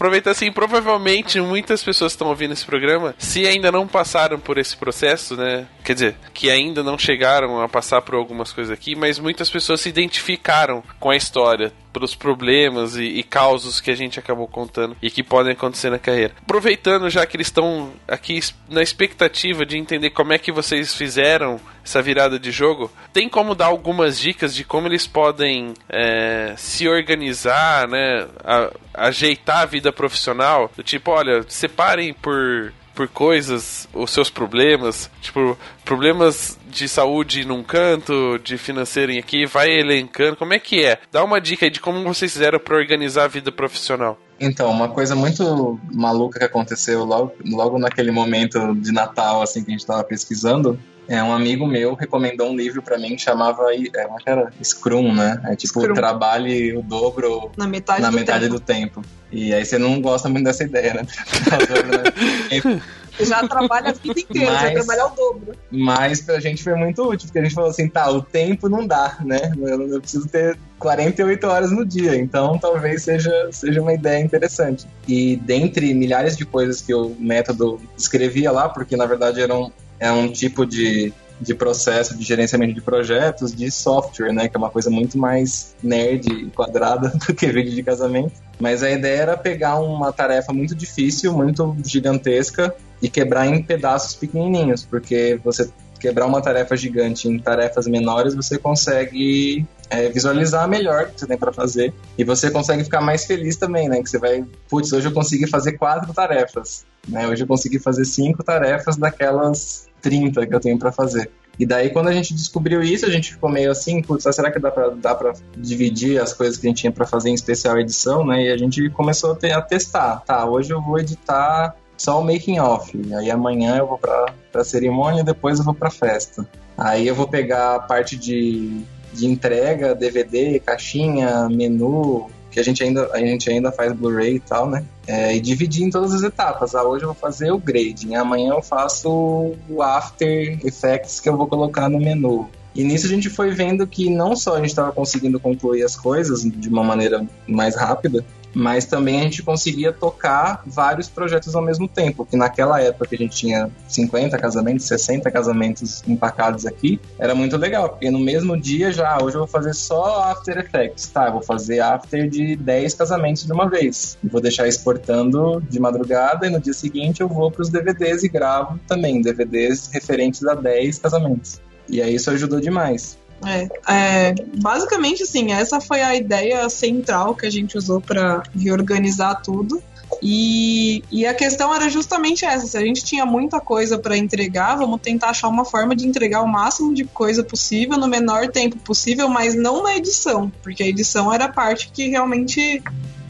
aproveitar assim, provavelmente muitas pessoas que estão ouvindo esse programa, se ainda não passaram por esse processo, né? Quer dizer, que ainda não chegaram a passar por algumas coisas aqui, mas muitas pessoas se identificaram com a história pelos problemas e, e causos que a gente acabou contando e que podem acontecer na carreira. Aproveitando já que eles estão aqui na expectativa de entender como é que vocês fizeram essa virada de jogo, tem como dar algumas dicas de como eles podem é, se organizar, né, a, ajeitar a vida profissional, do tipo, olha, separem por por coisas, os seus problemas, tipo, problemas de saúde num canto, de financeiro em aqui, vai elencando. Como é que é? Dá uma dica aí de como vocês fizeram para organizar a vida profissional. Então, uma coisa muito maluca que aconteceu logo, logo naquele momento de Natal, assim, que a gente estava pesquisando, é, um amigo meu recomendou um livro para mim que chamava é, como é era? Scrum, né? É tipo, Scrum. trabalhe o dobro Na metade, na do, metade tempo. do tempo. E aí você não gosta muito dessa ideia, né? Já trabalha a vida inteira, Mas- trabalhar o dobro. Mas pra gente foi muito útil, porque a gente falou assim, tá, o tempo não dá, né? Eu, eu preciso ter 48 horas no dia, então talvez seja, seja uma ideia interessante. E dentre milhares de coisas que o método escrevia lá, porque na verdade era um, é um tipo de, de processo de gerenciamento de projetos de software, né? Que é uma coisa muito mais nerd e quadrada do que vídeo de casamento. Mas a ideia era pegar uma tarefa muito difícil, muito gigantesca, e quebrar em pedaços pequenininhos, porque você quebrar uma tarefa gigante em tarefas menores, você consegue é, visualizar melhor o que você tem para fazer e você consegue ficar mais feliz também, né? Que você vai, putz, hoje eu consegui fazer quatro tarefas, né? Hoje eu consegui fazer cinco tarefas daquelas 30 que eu tenho para fazer. E daí, quando a gente descobriu isso, a gente ficou meio assim, putz, ah, será que dá pra, dá pra dividir as coisas que a gente tinha pra fazer em especial edição, né? E a gente começou a, te- a testar. Tá, hoje eu vou editar só o making off. Aí amanhã eu vou pra, pra cerimônia, depois eu vou pra festa. Aí eu vou pegar a parte de, de entrega, DVD, caixinha, menu, que a gente ainda, a gente ainda faz Blu-ray e tal, né? É, e dividir em todas as etapas. Ah, hoje eu vou fazer o grading, amanhã eu faço o After Effects que eu vou colocar no menu. E nisso a gente foi vendo que não só a gente estava conseguindo concluir as coisas de uma maneira mais rápida, mas também a gente conseguia tocar vários projetos ao mesmo tempo, que naquela época que a gente tinha 50 casamentos, 60 casamentos empacados aqui, era muito legal, porque no mesmo dia já, hoje eu vou fazer só After Effects, tá, eu vou fazer After de 10 casamentos de uma vez, e vou deixar exportando de madrugada, e no dia seguinte eu vou para os DVDs e gravo também, DVDs referentes a 10 casamentos. E aí isso ajudou demais. É, é, basicamente, assim, essa foi a ideia central que a gente usou para reorganizar tudo. E, e a questão era justamente essa: se a gente tinha muita coisa para entregar, vamos tentar achar uma forma de entregar o máximo de coisa possível no menor tempo possível, mas não na edição, porque a edição era a parte que realmente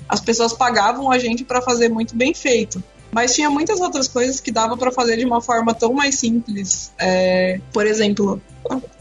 as pessoas pagavam a gente para fazer muito bem feito. Mas tinha muitas outras coisas que dava para fazer de uma forma tão mais simples. É, por exemplo,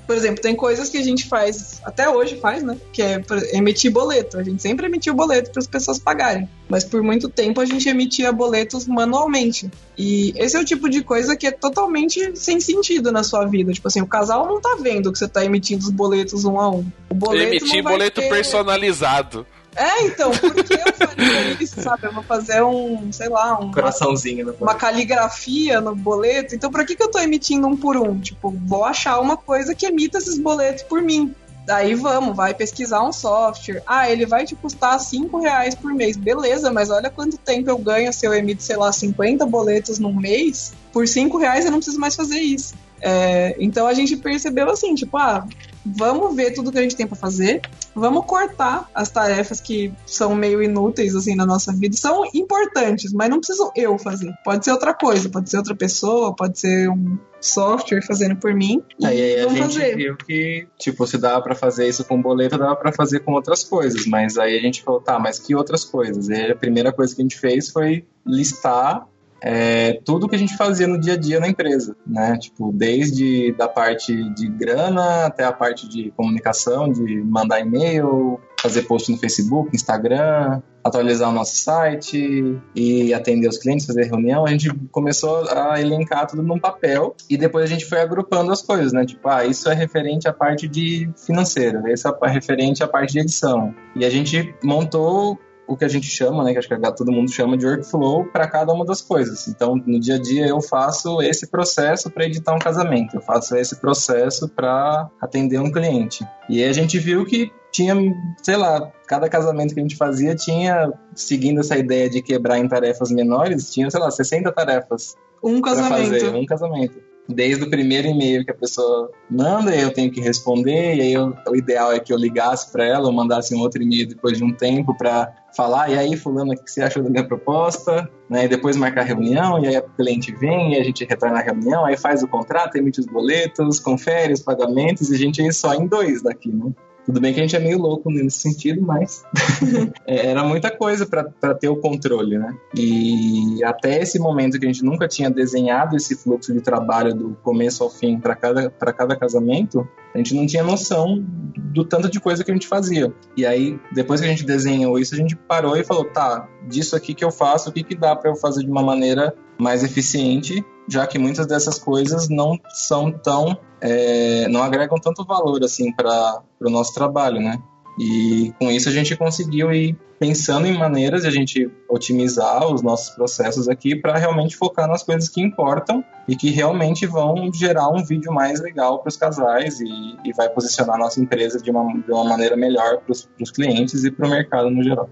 por exemplo, tem coisas que a gente faz, até hoje faz, né? Que é emitir boleto. A gente sempre emitiu boleto para as pessoas pagarem. Mas por muito tempo a gente emitia boletos manualmente. E esse é o tipo de coisa que é totalmente sem sentido na sua vida. Tipo assim, o casal não tá vendo que você tá emitindo os boletos um a um. O boleto Emitir boleto ter- personalizado. É, então, por que eu faria isso, sabe? Eu vou fazer um, sei lá, um, Coraçãozinho no uma caligrafia no boleto. Então, pra que, que eu tô emitindo um por um? Tipo, vou achar uma coisa que emita esses boletos por mim. Daí vamos, vai pesquisar um software. Ah, ele vai te custar 5 reais por mês. Beleza, mas olha quanto tempo eu ganho se eu emito, sei lá, 50 boletos num mês. Por 5 reais eu não preciso mais fazer isso. É, então a gente percebeu assim, tipo, ah, vamos ver tudo que a gente tem pra fazer, vamos cortar as tarefas que são meio inúteis assim na nossa vida, são importantes, mas não precisam eu fazer. Pode ser outra coisa, pode ser outra pessoa, pode ser um software fazendo por mim. Aí, aí a gente fazer. viu que, tipo, se dava pra fazer isso com boleto, dava pra fazer com outras coisas. Mas aí a gente falou, tá, mas que outras coisas? E a primeira coisa que a gente fez foi listar é, tudo que a gente fazia no dia a dia na empresa, né? Tipo, desde da parte de grana até a parte de comunicação, de mandar e-mail, fazer post no Facebook, Instagram, atualizar o nosso site e atender os clientes, fazer reunião. A gente começou a elencar tudo num papel e depois a gente foi agrupando as coisas, né? Tipo, ah, isso é referente à parte de financeira, isso é referente à parte de edição. E a gente montou o que a gente chama, né, que acho que todo mundo chama de workflow para cada uma das coisas. Então, no dia a dia eu faço esse processo para editar um casamento, eu faço esse processo para atender um cliente. E aí a gente viu que tinha, sei lá, cada casamento que a gente fazia tinha, seguindo essa ideia de quebrar em tarefas menores, tinha, sei lá, 60 tarefas Um casamento. fazer um casamento. Desde o primeiro e-mail que a pessoa manda, eu tenho que responder, e aí eu- o ideal é que eu ligasse para ela, ou mandasse um outro e-mail depois de um tempo para falar, e aí, fulano, o que você achou da minha proposta? Né? E depois marcar reunião, e aí o cliente vem, e a gente retorna a reunião, aí faz o contrato, emite os boletos, confere os pagamentos, e a gente é só em dois daqui, né? Tudo bem que a gente é meio louco nesse sentido, mas é, era muita coisa para ter o controle, né? E até esse momento que a gente nunca tinha desenhado esse fluxo de trabalho do começo ao fim para cada, pra cada casamento, a gente não tinha noção do tanto de coisa que a gente fazia. E aí, depois que a gente desenhou isso, a gente parou e falou: tá, disso aqui que eu faço, o que, que dá para eu fazer de uma maneira mais eficiente, já que muitas dessas coisas não são tão. É, não agregam tanto valor assim para o nosso trabalho, né? E com isso a gente conseguiu ir pensando em maneiras de a gente otimizar os nossos processos aqui para realmente focar nas coisas que importam e que realmente vão gerar um vídeo mais legal para os casais e, e vai posicionar a nossa empresa de uma, de uma maneira melhor para os clientes e para o mercado no geral.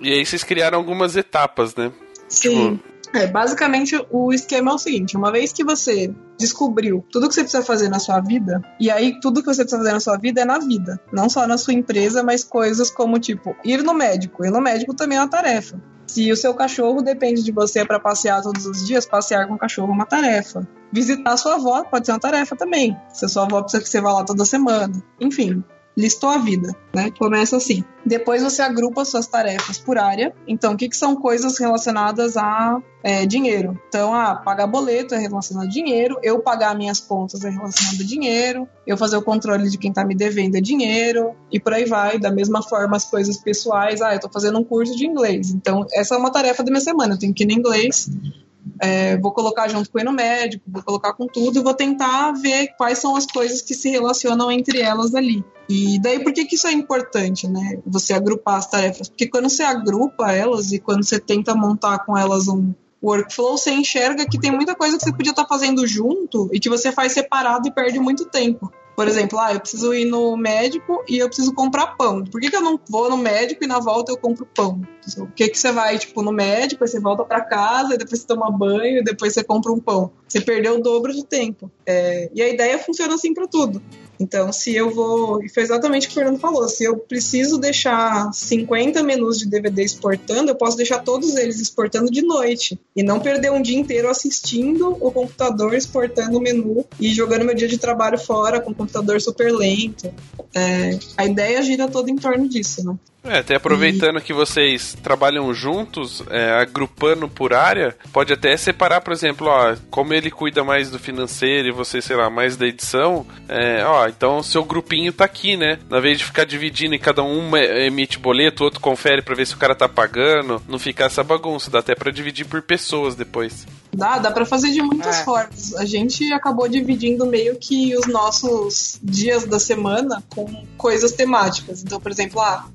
E aí vocês criaram algumas etapas, né? Sim. É, basicamente o esquema é o seguinte: uma vez que você descobriu tudo que você precisa fazer na sua vida, e aí tudo que você precisa fazer na sua vida é na vida, não só na sua empresa, mas coisas como tipo ir no médico. Ir no médico também é uma tarefa. Se o seu cachorro depende de você para passear todos os dias, passear com o cachorro é uma tarefa. Visitar sua avó pode ser uma tarefa também. Se a sua avó precisa que você vá lá toda semana. Enfim, listou a vida, né? Começa assim. Depois você agrupa suas tarefas por área. Então, o que, que são coisas relacionadas a é, dinheiro? Então, ah, pagar boleto é relacionado a dinheiro, eu pagar minhas contas é relacionado a dinheiro, eu fazer o controle de quem tá me devendo é dinheiro, e por aí vai. Da mesma forma, as coisas pessoais, ah, eu tô fazendo um curso de inglês. Então, essa é uma tarefa da minha semana, eu tenho que ir no inglês. É, vou colocar junto com ir no médico, vou colocar com tudo e vou tentar ver quais são as coisas que se relacionam entre elas ali. E daí por que, que isso é importante, né? Você agrupar as tarefas? Porque quando você agrupa elas e quando você tenta montar com elas um workflow, você enxerga que tem muita coisa que você podia estar fazendo junto e que você faz separado e perde muito tempo. Por exemplo, ah, eu preciso ir no médico e eu preciso comprar pão. Por que, que eu não vou no médico e na volta eu compro pão? Por que, que você vai, tipo, no médico, aí você volta para casa, e depois você toma banho, e depois você compra um pão? Você perdeu o dobro de tempo. É, e a ideia funciona assim para tudo. Então, se eu vou. E foi exatamente o que o Fernando falou: se eu preciso deixar 50 menus de DVD exportando, eu posso deixar todos eles exportando de noite. E não perder um dia inteiro assistindo o computador exportando o menu e jogando meu dia de trabalho fora com o computador super lento. É, a ideia gira toda em torno disso, né? É, até aproveitando que vocês trabalham juntos, é, agrupando por área, pode até separar, por exemplo, ó, como ele cuida mais do financeiro e você, sei lá, mais da edição, é, ó, então o seu grupinho tá aqui, né? Na vez de ficar dividindo e cada um é, emite boleto, o outro confere pra ver se o cara tá pagando, não ficar essa bagunça, dá até pra dividir por pessoas depois. Dá, dá pra fazer de muitas É. formas. A gente acabou dividindo meio que os nossos dias da semana com coisas temáticas. Então, por exemplo, ah,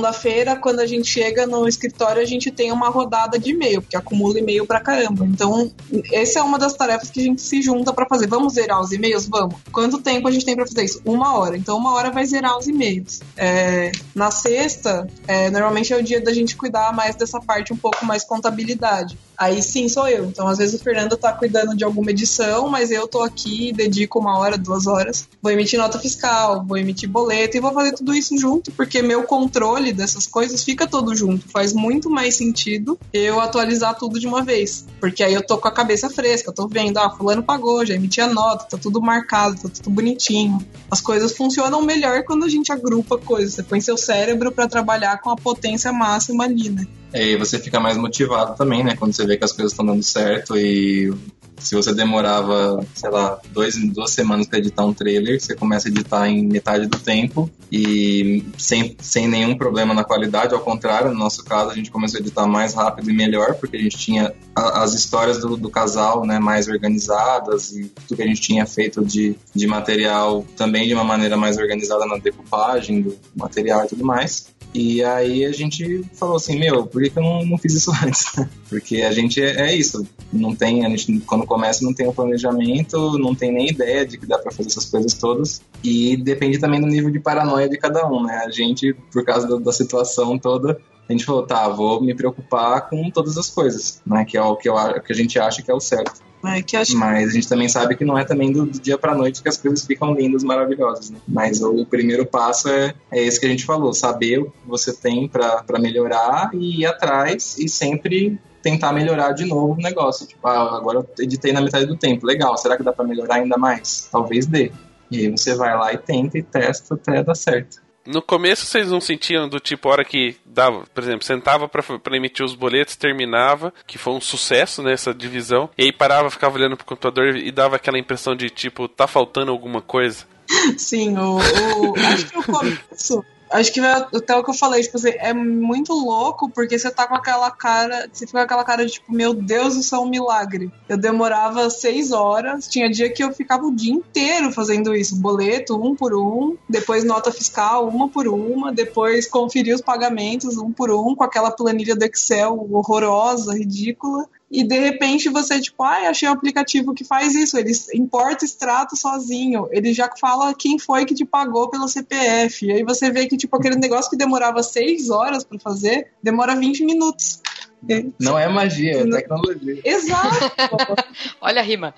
segunda-feira, quando a gente chega no escritório, a gente tem uma rodada de e-mail, porque acumula e-mail pra caramba. Então, essa é uma das tarefas que a gente se junta pra fazer. Vamos zerar os e-mails? Vamos. Quanto tempo a gente tem pra fazer isso? Uma hora. Então, uma hora vai zerar os e-mails. É, na sexta, é, normalmente é o dia da gente cuidar mais dessa parte um pouco mais contabilidade. Aí sim sou eu. Então, às vezes o Fernando tá cuidando de alguma edição, mas eu tô aqui, dedico uma hora, duas horas, vou emitir nota fiscal, vou emitir boleto e vou fazer tudo isso junto, porque meu controle dessas coisas fica todo junto. Faz muito mais sentido eu atualizar tudo de uma vez. Porque aí eu tô com a cabeça fresca, tô vendo, ah, fulano pagou, já emiti a nota, tá tudo marcado, tá tudo bonitinho. As coisas funcionam melhor quando a gente agrupa coisas. Você põe seu cérebro para trabalhar com a potência máxima ali, né? E você fica mais motivado também, né? Quando você vê que as coisas estão dando certo e se você demorava, sei lá, dois, duas semanas para editar um trailer, você começa a editar em metade do tempo e sem, sem nenhum problema na qualidade, ao contrário, no nosso caso a gente começou a editar mais rápido e melhor, porque a gente tinha a- as histórias do, do casal né, mais organizadas e tudo que a gente tinha feito de, de material também de uma maneira mais organizada na decupagem do material e tudo mais. E aí a gente falou assim, meu, por que, eu não, não fiz isso antes? Porque a gente é, é isso, não tem, a gente quando começa não tem o planejamento, não tem nem ideia de que dá para fazer essas coisas todas. E depende também do nível de paranoia de cada um, né? A gente, por causa da, da situação toda, a gente falou, tá, vou me preocupar com todas as coisas, né? Que é o que, eu, que a gente acha que é o certo. É, que acho Mas a gente também sabe que não é também do, do dia pra noite que as coisas ficam lindas, maravilhosas, né? Mas o, o primeiro passo é, é esse que a gente falou, saber o que você tem pra melhorar e ir atrás e sempre tentar melhorar de novo o negócio. Tipo, ah, agora eu editei na metade do tempo, legal, será que dá pra melhorar ainda mais? Talvez dê. E aí você vai lá e tenta e testa até dar certo. No começo vocês não sentiam do tipo, hora que dava, por exemplo, sentava pra emitir os boletos, terminava, que foi um sucesso nessa divisão, e aí parava, ficava olhando pro computador e dava aquela impressão de tipo, tá faltando alguma coisa. Sim, o, o- acho que o começo. Acho que até o que eu falei, tipo assim, é muito louco porque você tá com aquela cara. Você fica com aquela cara de tipo, meu Deus, isso é um milagre. Eu demorava seis horas, tinha dia que eu ficava o dia inteiro fazendo isso. Boleto, um por um, depois nota fiscal, uma por uma, depois conferir os pagamentos, um por um, com aquela planilha do Excel horrorosa, ridícula. E de repente você, tipo, ai, achei um aplicativo que faz isso. Ele importa extrato sozinho. Ele já fala quem foi que te pagou pelo CPF. E aí você vê que, tipo, aquele negócio que demorava seis horas pra fazer, demora 20 minutos. Não é magia, é tecnologia. Exato! Olha a rima.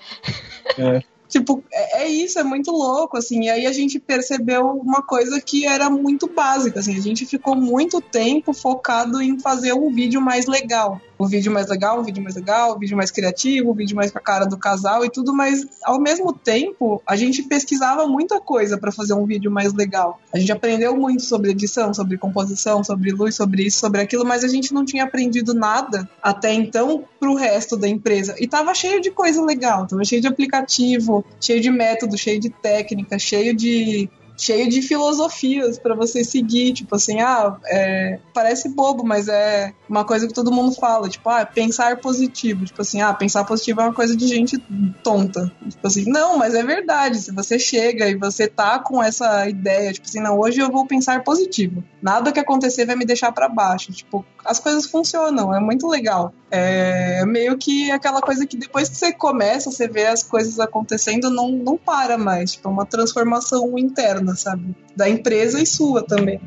Tipo, é, é isso, é muito louco, assim. E aí a gente percebeu uma coisa que era muito básica, assim. A gente ficou muito tempo focado em fazer um vídeo mais legal. O vídeo mais legal, o vídeo mais legal, o vídeo mais criativo, o vídeo mais com a cara do casal e tudo, mas ao mesmo tempo a gente pesquisava muita coisa para fazer um vídeo mais legal. A gente aprendeu muito sobre edição, sobre composição, sobre luz, sobre isso, sobre aquilo, mas a gente não tinha aprendido nada até então pro resto da empresa. E tava cheio de coisa legal, tava cheio de aplicativo, cheio de método, cheio de técnica, cheio de cheio de filosofias para você seguir, tipo assim, ah, é, parece bobo, mas é uma coisa que todo mundo fala, tipo, ah, pensar positivo, tipo assim, ah, pensar positivo é uma coisa de gente tonta, tipo assim, não, mas é verdade, se você chega e você tá com essa ideia, tipo assim, não, hoje eu vou pensar positivo, nada que acontecer vai me deixar para baixo, tipo, as coisas funcionam, é muito legal, é meio que aquela coisa que depois que você começa, você vê as coisas acontecendo, não, não para mais, tipo, é uma transformação interna, sabe, da empresa e sua também.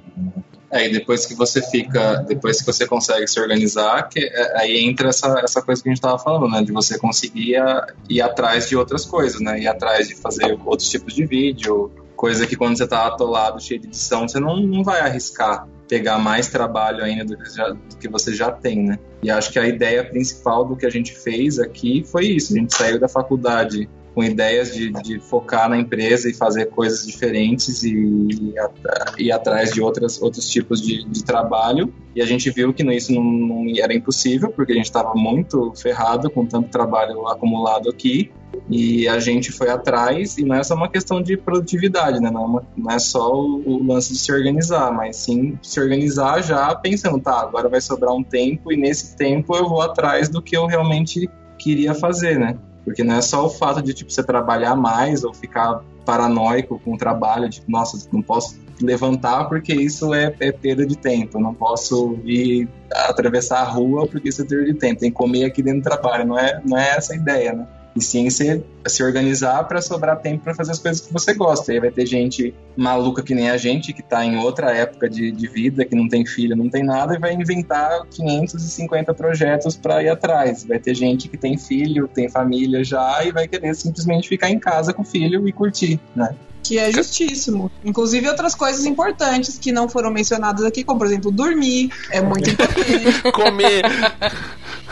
É, e depois que você fica, depois que você consegue se organizar, que, é, aí entra essa, essa coisa que a gente estava falando, né? De você conseguir a- ir atrás de outras coisas, né? Ir atrás de fazer outros tipos de vídeo, coisa que quando você tá atolado, cheio de edição, você não, não vai arriscar pegar mais trabalho ainda do que, já- do que você já tem, né? E acho que a ideia principal do que a gente fez aqui foi isso. A gente saiu da faculdade com ideias de, de focar na empresa e fazer coisas diferentes e ir, at- ir atrás de outras, outros tipos de, de trabalho. E a gente viu que isso não, não era impossível, porque a gente estava muito ferrado com tanto trabalho acumulado aqui. E a gente foi atrás, e não é só uma questão de produtividade, né? É, não é só o, o lance de se organizar, mas sim se organizar já pensando, tá, agora vai sobrar um tempo, e nesse tempo eu vou atrás do que eu realmente queria fazer, né? Porque não é só o fato de tipo, você trabalhar mais ou ficar paranoico com o trabalho, tipo, nossa, não posso levantar porque isso é, é perda de tempo, não posso ir atravessar a rua porque isso é perda de tempo, tem que comer aqui dentro do trabalho, não é, não é essa a ideia, né? E sim você se organizar para sobrar tempo para fazer as coisas que você gosta. E aí vai ter gente maluca que nem a gente, que tá em outra época de, de vida, que não tem filho, não tem nada, e vai inventar 550 projetos para ir atrás. Vai ter gente que tem filho, tem família já, e vai querer simplesmente ficar em casa com o filho e curtir, né? Que é justíssimo. Inclusive outras coisas importantes que não foram mencionadas aqui, como por exemplo, dormir, é muito importante. Comer.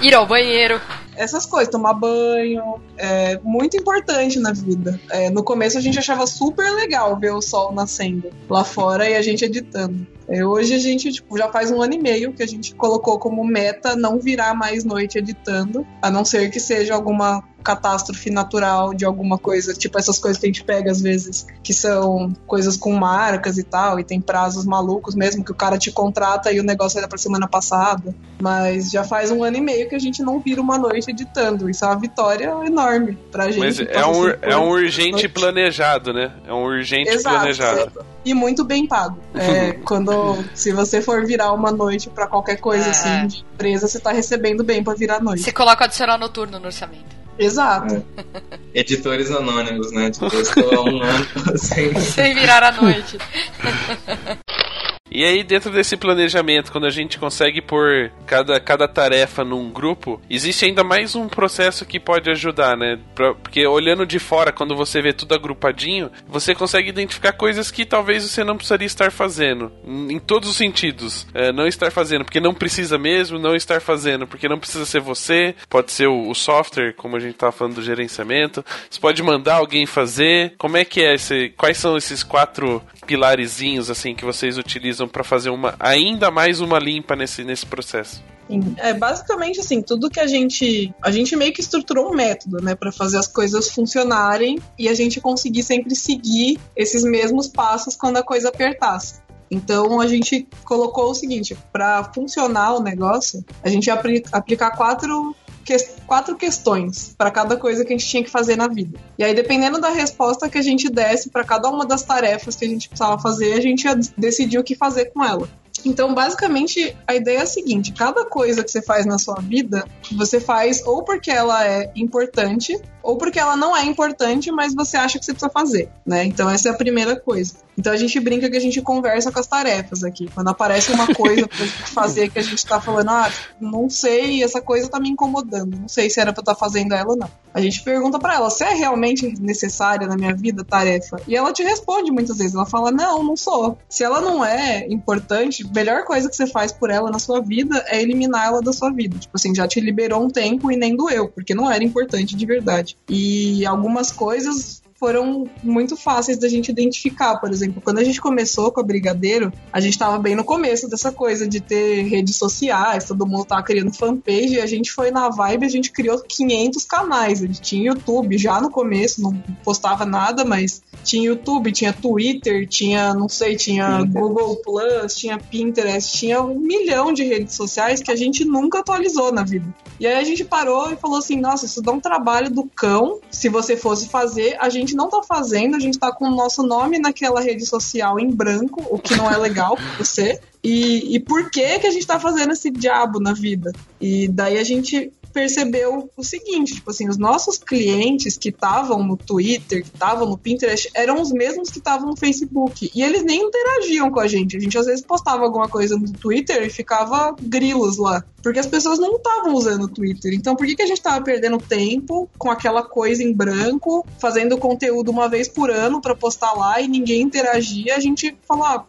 Ir ao banheiro. Essas coisas, tomar banho, é muito importante na vida. É, no começo a gente achava super legal ver o sol nascendo lá fora e a gente editando. É, hoje a gente tipo, já faz um ano e meio que a gente colocou como meta não virar mais noite editando, a não ser que seja alguma catástrofe natural de alguma coisa, tipo essas coisas que a gente pega às vezes, que são coisas com marcas e tal, e tem prazos malucos mesmo, que o cara te contrata e o negócio era pra semana passada. Mas já faz um ano e meio que a gente não vira uma noite editando. Isso é uma vitória enorme pra gente. Mas é um, é um urgente planejado, né? É um urgente Exato, planejado. é. E muito bem pago. É, quando se você for virar uma noite pra qualquer coisa É. assim de empresa, você tá recebendo bem pra virar noite. Você coloca adicional noturno no orçamento. Exato. Editores anônimos, né? Tipo, eu estou há um ano sem. Sem virar à noite. E aí, dentro desse planejamento, quando a gente consegue pôr cada, cada tarefa num grupo, existe ainda mais um processo que pode ajudar, né? Pra- porque olhando de fora, quando você vê tudo agrupadinho, você consegue identificar coisas que talvez você não precisaria estar fazendo. Em todos os sentidos. É, não estar fazendo porque não precisa mesmo, não estar fazendo porque não precisa ser você, pode ser o, o software, como a gente estava falando do gerenciamento. Você pode mandar alguém fazer. Como é que é esse. Quais são esses quatro pilarezinhos assim que vocês utilizam para fazer uma ainda mais uma limpa nesse, nesse processo? Sim. É basicamente assim, tudo que a gente. A gente meio que estruturou um método, né, Pra fazer as coisas funcionarem e a gente conseguir sempre seguir esses mesmos passos quando a coisa apertasse. Então a gente colocou o seguinte: para funcionar o negócio, a gente ia apli- aplicar quatro ques- quatro questões para cada coisa que a gente tinha que fazer na vida. E aí, dependendo da resposta que a gente desse para cada uma das tarefas que a gente precisava fazer, a gente ia decidir o que fazer com ela. Então, basicamente, a ideia é a seguinte: cada coisa que você faz na sua vida, você faz ou porque ela é importante, ou porque ela não é importante, mas você acha que você precisa fazer, né? Então, essa é a primeira coisa. Então, a gente brinca que a gente conversa com as tarefas aqui. Quando aparece uma coisa pra gente fazer que a gente tá falando, ah, não sei, essa coisa tá me incomodando, não sei se era pra eu estar fazendo ela ou não. A gente pergunta pra ela, se é realmente necessária na minha vida tarefa? E ela te responde muitas vezes, ela fala, não, não sou. Se ela não é importante, a melhor coisa que você faz por ela na sua vida é eliminar ela da sua vida. Tipo assim, já te liberou um tempo e nem doeu, porque não era importante de verdade. E algumas coisas foram muito fáceis da gente identificar. Por exemplo, quando a gente começou com a Brigadeiro, a gente estava bem no começo dessa coisa de ter redes sociais, todo mundo tava criando fanpage, e a gente foi na vibe, a gente criou 500 canais. A gente tinha YouTube já no começo, não postava nada, mas tinha YouTube, tinha Twitter, tinha, não sei, tinha Pinterest. Google Plus, tinha Pinterest, tinha um milhão de redes sociais que a gente nunca atualizou na vida. E aí a gente parou e falou assim: nossa, isso dá um trabalho do cão. Se você fosse fazer, a gente não tá fazendo, a gente tá com o nosso nome naquela rede social em branco, o que não é legal pra você. E, e por que que a gente tá fazendo esse diabo na vida? E daí a gente percebeu o seguinte, tipo assim, os nossos clientes que estavam no Twitter, que estavam no Pinterest, eram os mesmos que estavam no Facebook. E eles nem interagiam com a gente. A gente às vezes postava alguma coisa no Twitter e ficava grilos lá. Porque as pessoas não estavam usando o Twitter. Então por que, que a gente tava perdendo tempo com aquela coisa em branco, fazendo conteúdo uma vez por ano para postar lá e ninguém interagia? A gente falou, ah,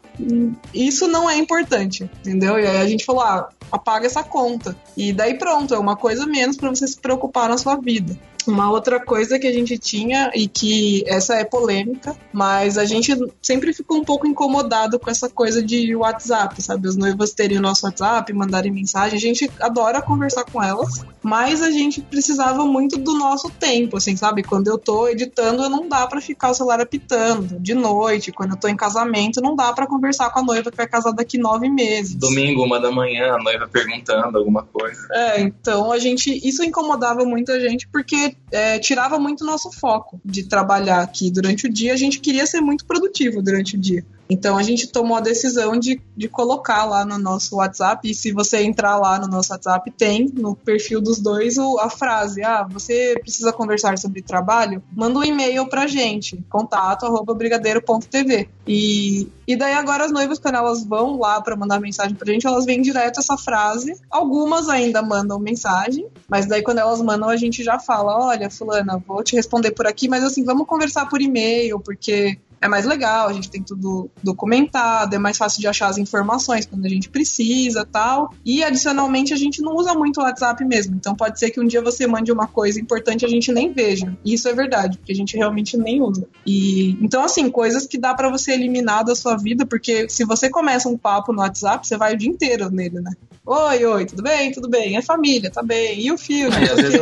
isso não é importante, entendeu? E aí a gente falou, ah, apaga essa conta. E daí pronto, é uma coisa menos para você se preocupar na sua vida. Uma outra coisa que a gente tinha, e que essa é polêmica, mas a gente sempre ficou um pouco incomodado com essa coisa de WhatsApp, sabe? As noivas terem o nosso WhatsApp, mandarem mensagem. A gente adora conversar com elas, mas a gente precisava muito do nosso tempo, assim, sabe? Quando eu tô editando, não dá pra ficar o celular apitando. De noite, quando eu tô em casamento, não dá pra conversar com a noiva que vai casar daqui nove meses. Domingo, uma da manhã, a noiva perguntando alguma coisa. É, então a gente. Isso incomodava muito a gente porque é, tirava muito nosso foco de trabalhar aqui durante o dia. A gente queria ser muito produtivo durante o dia. Então a gente tomou a decisão de, de colocar lá no nosso WhatsApp, e se você entrar lá no nosso WhatsApp, tem no perfil dos dois o- a frase: Ah, você precisa conversar sobre trabalho? Manda um e-mail pra gente, contato arroba brigadeiro.tv. E, e daí agora as noivas, quando elas vão lá pra mandar mensagem pra gente, elas vêm direto essa frase. Algumas ainda mandam mensagem, mas daí quando elas mandam, a gente já fala: Olha, Fulana, vou te responder por aqui, mas assim, vamos conversar por e-mail, porque é mais legal, a gente tem tudo documentado, é mais fácil de achar as informações quando a gente precisa tal. E adicionalmente a gente não usa muito o WhatsApp mesmo. Então pode ser que um dia você mande uma coisa importante e a gente nem veja. E isso é verdade, porque a gente realmente nem usa. E então assim, coisas que dá pra você eliminar da sua vida, porque se você começa um papo no WhatsApp, você vai o dia inteiro nele, né? Oi, oi, tudo bem? Tudo bem. É família, tá bem. E o filho? E às vezes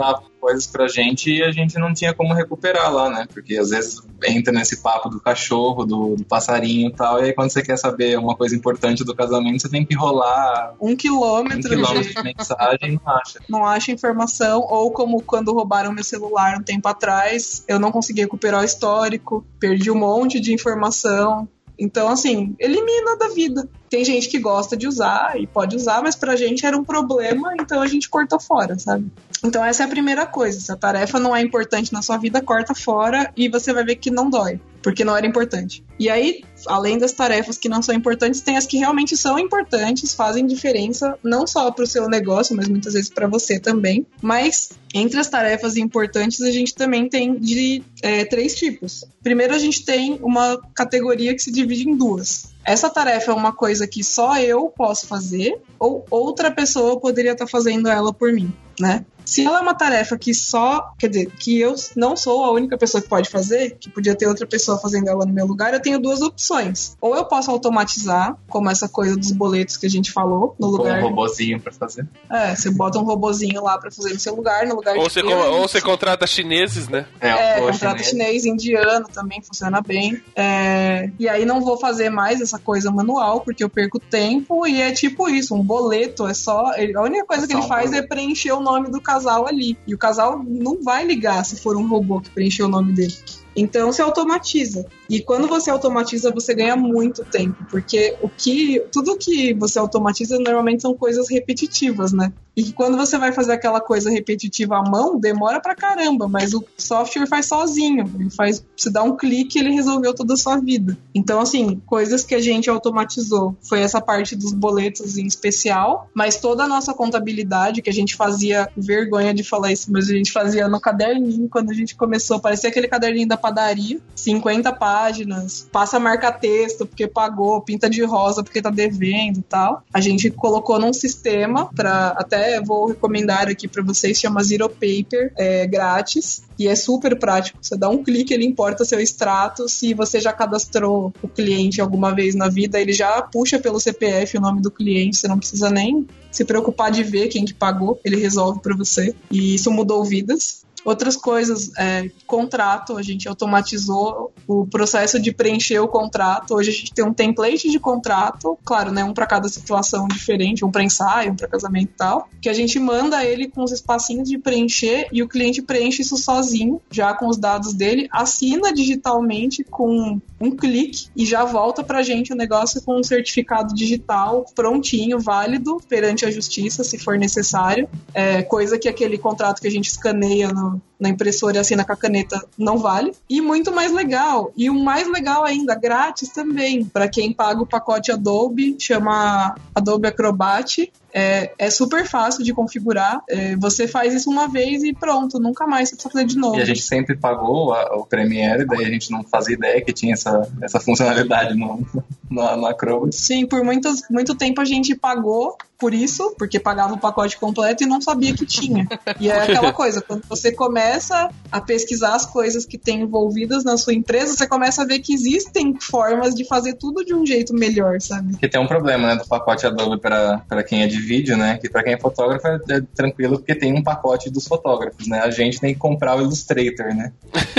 as coisas pra gente e a gente não tinha como recuperar lá, né? Porque às vezes entra nesse papo do cachorro, do, do passarinho e tal, e aí quando você quer saber uma coisa importante do casamento, você tem que rolar Um um quilômetro, quilômetro de... de mensagem e não acha. não acha informação, ou como quando roubaram meu celular um tempo atrás, eu não consegui recuperar o histórico, perdi um monte de informação. Então, assim, elimina da vida. Tem gente que gosta de usar e pode usar, mas pra gente era um problema, então a gente cortou fora, sabe? Então essa é a primeira coisa. Se a tarefa não é importante na sua vida, corta fora e você vai ver que não dói, porque não era importante. E aí, além das tarefas que não são importantes, tem as que realmente são importantes, fazem diferença não só para o seu negócio, mas muitas vezes para você também. Mas entre as tarefas importantes, a gente também tem de é, três tipos. Primeiro, a gente tem uma categoria que se divide em duas. Essa tarefa é uma coisa que só eu posso fazer, ou outra pessoa poderia estar fazendo ela por mim, né? Se ela é uma tarefa que só, quer dizer, que eu não sou a única pessoa que pode fazer, que podia ter outra pessoa fazendo ela no meu lugar, eu tenho duas opções. Ou eu posso automatizar, como essa coisa dos boletos que a gente falou, no Com lugar. um robozinho pra fazer. É, você bota um robozinho lá pra fazer no seu lugar, no lugar Ou de você, eu, co- ou você contrata chineses, né? é, o contrato chinês. chinês, indiano também funciona bem. É, e aí não vou fazer mais essa coisa manual, porque eu perco tempo e é tipo isso, um boleto é só. ele- a única coisa que Só ele um faz é preencher o nome do casal ali. E o casal não vai ligar se for um robô que preencheu o nome dele. Então você automatiza. E quando você automatiza, você ganha muito tempo, porque o que tudo que você automatiza normalmente são coisas repetitivas, né? E que quando você vai fazer aquela coisa repetitiva à mão, demora pra caramba, mas o software faz sozinho. Ele faz, você dá um clique ele resolveu toda a sua vida. Então, assim, coisas que a gente automatizou foi essa parte dos boletos em especial, mas toda a nossa contabilidade, que a gente fazia, vergonha de falar isso, mas a gente fazia no caderninho quando a gente começou, parecia aquele caderninho da padaria, 50 páginas, passa marca-texto porque pagou, pinta de rosa porque tá devendo e tal. A gente colocou num sistema para até vou recomendar aqui para vocês, chama Zero Paper, é grátis e é super prático. Você dá um clique, ele importa seu extrato. Se você já cadastrou o cliente alguma vez na vida, ele já puxa pelo CPF o nome do cliente, você não precisa nem se preocupar de ver quem que pagou, ele resolve para você. E isso mudou vidas. Outras coisas, é, contrato, a gente automatizou o processo de preencher o contrato. Hoje a gente tem um template de contrato, claro, né, um para cada situação diferente, um para ensaio, um para casamento e tal, que a gente manda ele com os espacinhos de preencher e o cliente preenche isso sozinho, já com os dados dele, assina digitalmente com um clique e já volta pra gente o negócio com um certificado digital prontinho, válido perante a justiça, se for necessário. É, coisa que aquele contrato que a gente escaneia no- na impressora e assina com a caneta não vale. E muito mais legal. E o mais legal ainda, grátis também. Para quem paga o pacote Adobe, chama Adobe Acrobat. É, é super fácil de configurar. É, você faz isso uma vez e pronto, nunca mais você precisa fazer de novo. E a gente sempre pagou a- o Premiere, daí a gente não fazia ideia que tinha essa, essa funcionalidade no, no, no Acrobat. Sim, por muitos, muito tempo a gente pagou por isso, porque pagava o pacote completo e não sabia que tinha. E é aquela coisa, quando você começa a pesquisar as coisas que tem envolvidas na sua empresa, você começa a ver que existem formas de fazer tudo de um jeito melhor, sabe? Porque tem um problema, né, do pacote Adobe para quem é de vídeo, né, que para quem é fotógrafo é, é tranquilo porque tem um pacote dos fotógrafos, né, a gente tem que comprar o Illustrator, né.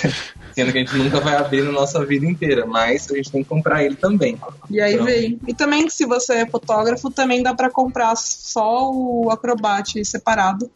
Sendo que a gente nunca vai abrir na nossa vida inteira, mas a gente tem que comprar ele também. E aí Então- vem. E também, se você é fotógrafo, também dá pra comprar só o Acrobat separado.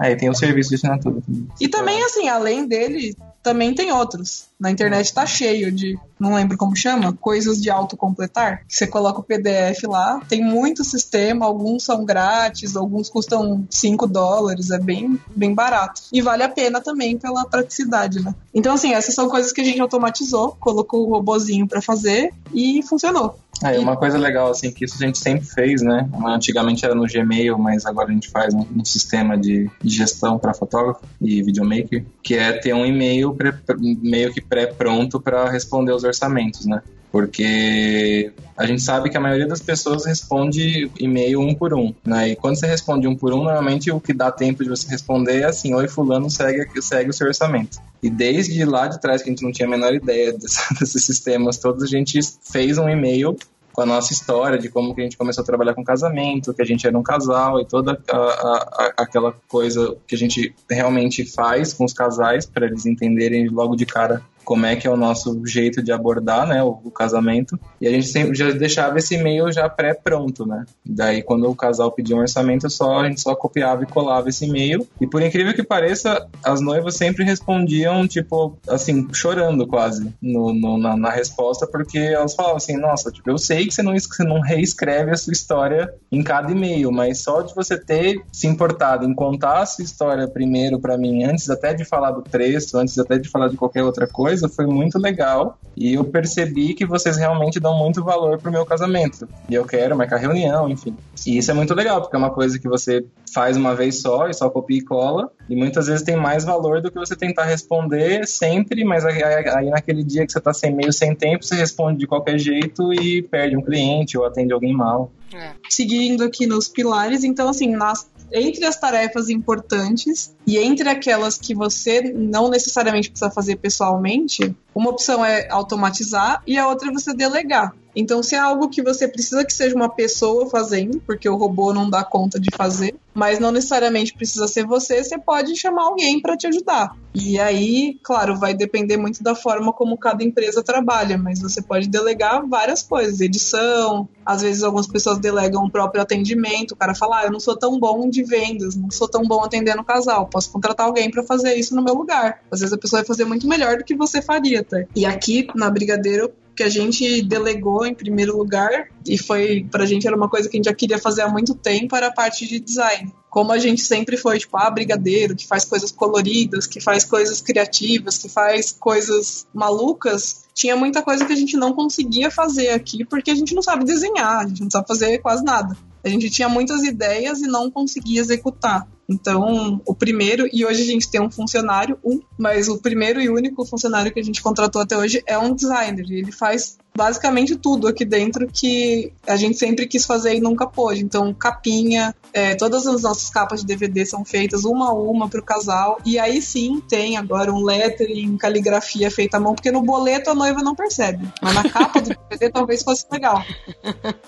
Aí tem o serviço de assinatura também. E também, assim, além dele, também tem outros. Na internet tá cheio de, não lembro como chama, coisas de autocompletar. Você coloca o PDF lá, tem muito sistema, alguns são grátis, alguns custam 5 dólares, é bem, bem barato. E vale a pena também pela praticidade, né? Então, assim, essas são coisas que a gente automatizou, colocou o robozinho pra fazer e funcionou. É, uma coisa legal, assim, que isso a gente sempre fez, né? Antigamente era no Gmail, mas agora a gente faz um, um sistema de, de gestão para fotógrafo e videomaker, que é ter um e-mail pré- meio que pré-pronto para responder os orçamentos, né? Porque a gente sabe que a maioria das pessoas responde e-mail um por um, né? E quando você responde um por um, normalmente o que dá tempo de você responder é assim, oi fulano, segue, segue o seu orçamento. E desde lá de trás, que a gente não tinha a menor ideia desse- desses sistemas todos, a gente fez um e-mail com a nossa história de como que a gente começou a trabalhar com casamento, que a gente era um casal e toda a, a, a, aquela coisa que a gente realmente faz com os casais para eles entenderem logo de cara como é que é o nosso jeito de abordar, né, o, o casamento. E a gente sempre já deixava esse e-mail já pré-pronto, né? Daí quando o casal pedia um orçamento, só a gente só copiava e colava esse e-mail. E por incrível que pareça, as noivas sempre respondiam tipo assim, chorando quase no, no na, na, resposta, porque elas falavam assim, nossa, tipo, eu sei que você não, você não reescreve a sua história em cada e-mail, mas só de você ter se importado em contar a sua história primeiro para mim, antes até de falar do texto, antes até de falar de qualquer outra coisa coisa, foi muito legal. E eu percebi que vocês realmente dão muito valor pro meu casamento. E eu quero marcar reunião, enfim. E isso é muito legal, porque é uma coisa que você faz uma vez só e só copia e cola. E muitas vezes tem mais valor do que você tentar responder sempre, mas aí, aí naquele dia que você tá sem meio sem tempo, você responde de qualquer jeito e perde um cliente ou atende alguém mal. É. Seguindo aqui nos pilares, então assim, nas entre as tarefas importantes e entre aquelas que você não necessariamente precisa fazer pessoalmente, uma opção é automatizar e a outra é você delegar. Então, se é algo que você precisa que seja uma pessoa fazendo, porque o robô não dá conta de fazer, mas não necessariamente precisa ser você, você pode chamar alguém para te ajudar. E aí, claro, vai depender muito da forma como cada empresa trabalha, mas você pode delegar várias coisas, edição, às vezes algumas pessoas delegam o próprio atendimento, o cara fala: "Ah, eu não sou tão bom de vendas, não sou tão bom atendendo casal, posso contratar alguém para fazer isso no meu lugar". Às vezes a pessoa vai fazer muito melhor do que você faria, E aqui na Brigadeiro que a gente delegou em primeiro lugar e foi pra gente era uma coisa que a gente já queria fazer há muito tempo era a parte de design. Como a gente sempre foi tipo ah, brigadeiro, que faz coisas coloridas, que faz coisas criativas, que faz coisas malucas, tinha muita coisa que a gente não conseguia fazer aqui porque a gente não sabe desenhar, a gente não sabe fazer quase nada. A gente tinha muitas ideias e não conseguia executar. Então, o primeiro, e hoje a gente tem um funcionário, um, mas o primeiro e único funcionário que a gente contratou até hoje é um designer. Ele faz basicamente tudo aqui dentro que a gente sempre quis fazer e nunca pôde. Então, capinha, é, todas as nossas capas de DVD são feitas uma a uma para o casal. E aí sim tem agora um lettering, caligrafia feita à mão, porque no boleto a noiva não percebe. Mas na capa do DVD talvez fosse legal.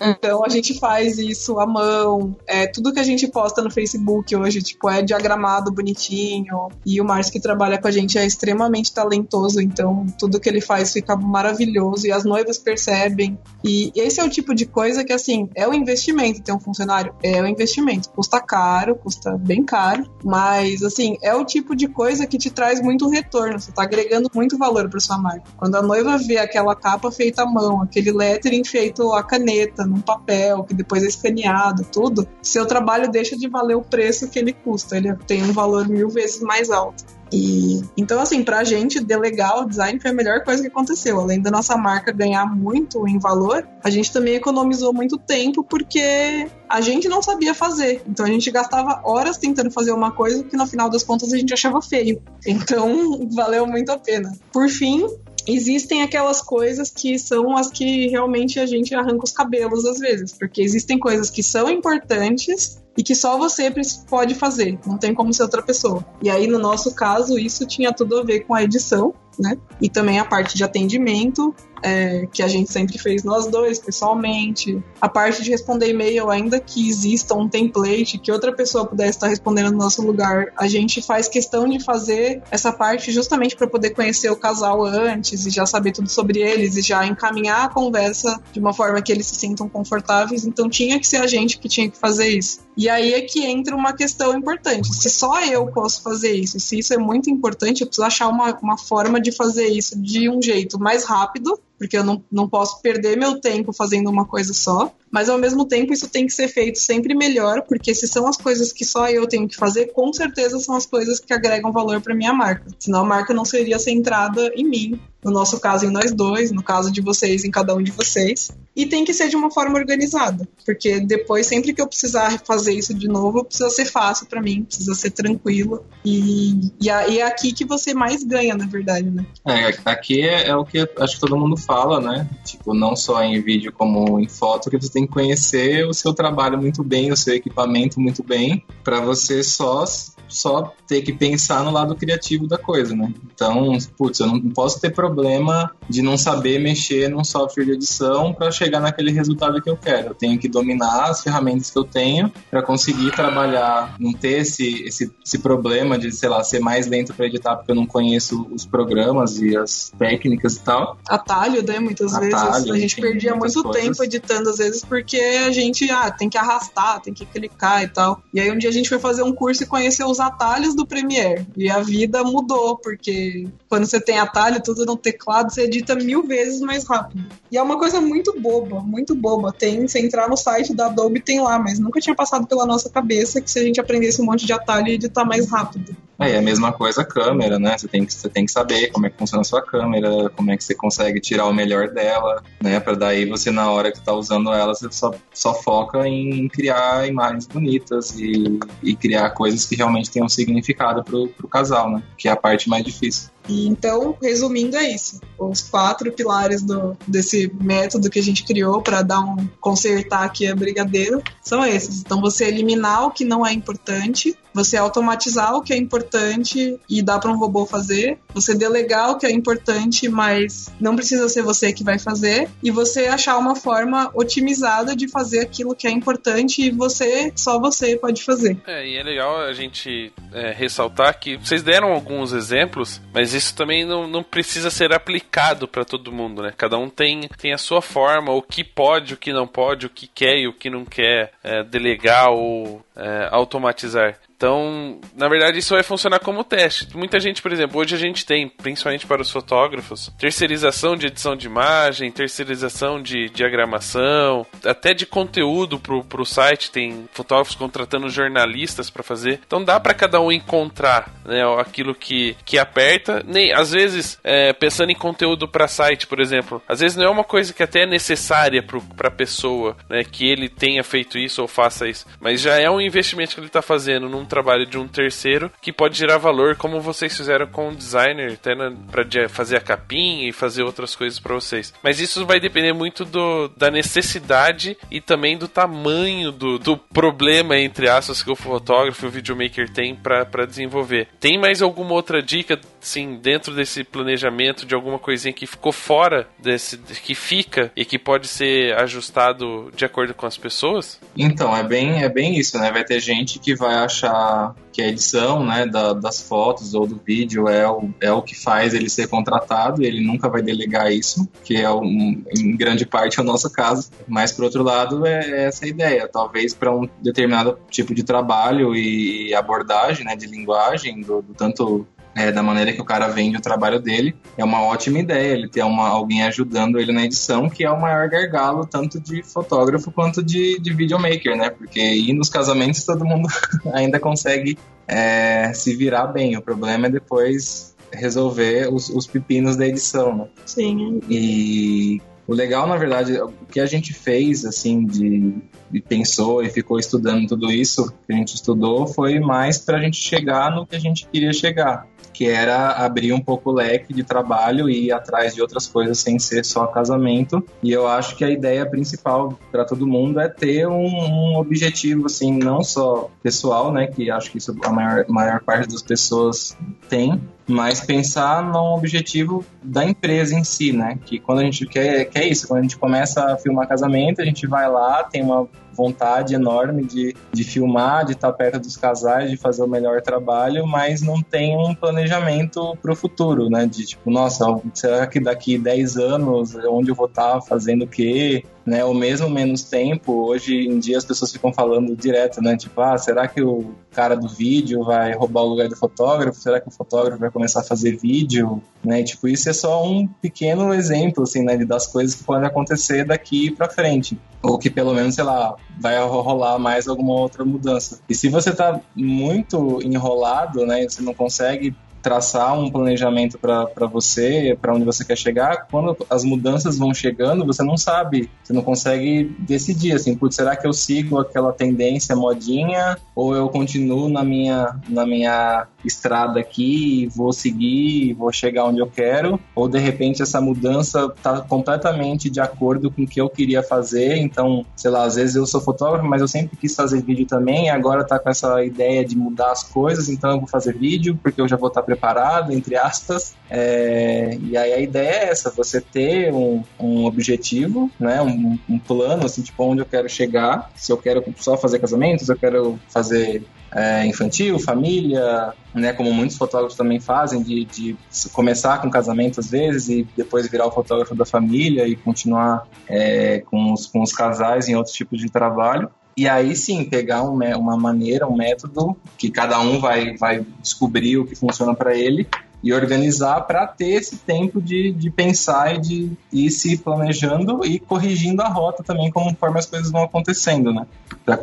Então a gente faz isso à mão. É, tudo que a gente posta no Facebook hoje, tipo, é diagramado bonitinho. E o Márcio que trabalha com a gente é extremamente talentoso, então tudo que ele faz fica maravilhoso. E as noivas percebem. E esse é o tipo de coisa que, assim, é um investimento ter um funcionário. É um investimento. Custa caro, custa bem caro, mas, assim, é o tipo de coisa que te traz muito retorno. Você tá agregando muito valor para sua marca. Quando a noiva vê aquela capa feita à mão, aquele lettering feito à caneta, num papel, que depois é escaneado, tudo, seu trabalho deixa de valer o preço que ele custa. Ele tem um valor mil vezes mais alto. E então, assim, pra gente, delegar o design foi a melhor coisa que aconteceu. Além da nossa marca ganhar muito em valor, a gente também economizou muito tempo porque a gente não sabia fazer. Então a gente gastava horas tentando fazer uma coisa que no final das contas a gente achava feio. Então valeu muito a pena. Por fim, existem aquelas coisas que são as que realmente a gente arranca os cabelos às vezes, porque existem coisas que são importantes e que só você pode fazer, não tem como ser outra pessoa. E aí, no nosso caso, isso tinha tudo a ver com a edição, né? E também a parte de atendimento, é, que a gente sempre fez nós dois, pessoalmente. A parte de responder e-mail, ainda que exista um template que outra pessoa pudesse estar respondendo no nosso lugar, a gente faz questão de fazer essa parte justamente para poder conhecer o casal antes e já saber tudo sobre eles e já encaminhar a conversa de uma forma que eles se sintam confortáveis. Então tinha que ser a gente que tinha que fazer isso. E aí é que entra uma questão importante. Se só eu posso fazer isso, se isso é muito importante, eu preciso achar uma, uma forma de fazer isso de um jeito mais rápido porque eu não, não posso perder meu tempo fazendo uma coisa só, mas ao mesmo tempo isso tem que ser feito sempre melhor, porque se são as coisas que só eu tenho que fazer, com certeza são as coisas que agregam valor para minha marca. Senão a marca não seria centrada em mim, no nosso caso em nós dois, no caso de vocês em cada um de vocês. E tem que ser de uma forma organizada, porque depois, sempre que eu precisar fazer isso de novo, precisa ser fácil para mim, precisa ser tranquilo. E, e, é aqui que você mais ganha, na verdade, né? É, aqui é, é o que acho que todo mundo fala, né? Tipo, não só em vídeo como em foto, que você tem que conhecer o seu trabalho muito bem, o seu equipamento muito bem, para você só só ter que pensar no lado criativo da coisa, né? Então, putz, eu não posso ter problema de não saber mexer num software de edição para chegar naquele resultado que eu quero. Eu tenho que dominar as ferramentas que eu tenho para conseguir trabalhar, não ter esse, esse, esse problema de, sei lá, ser mais lento para editar porque eu não conheço os programas e as técnicas e tal. Atalho, né? Muitas Atalho, vezes. A gente perdia muito coisas. tempo editando, às vezes, porque a gente ah, tem que arrastar, tem que clicar e tal. E aí um dia a gente foi fazer um curso e conhecer os atalhos do Premiere. E a vida mudou, porque quando você tem atalho, tudo no teclado, você edita mil vezes mais rápido. E é uma coisa muito boba, muito boba. Tem, se entrar no site da Adobe, tem lá, mas nunca tinha passado pela nossa cabeça que se a gente aprendesse um monte de atalho, ia editar mais rápido. É, e a mesma coisa a câmera, né? Você tem, que, você tem que saber como é que funciona a sua câmera, como é que você consegue tirar o melhor dela, né? Pra daí você, na hora que tá usando ela, você só, só foca em criar imagens bonitas e, e criar coisas que realmente tenham significado pro, pro casal, né? Que é a parte mais difícil. Então, resumindo, é isso. Os quatro pilares do, desse método que a gente criou para dar um consertar aqui a brigadeiro são esses. Então, você eliminar o que não é importante, você automatizar o que é importante e dar para um robô fazer, você delegar o que é importante, mas não precisa ser você que vai fazer, e você achar uma forma otimizada de fazer aquilo que é importante e você, só você pode fazer. É, e é legal a gente é, ressaltar que vocês deram alguns exemplos, mas isso também não, não precisa ser aplicado para todo mundo, né? Cada um tem, tem a sua forma, o que pode, o que não pode, o que quer e o que não quer é, delegar ou é, automatizar. Então, na verdade, isso vai funcionar como teste. Muita gente, por exemplo, hoje a gente tem, principalmente para os fotógrafos, terceirização de edição de imagem, terceirização de diagramação, até de conteúdo pro, pro site. Tem fotógrafos contratando jornalistas para fazer. Então dá para cada um encontrar né, aquilo que, que aperta. Nem, às vezes, é, pensando em conteúdo para site, por exemplo, às vezes não é uma coisa que até é necessária para a pessoa, né, que ele tenha feito isso ou faça isso, mas já é um investimento que ele está fazendo num trabalho de um terceiro que pode gerar valor, como vocês fizeram com o designer, até para fazer a capinha e fazer outras coisas para vocês. Mas isso vai depender muito do, da necessidade e também do tamanho do, do problema, entre aspas, que o fotógrafo e o videomaker tem para desenvolver. Tem mais alguma outra dica, sim, dentro desse planejamento de alguma coisinha que ficou fora desse, que fica e que pode ser ajustado de acordo com as pessoas? Então, é bem, é bem isso, né? Vai ter gente que vai achar que a edição né, da, das fotos ou do vídeo é o, é o que faz ele ser contratado e ele nunca vai delegar isso, que é um, em grande parte é o nosso caso. Mas, por outro lado, é essa a ideia. Talvez para um determinado tipo de trabalho e abordagem né, de linguagem, do, do tanto é, da maneira que o cara vende o trabalho dele, é uma ótima ideia ele ter uma, alguém ajudando ele na edição, que é o maior gargalo tanto de fotógrafo quanto de, de videomaker, né? Porque ir nos casamentos todo mundo ainda consegue é, se virar bem. O problema é depois resolver os, os pepinos da edição, né? Sim. E o legal, na verdade, o que a gente fez, assim, de, de pensou e ficou estudando tudo isso que a gente estudou, foi mais para a gente chegar no que a gente queria chegar, que era abrir um pouco o leque de trabalho e ir atrás de outras coisas sem ser só casamento. E eu acho que a ideia principal para todo mundo é ter um, um, objetivo, assim, não só pessoal, né, que acho que isso a maior, maior parte das pessoas tem, mas pensar num objetivo da empresa em si, né? Que quando a gente quer, quer isso, quando a gente começa a filmar casamento, a gente vai lá, tem uma vontade enorme de, de filmar, de estar perto dos casais, de fazer o melhor trabalho, mas não tem um planejamento para o futuro, né? De tipo, nossa, será que daqui 10 anos, onde eu vou estar fazendo o quê? Né, ou mesmo menos tempo, hoje em dia as pessoas ficam falando direto, né? Tipo, ah, será que o cara do vídeo vai roubar o lugar do fotógrafo? Será que o fotógrafo vai começar a fazer vídeo? Né? Tipo, isso é só um pequeno exemplo, assim, né? Das coisas que podem acontecer daqui para frente. Ou que pelo menos, sei lá, vai rolar mais alguma outra mudança. E se você tá muito enrolado, né? Você não consegue traçar um planejamento para você, para onde você quer chegar, quando as mudanças vão chegando, você não sabe, você não consegue decidir assim, putz, será que eu sigo aquela tendência modinha ou eu continuo na minha na minha estrada aqui, vou seguir, vou chegar onde eu quero, ou de repente essa mudança tá completamente de acordo com o que eu queria fazer, então, sei lá, às vezes eu sou fotógrafo, mas eu sempre quis fazer vídeo também, agora tá com essa ideia de mudar as coisas, então eu vou fazer vídeo, porque eu já vou estar preparado, entre aspas, é, e aí a ideia é essa, você ter um, um objetivo, né, um, um plano, assim, tipo, onde eu quero chegar, se eu quero só fazer casamentos, eu quero fazer é, infantil, família, né, como muitos fotógrafos também fazem, de, de começar com casamento às vezes e depois virar o fotógrafo da família e continuar é, com, os, com os casais em outros tipos de trabalho. E aí sim, pegar um, uma maneira, um método que cada um vai, vai descobrir o que funciona para ele e organizar para ter esse tempo de, de pensar e de ir se planejando e corrigindo a rota também conforme as coisas vão acontecendo, né? Para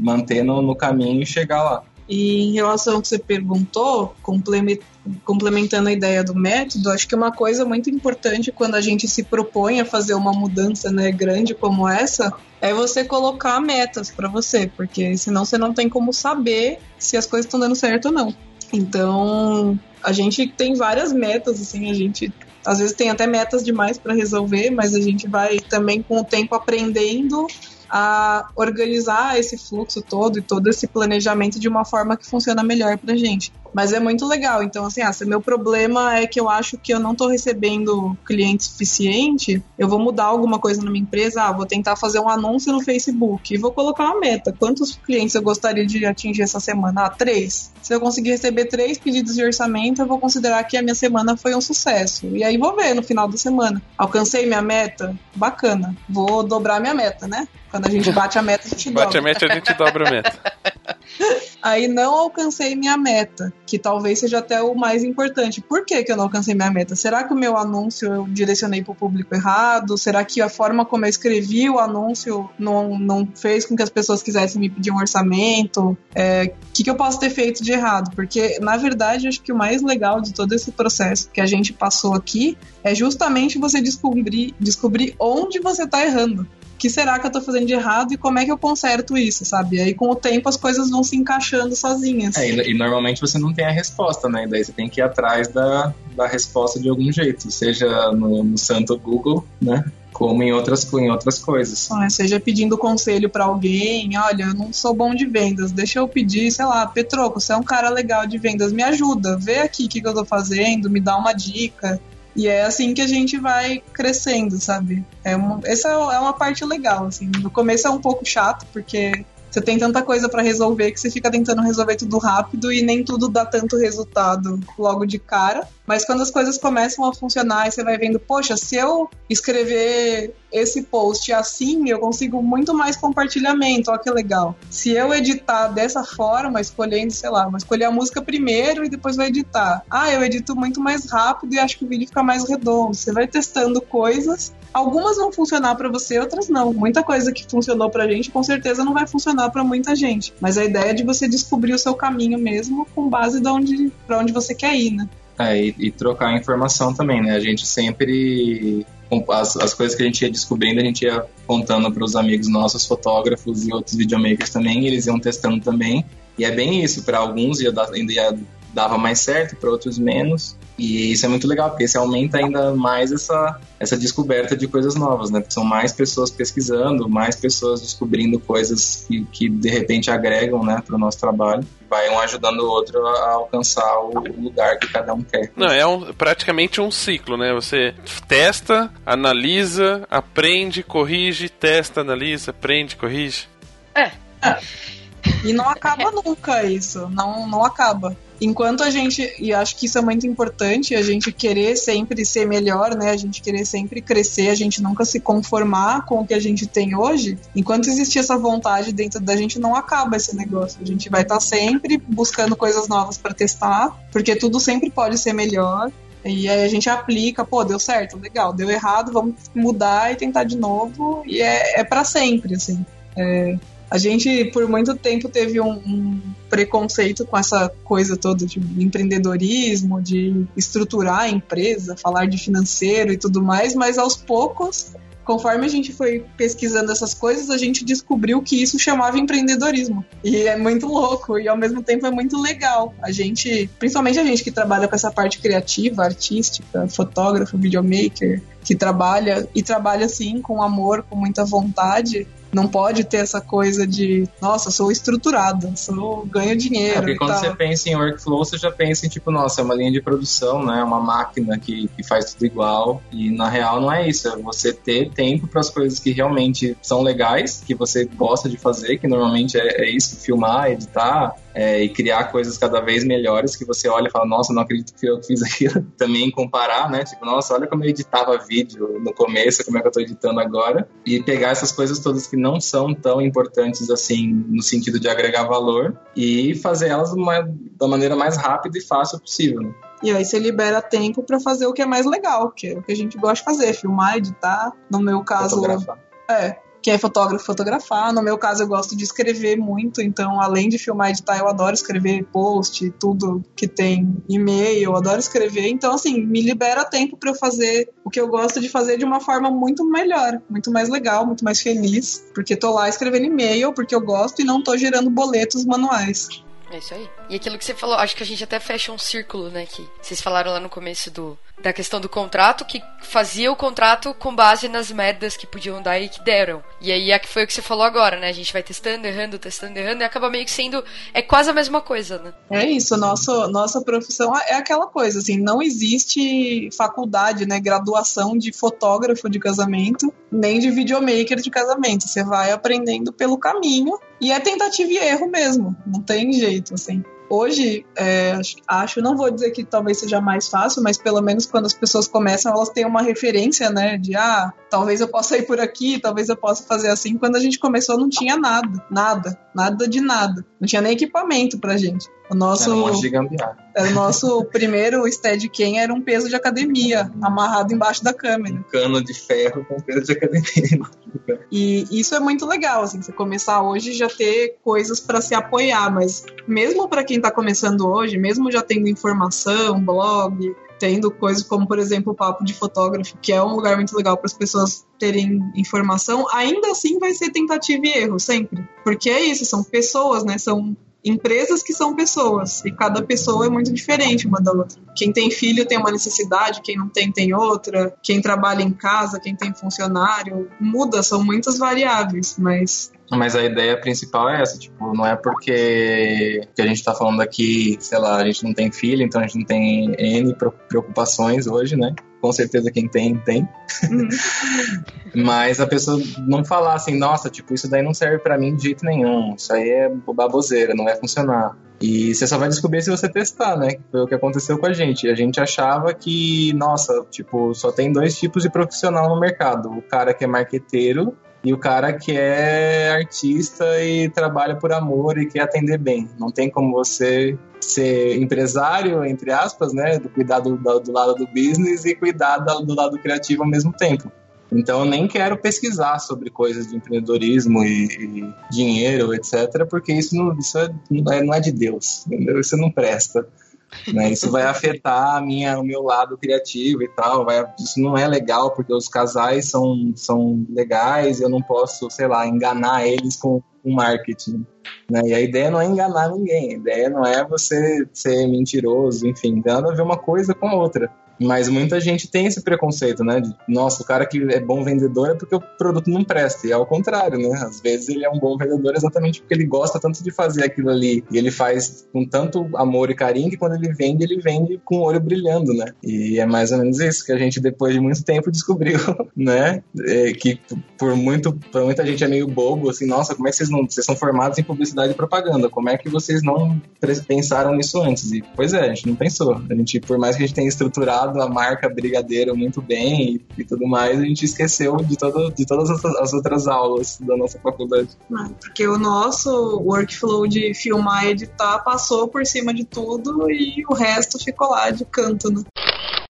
manter no, no caminho e chegar lá. E em relação ao que você perguntou, complementando a ideia do método, acho que uma coisa muito importante quando a gente se propõe a fazer uma mudança né, grande como essa é você colocar metas para você, porque senão você não tem como saber se as coisas estão dando certo ou não. Então, a gente tem várias metas, assim, a gente às vezes tem até metas demais para resolver, mas a gente vai também com o tempo aprendendo a organizar esse fluxo todo e todo esse planejamento de uma forma que funciona melhor pra gente. Mas é muito legal. Então, assim, ah, se meu problema é que eu acho que eu não tô recebendo cliente suficiente, eu vou mudar alguma coisa na minha empresa, ah, vou tentar fazer um anúncio no Facebook e vou colocar uma meta. Quantos clientes eu gostaria de atingir essa semana? Ah, três. Se eu conseguir receber três pedidos de orçamento, eu vou considerar que a minha semana foi um sucesso. E aí vou ver no final da semana. Alcancei minha meta? Bacana. Vou dobrar minha meta, né? Quando a gente bate a meta, a gente dobra. Bate a meta, a gente dobra a meta. Aí não alcancei minha meta, que talvez seja até o mais importante. Por que, que eu não alcancei minha meta? Será que o meu anúncio eu direcionei para o público errado? Será que a forma como eu escrevi o anúncio não, não fez com que as pessoas quisessem me pedir um orçamento? O é, que, que eu posso ter feito de errado? Porque, na verdade, acho que o mais legal de todo esse processo que a gente passou aqui é justamente você descobrir, descobrir onde você está errando que será que eu tô fazendo de errado e como é que eu conserto isso, sabe? Aí com o tempo as coisas vão se encaixando sozinhas. É, e, e, normalmente você não tem a resposta, né? Daí você tem que ir atrás da, da resposta de algum jeito, seja no, no santo Google, né? como em outras, em outras coisas. Ah, seja pedindo conselho para alguém, olha, eu não sou bom de vendas, deixa eu pedir, sei lá, Petroco, você é um cara legal de vendas, me ajuda, vê aqui o que, que eu tô fazendo, me dá uma dica. E é assim que a gente vai crescendo, sabe? É uma, essa é uma parte legal, assim. No começo é um pouco chato, porque você tem tanta coisa para resolver que você fica tentando resolver tudo rápido e nem tudo dá tanto resultado logo de cara. Mas quando as coisas começam a funcionar e você vai vendo, poxa, se eu escrever esse post assim, eu consigo muito mais compartilhamento, olha que legal. Se eu editar dessa forma, escolhendo, sei lá, vou escolher a música primeiro e depois vou editar. Ah, eu edito muito mais rápido e acho que o vídeo fica mais redondo. Você vai testando coisas, algumas vão funcionar para você, outras não. Muita coisa que funcionou pra gente, com certeza não vai funcionar para muita gente. Mas a ideia é de você descobrir o seu caminho mesmo com base de onde, pra onde você quer ir, né? É, e, e, trocar informação também, né? A gente sempre. As, as coisas que a gente ia descobrindo, a gente ia contando para os amigos nossos, fotógrafos e outros videomakers também, eles iam testando também. E é bem isso, para alguns ia, dar, ia dava mais certo, para outros menos. E isso é muito legal, porque isso aumenta ainda mais essa, essa descoberta de coisas novas, né? Porque são mais pessoas pesquisando, mais pessoas descobrindo coisas que, que de repente agregam né, para o nosso trabalho. Vai um ajudando o outro a alcançar o lugar que cada um quer. Não, é um, praticamente um ciclo, né? Você testa, analisa, aprende, corrige, testa, analisa, aprende, corrige. É. é. E não acaba nunca isso. Não, não acaba enquanto a gente, e acho que isso é muito importante, a gente querer sempre ser melhor, né? A gente querer sempre crescer, a gente nunca se conformar com o que a gente tem hoje. Enquanto existir essa vontade dentro da gente, não acaba esse negócio. A gente vai estar tá sempre buscando coisas novas para testar, porque tudo sempre pode ser melhor. E aí a gente aplica, pô, deu certo, legal, deu errado, vamos mudar e tentar de novo. E é, é para sempre, assim. É, a gente, por muito tempo, teve um, um preconceito com essa coisa toda de empreendedorismo, de estruturar a empresa, falar de financeiro e tudo mais, mas aos poucos conforme a gente foi pesquisando essas coisas, a gente descobriu que isso chamava empreendedorismo. E é muito louco e ao mesmo tempo é muito legal. A gente, principalmente a gente que trabalha com essa parte criativa, artística, fotógrafo, videomaker, que trabalha e trabalha assim com amor, com muita vontade, não pode ter essa coisa de, nossa, sou estruturado, sou ganho dinheiro. É, porque quando tal. você pensa em workflow, você já pensa em tipo, nossa, é uma linha de produção, né? Uma máquina que, que faz tudo igual. E na real não é isso. É você ter tempo para as coisas que realmente são legais, que você gosta de fazer, que normalmente é, é isso, filmar, editar. É, e criar coisas cada vez melhores que você olha e fala, nossa, não acredito que eu fiz aquilo. Também comparar, né? Tipo, nossa, olha como eu editava vídeo no começo, como é que eu tô editando agora. E pegar essas coisas todas que não são tão importantes assim, no sentido de agregar valor, e fazer elas uma- da maneira mais rápida e fácil possível. Né? E aí você libera tempo pra fazer o que é mais legal, que é o que a gente gosta de fazer, filmar, editar. No meu caso, Fotografar. é, quem é fotógrafo, fotografar. No meu caso, eu gosto de escrever muito, então, além de filmar e editar, eu adoro escrever post, tudo que tem e-mail, eu adoro escrever. Então, assim, me libera tempo pra eu fazer o que eu gosto de fazer de uma forma muito melhor, muito mais legal, muito mais feliz, porque tô lá escrevendo e-mail, porque eu gosto e não tô gerando boletos manuais. É isso aí. E aquilo que você falou, acho que a gente até fecha um círculo, né? Que vocês falaram lá no começo do, da questão do contrato, que fazia o contrato com base nas merdas que podiam dar e que deram. E aí é que foi o que você falou agora, né? A gente vai testando, errando, testando, errando, e acaba meio que sendo. É quase a mesma coisa, né? É isso, nosso, nossa profissão é aquela coisa, assim, não existe faculdade, né, graduação de fotógrafo de casamento, nem de videomaker de casamento. Você vai aprendendo pelo caminho e é tentativa e erro mesmo, não tem jeito, assim. Hoje, é, acho- não vou dizer que talvez seja mais fácil, mas pelo menos quando as pessoas começam, elas têm uma referência, né, de, ah, talvez eu possa ir por aqui, talvez eu possa fazer assim. Quando a gente começou, não tinha nada, nada, nada de nada. Não tinha nem equipamento pra gente. O nosso... Era um monte de gambiarra. O nosso primeiro Steadicam, era um peso de academia, amarrado embaixo da câmera. Um cano de ferro com peso de academia. E isso é muito legal, assim, você começar hoje e já ter coisas para se apoiar, mas mesmo para quem tá começando hoje, mesmo já tendo informação, blog, tendo coisas como, por exemplo, o Papo de Fotógrafo, que é um lugar muito legal para as pessoas terem informação, ainda assim vai ser tentativa e erro, sempre. Porque é isso, são pessoas, né? São empresas que são pessoas, e cada pessoa é muito diferente uma da outra. Quem tem filho tem uma necessidade, quem não tem, tem outra. Quem trabalha em casa, quem tem funcionário, muda, são muitas variáveis, mas Mas a ideia principal é essa, tipo, não é porque que a gente tá falando aqui, sei lá, a gente não tem filho, então a gente não tem N preocupações hoje, né? Com certeza quem tem, tem. Uhum. Mas a pessoa não falar assim, nossa, tipo, isso daí não serve pra mim de jeito nenhum. Isso aí é baboseira, não vai funcionar. E você só vai descobrir se você testar, né? Que Foi o que aconteceu com a gente. A gente achava que, nossa, tipo, só tem dois tipos de profissional no mercado. O cara que é marqueteiro e o cara que é artista e trabalha por amor e quer atender bem. Não tem como você ser empresário, entre aspas, né? Do cuidar do, do- do lado do business e cuidar da- do lado criativo ao mesmo tempo. Então eu nem quero pesquisar sobre coisas de empreendedorismo e, e dinheiro, etc., porque isso, não, isso é- não, é, não é de Deus, entendeu? Isso não presta. né? Isso vai afetar a minha, o meu lado criativo e tal. vai- isso não é legal, porque os casais são, são legais eu não posso, sei lá, enganar eles com com marketing. Né? E a ideia não é enganar ninguém, a ideia não é você ser mentiroso, enfim, tem a ver uma coisa com a outra. Mas muita gente tem esse preconceito, né? De, nossa, o cara que é bom vendedor é porque o produto não presta. E é ao contrário, né? Às vezes ele é um bom vendedor exatamente porque ele gosta tanto de fazer aquilo ali. E ele faz com tanto amor e carinho que quando ele vende, ele vende com o olho brilhando, né? E é mais ou menos isso que a gente, depois de muito tempo, descobriu, né? É, que por muito, por muita gente é meio bobo, assim, nossa, como é que vocês não. Vocês são formados em publicidade e propaganda. Como é que vocês não pensaram nisso antes? E, pois é, a gente não pensou. A gente, por mais que a gente tenha estruturado a marca Brigadeiro muito bem e, e tudo mais, a gente esqueceu de, todo, de todas as, as outras aulas da nossa faculdade. né, porque o nosso workflow de filmar e editar passou por cima de tudo e o resto ficou lá de canto, né?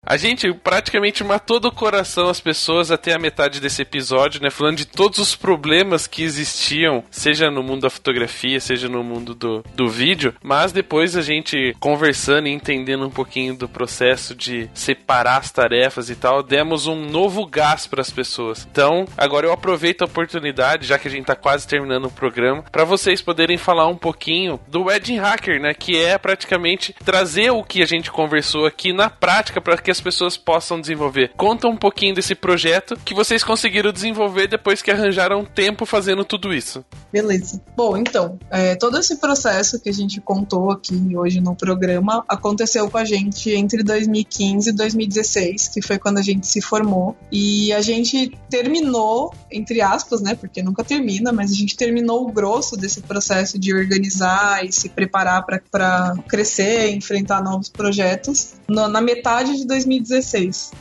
A gente praticamente matou do coração as pessoas até a metade desse episódio, né? Falando de todos os problemas que existiam, seja no mundo da fotografia, seja no mundo do, do vídeo. Mas depois a gente conversando e entendendo um pouquinho do processo de separar as tarefas e tal, demos um novo gás para as pessoas. Então, agora eu aproveito a oportunidade, já que a gente tá quase terminando o programa, para vocês poderem falar um pouquinho do Wedding Hacker, né? Que é praticamente trazer o que a gente conversou aqui na prática para que as pessoas possam desenvolver. Conta um pouquinho desse projeto que vocês conseguiram desenvolver depois que arranjaram tempo fazendo tudo isso. Beleza. Bom, então, é, todo esse processo que a gente contou aqui hoje no programa aconteceu com a gente entre 2015 e 2016, que foi quando a gente se formou. E a gente terminou, entre aspas, né? Porque nunca termina, mas a gente terminou o grosso desse processo de organizar e se preparar para crescer, enfrentar novos projetos na, na metade de 2016.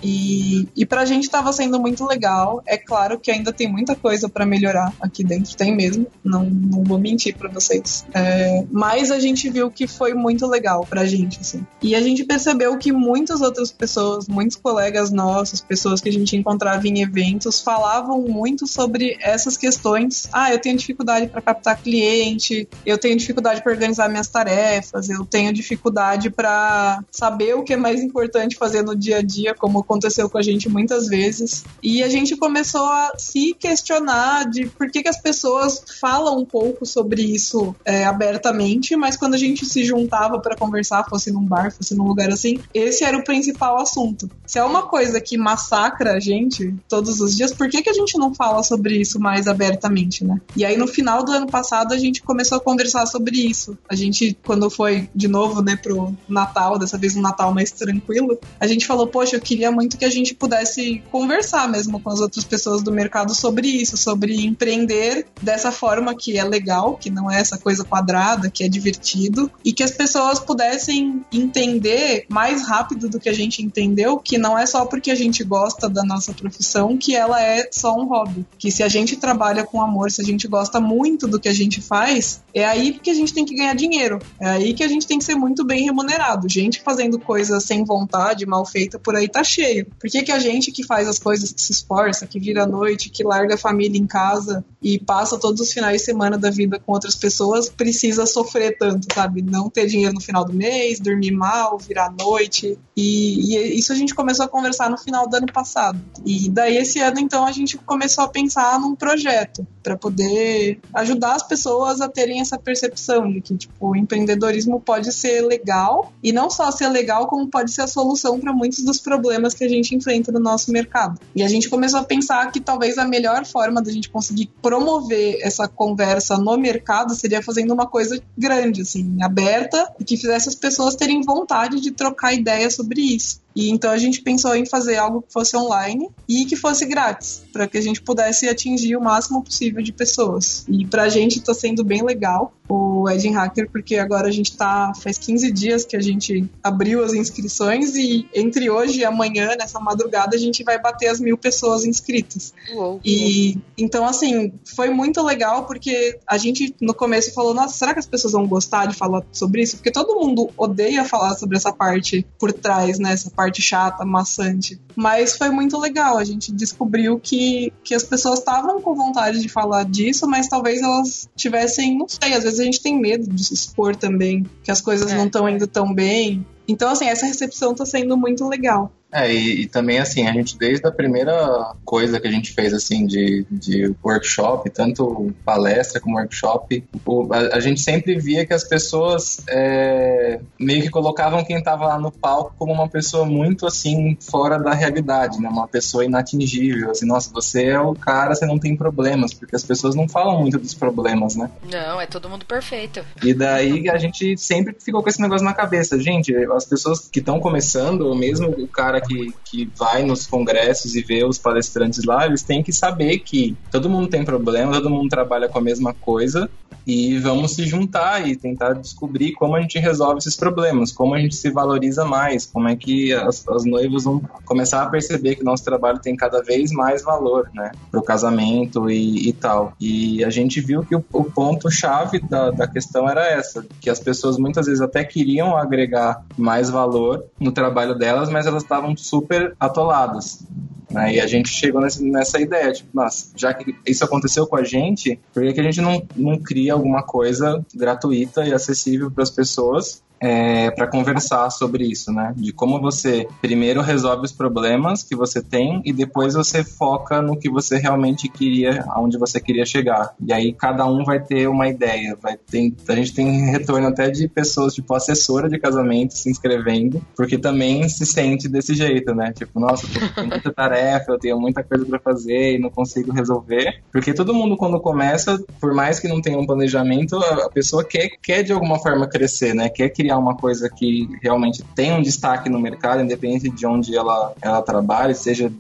E, e pra gente estava sendo muito legal. É claro que ainda tem muita coisa para melhorar aqui dentro, tem mesmo. Não, não vou mentir para vocês. É, mas a gente viu que foi muito legal pra gente, assim. E a gente percebeu que muitas outras pessoas, muitos colegas nossos, pessoas que a gente encontrava em eventos, falavam muito sobre essas questões. Ah, eu tenho dificuldade para captar cliente, eu tenho dificuldade para organizar minhas tarefas, eu tenho dificuldade para saber o que é mais importante fazer no dia a dia, como aconteceu com a gente muitas vezes. E a gente começou a se questionar de por que, que as pessoas falam um pouco sobre isso é, abertamente, mas quando a gente se juntava para conversar, fosse num bar, fosse num lugar assim, esse era o principal assunto. Se é uma coisa que massacra a gente todos os dias, por que, que a gente não fala sobre isso mais abertamente, né? E aí no final do ano passado a gente começou a conversar sobre isso. A gente, quando foi de novo, né, pro Natal, dessa vez um Natal mais tranquilo, a gente falou, poxa, eu queria muito que a gente pudesse conversar mesmo com as outras pessoas do mercado sobre isso, sobre empreender dessa forma que é legal, que não é essa coisa quadrada, que é divertido, e que as pessoas pudessem entender mais rápido do que a gente entendeu que não é só porque a gente gosta da nossa profissão que ela é só um hobby. Que se a gente trabalha com amor, se a gente gosta muito do que a gente faz, é aí que a gente tem que ganhar dinheiro. É aí que a gente tem que ser muito bem remunerado. Gente fazendo coisas sem vontade, mal feita, por aí tá cheio. Por que, que a gente que faz as coisas, que se esforça, que vira a noite, que larga a família em casa e passa todos os finais de semana da vida com outras pessoas, precisa sofrer tanto, sabe? Não ter dinheiro no final do mês, dormir mal, virar noite. E, e isso a gente começou a conversar no final do ano passado. E daí esse ano, então, a gente começou a pensar num projeto para poder ajudar as pessoas a terem essa percepção de que, tipo, o empreendedorismo pode ser legal e não só ser legal, como pode ser a solução para muitos dos problemas que a gente enfrenta no nosso mercado. E a gente começou a pensar que talvez a melhor forma da gente conseguir promover essa conversa no mercado seria fazendo uma coisa grande, assim, aberta e que fizesse as pessoas terem vontade de trocar ideias sobre isso. E então a gente pensou em fazer algo que fosse online e que fosse grátis, para que a gente pudesse atingir o máximo possível de pessoas. E pra gente está sendo bem legal o Edging Hacker, porque agora a gente tá. Faz 15 dias que a gente abriu as inscrições e entre hoje e amanhã, nessa madrugada, a gente vai bater as mil pessoas inscritas. Uou. E então, assim, foi muito legal porque a gente no começo falou: nossa, será que as pessoas vão gostar de falar sobre isso? Porque todo mundo odeia falar sobre essa parte por trás, né? Essa parte chata, maçante. Mas foi muito legal. A gente descobriu que, que as pessoas estavam com vontade de falar disso, mas talvez elas tivessem, não sei, às vezes a gente tem medo de se expor também, que as coisas É. não estão indo tão bem. Então, assim, essa recepção tá sendo muito legal. É, e, e também assim, a gente desde a primeira coisa que a gente fez assim de, de workshop, tanto palestra como workshop, o- a, a gente sempre via que as pessoas é, meio que colocavam quem estava lá no palco como uma pessoa muito assim fora da realidade, né? Uma pessoa inatingível, assim, nossa, você é o cara, você não tem problemas, porque as pessoas não falam muito dos problemas, né? Não, é todo mundo perfeito. E daí a gente sempre ficou com esse negócio na cabeça. Gente, as pessoas que estão começando, ou mesmo o cara que, que vai nos congressos e vê os palestrantes lá, eles têm que saber que todo mundo tem problema, todo mundo trabalha com a mesma coisa e vamos se juntar e tentar descobrir como a gente resolve esses problemas, como a gente se valoriza mais, como é que as, as noivas vão começar a perceber que nosso trabalho tem cada vez mais valor, né, pro casamento e, e tal. E a gente viu que o, o ponto-chave da, da questão era essa, que as pessoas muitas vezes até queriam agregar mais valor no trabalho delas, mas elas estavam super atoladas. Né? E a gente chegou nessa, nessa ideia, tipo, nossa, já que isso aconteceu com a gente, por que, que a gente não, não cria alguma coisa gratuita e acessível para as pessoas é, para conversar sobre isso, né? De como você primeiro resolve os problemas que você tem e depois você foca no que você realmente queria, aonde você queria chegar. E aí cada um vai ter uma ideia, vai ter, a gente tem retorno até de pessoas tipo assessora de casamento se inscrevendo, porque também se sente desse jeito, né? Tipo, nossa, eu tenho muita tarefa, eu tenho muita coisa para fazer e não consigo resolver, porque todo mundo quando começa, por mais que não tenha um planejamento, a pessoa quer quer de alguma forma crescer, né? Quer criar uma coisa que realmente tem um destaque no mercado, independente de onde ela, ela trabalhe, seja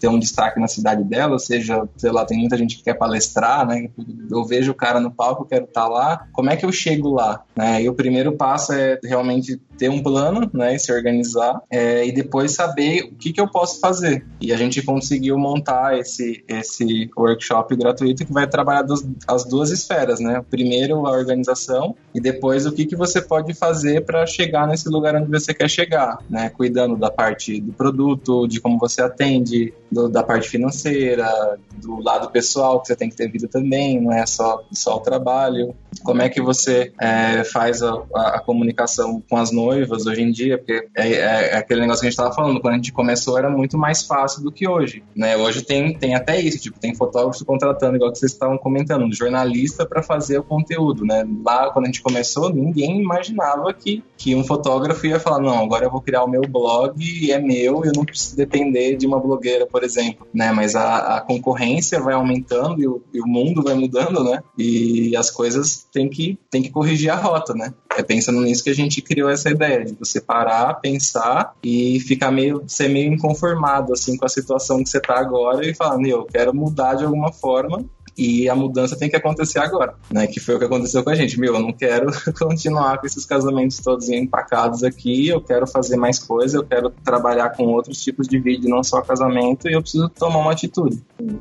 ter um destaque na cidade dela, seja, sei lá, tem muita gente que quer palestrar, né? Eu vejo o cara no palco, quero estar tá lá, como é que eu chego lá? Né? E o primeiro passo é realmente ter um plano, né, e se organizar, é, e depois saber o que, que eu posso fazer. E a gente conseguiu montar esse, esse workshop gratuito que vai trabalhar dos, as duas esferas, né? Primeiro a organização e depois o que, que você pode fazer para chegar nesse lugar onde você quer chegar, né? Cuidando da parte do produto, de como você atende, do, da parte financeira, do lado pessoal que você tem que ter vida também, não é só, só o trabalho. Como é que você é, faz a, a, comunicação com as noivas noivas hoje em dia, porque é, é, é aquele negócio que a gente estava falando, quando a gente começou era muito mais fácil do que hoje, né? Hoje tem, tem até isso, tipo, tem fotógrafo contratando, igual que vocês estavam comentando, um jornalista para fazer o conteúdo, né? Lá, quando a gente começou, ninguém imaginava que, que um fotógrafo ia falar, não, agora eu vou criar o meu blog e é meu, eu não preciso depender de uma blogueira, por exemplo, né? Mas a, a concorrência vai aumentando e o, e o mundo vai mudando, né? E as coisas têm que, têm que corrigir a rota, né? É pensando nisso que a gente criou essa ideia de você parar, pensar e ficar meio ser meio inconformado assim com a situação que você está agora e falar, eu quero mudar de alguma forma e a mudança tem que acontecer agora, né? Que foi o que aconteceu com a gente. Meu, eu não quero continuar com esses casamentos todos empacados aqui, eu quero fazer mais coisas, eu quero trabalhar com outros tipos de vídeo, não só casamento, e eu preciso tomar uma atitude.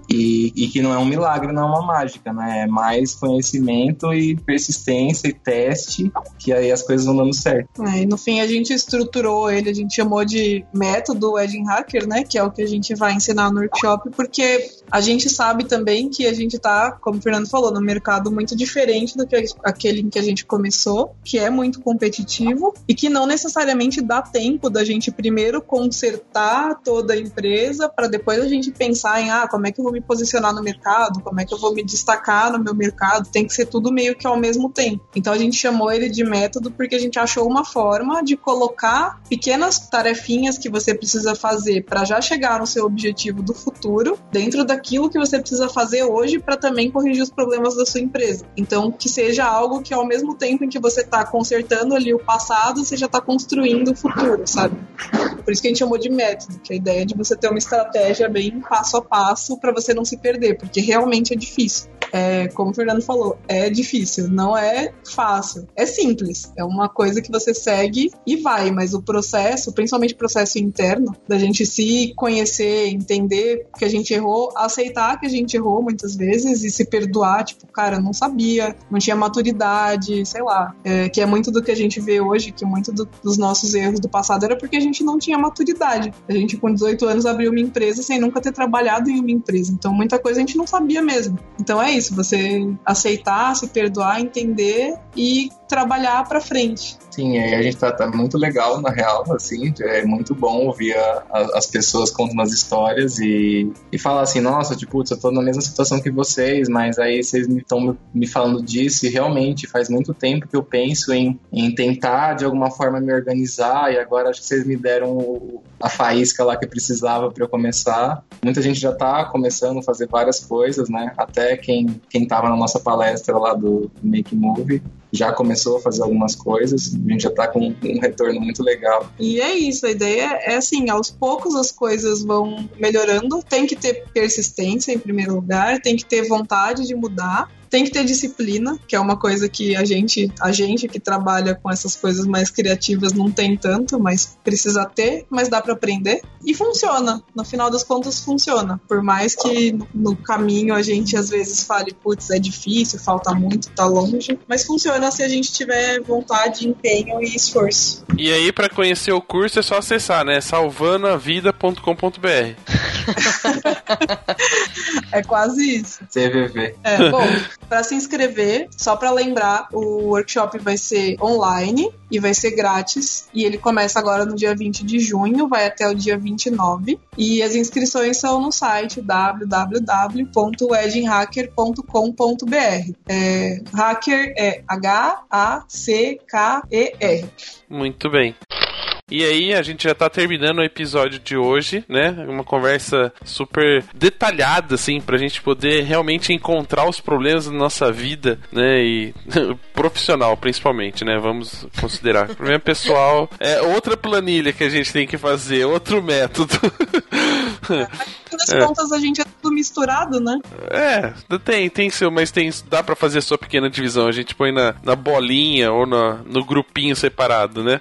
E, e que não é um milagre, não é uma mágica, né? É mais conhecimento e persistência e teste, que aí as coisas vão dando certo. É, e no fim a gente estruturou ele, a gente chamou de método Wedding Hacker, né? Que é o que a gente vai ensinar no workshop, porque a gente sabe também que a gente tá, como o Fernando falou, no mercado muito diferente do que aquele em que a gente começou, que é muito competitivo e que não necessariamente dá tempo da gente primeiro consertar toda a empresa para depois a gente pensar em ah, como é que eu vou me posicionar no mercado, como é que eu vou me destacar no meu mercado, tem que ser tudo meio que ao mesmo tempo. Então a gente chamou ele de método porque a gente achou uma forma de colocar pequenas tarefinhas que você precisa fazer para já chegar no seu objetivo do futuro dentro da daquilo que você precisa fazer hoje para também corrigir os problemas da sua empresa. Então, que seja algo que ao mesmo tempo em que você está consertando ali o passado, você já está construindo o futuro, sabe? Por isso que a gente chamou de método, que é a ideia de você ter uma estratégia bem passo a passo para você não se perder, porque realmente é difícil. É, como o Fernando falou, é difícil, não é fácil. É simples, é uma coisa que você segue e vai, mas o processo, principalmente o processo interno, da gente se conhecer, entender que a gente errou, aceitar que a gente errou muitas vezes e se perdoar, tipo, cara, não sabia, não tinha maturidade, sei lá. É, que é muito do que a gente vê hoje, que muito do, dos nossos erros do passado era porque a gente não tinha maturidade. A gente, com 18 anos, abriu uma empresa sem nunca ter trabalhado em uma empresa. Então, muita coisa a gente não sabia mesmo. Então, é isso, você aceitar, se perdoar, entender e trabalhar para frente. Sim, a gente tá, tá, muito legal, na real, assim, é muito bom ouvir a, a, as pessoas contando as histórias e, e falar assim, nossa, tipo, eu tô na mesma situação que vocês, mas aí vocês estão me falando disso e realmente faz muito tempo que eu penso em, em tentar de alguma forma me organizar e agora acho que vocês me deram a faísca lá que precisava para eu começar. Muita gente já tá começando a fazer várias coisas, né? Até quem, quem tava na nossa palestra lá do Make Move já começou a fazer algumas coisas, a gente já está com um retorno muito legal. E é isso, a ideia é assim, aos poucos as coisas vão melhorando, tem que ter persistência em primeiro lugar, tem que ter vontade de mudar, Tem que ter disciplina, que é uma coisa que a gente, a gente que trabalha com essas coisas mais criativas não tem tanto, mas precisa ter, mas dá para aprender. E funciona. No final das contas, funciona. Por mais que no- caminho a gente às vezes fale, putz, é difícil, falta muito, tá longe. Mas funciona se a gente tiver vontade, empenho e esforço. E aí, pra conhecer o curso, é só acessar, né? salvanoavida.com.br. É quase isso. CVV. É, bom, para se inscrever, só para lembrar, o workshop vai ser online e vai ser grátis. E ele começa agora no dia 20 de junho, vai até o dia 29. E as inscrições são no site www.weddinghacker.com.br. É, hacker é H-A-C-K-E-R. Muito bem. E aí, a gente já tá terminando o episódio de hoje, né? Uma conversa super detalhada, assim, pra gente poder realmente encontrar os problemas da nossa vida, né? E profissional, principalmente, né? Vamos considerar. Problema pessoal é outra planilha que a gente tem que fazer, outro método. Fim das É. contas, a gente é tudo misturado, né? É, tem, tem seu, mas tem, dá pra fazer a sua pequena divisão. A gente põe na, na bolinha ou na, no grupinho separado, né?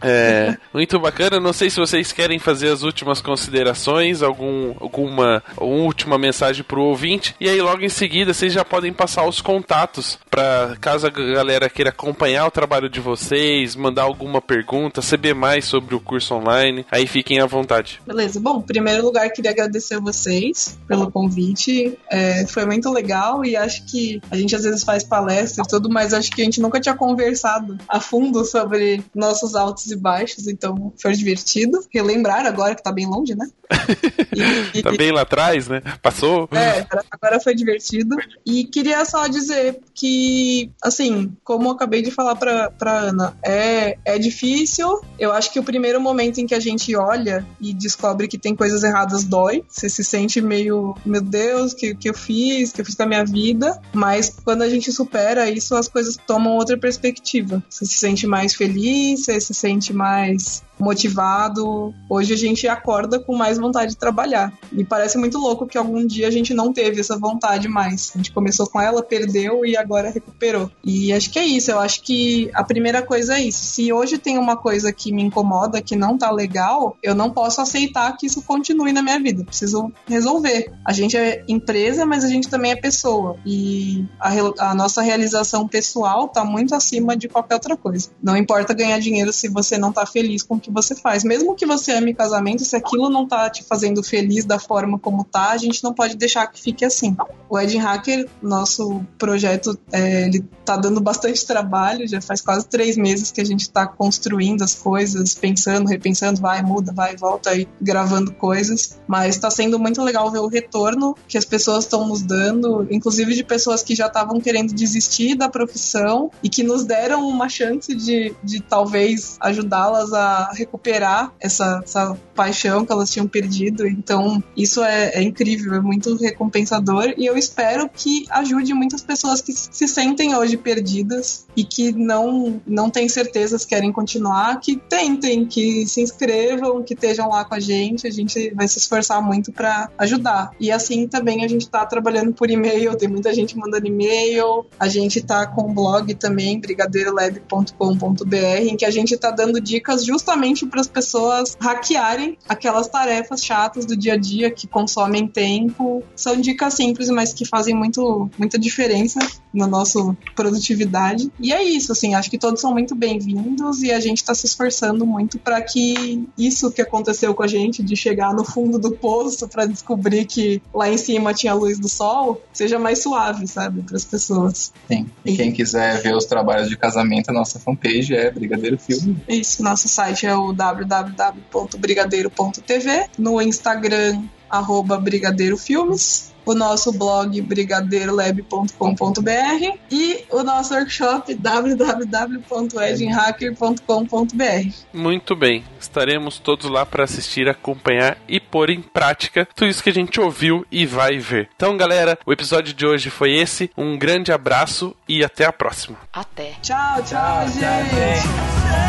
É, muito bacana. Não sei se vocês querem fazer as últimas considerações, algum, alguma, última mensagem pro ouvinte. E aí, logo em seguida, vocês já podem passar os contatos pra caso a galera queira acompanhar o trabalho de vocês, mandar alguma pergunta, saber mais sobre o curso online. Aí fiquem à vontade. Beleza. Bom, em primeiro lugar, queria agradecer a vocês pelo convite. É, foi muito legal e acho que a gente às vezes faz palestra e tudo, mas acho que a gente nunca tinha conversado a fundo sobre nossos altos e baixos, então foi divertido. Relembrar agora que tá bem longe, né? E- Tá bem lá atrás, né? Passou. é, agora foi divertido. E queria só dizer que, assim, como eu acabei de falar pra, pra Ana, é, é difícil. Eu acho que o primeiro momento em que a gente olha e descobre que tem coisas erradas dói. Você se sente meio, meu Deus, que, que eu fiz, que eu fiz com a minha vida. Mas quando a gente supera isso, as coisas tomam outra perspectiva. Você se sente mais feliz, você se sente mais Peace. Motivado. Hoje a gente acorda com mais vontade de trabalhar. E parece muito louco que algum dia a gente não teve essa vontade mais. A gente começou com ela, perdeu e agora recuperou. E acho que é isso. Eu acho que a primeira coisa é isso. Se hoje tem uma coisa que me incomoda, que não tá legal, eu não posso aceitar que isso continue na minha vida. Preciso resolver. A gente é empresa, mas a gente também é pessoa. E a, a nossa realização pessoal tá muito acima de qualquer outra coisa. Não importa ganhar dinheiro se você não tá feliz com o que você faz. Mesmo que você ame casamento, se aquilo não tá te fazendo feliz da forma como tá, a gente não pode deixar que fique assim. O Ed Hacker, nosso projeto, é, ele tá dando bastante trabalho, já faz quase três meses que a gente tá construindo as coisas, pensando, repensando, vai, muda, vai, volta aí, gravando coisas. Mas tá sendo muito legal ver o retorno que as pessoas estão nos dando, inclusive de pessoas que já estavam querendo desistir da profissão e que nos deram uma chance de, de talvez ajudá-las a recuperar essa, essa paixão que elas tinham perdido. Então, isso é, é incrível, é muito recompensador e eu espero que ajude muitas pessoas que se sentem hoje perdidas e que não, não têm certezas, querem continuar, que tentem, que se inscrevam, que estejam lá com a gente. A gente vai se esforçar muito para ajudar. E assim também a gente está trabalhando por e-mail, tem muita gente mandando e-mail. A gente está com um blog também, brigadeirolab.com.br, em que a gente está dando dicas justamente para as pessoas hackearem aquelas tarefas chatas do dia a dia que consomem tempo. São dicas simples, mas que fazem muito, muita diferença na nossa produtividade. E é isso, assim, acho que todos são muito bem-vindos e a gente está se esforçando muito para que isso que aconteceu com a gente, de chegar no fundo do poço para descobrir que lá em cima tinha a luz do sol, seja mais suave, sabe, para as pessoas. Sim. E quem quiser ver os trabalhos de casamento, a nossa fanpage é Brigadeiro Filme. Isso, nosso site é o www.brigadeiro.tv, no Instagram, arroba brigadeirofilmes, o nosso blog brigadeirolab.com.br e o nosso workshop www.edinhacker.com.br. Muito bem, estaremos todos lá para assistir, acompanhar e pôr em prática tudo isso que a gente ouviu e vai ver. Então, galera, o episódio de hoje foi esse. Um grande abraço e até a próxima. Até. Tchau, tchau, gente!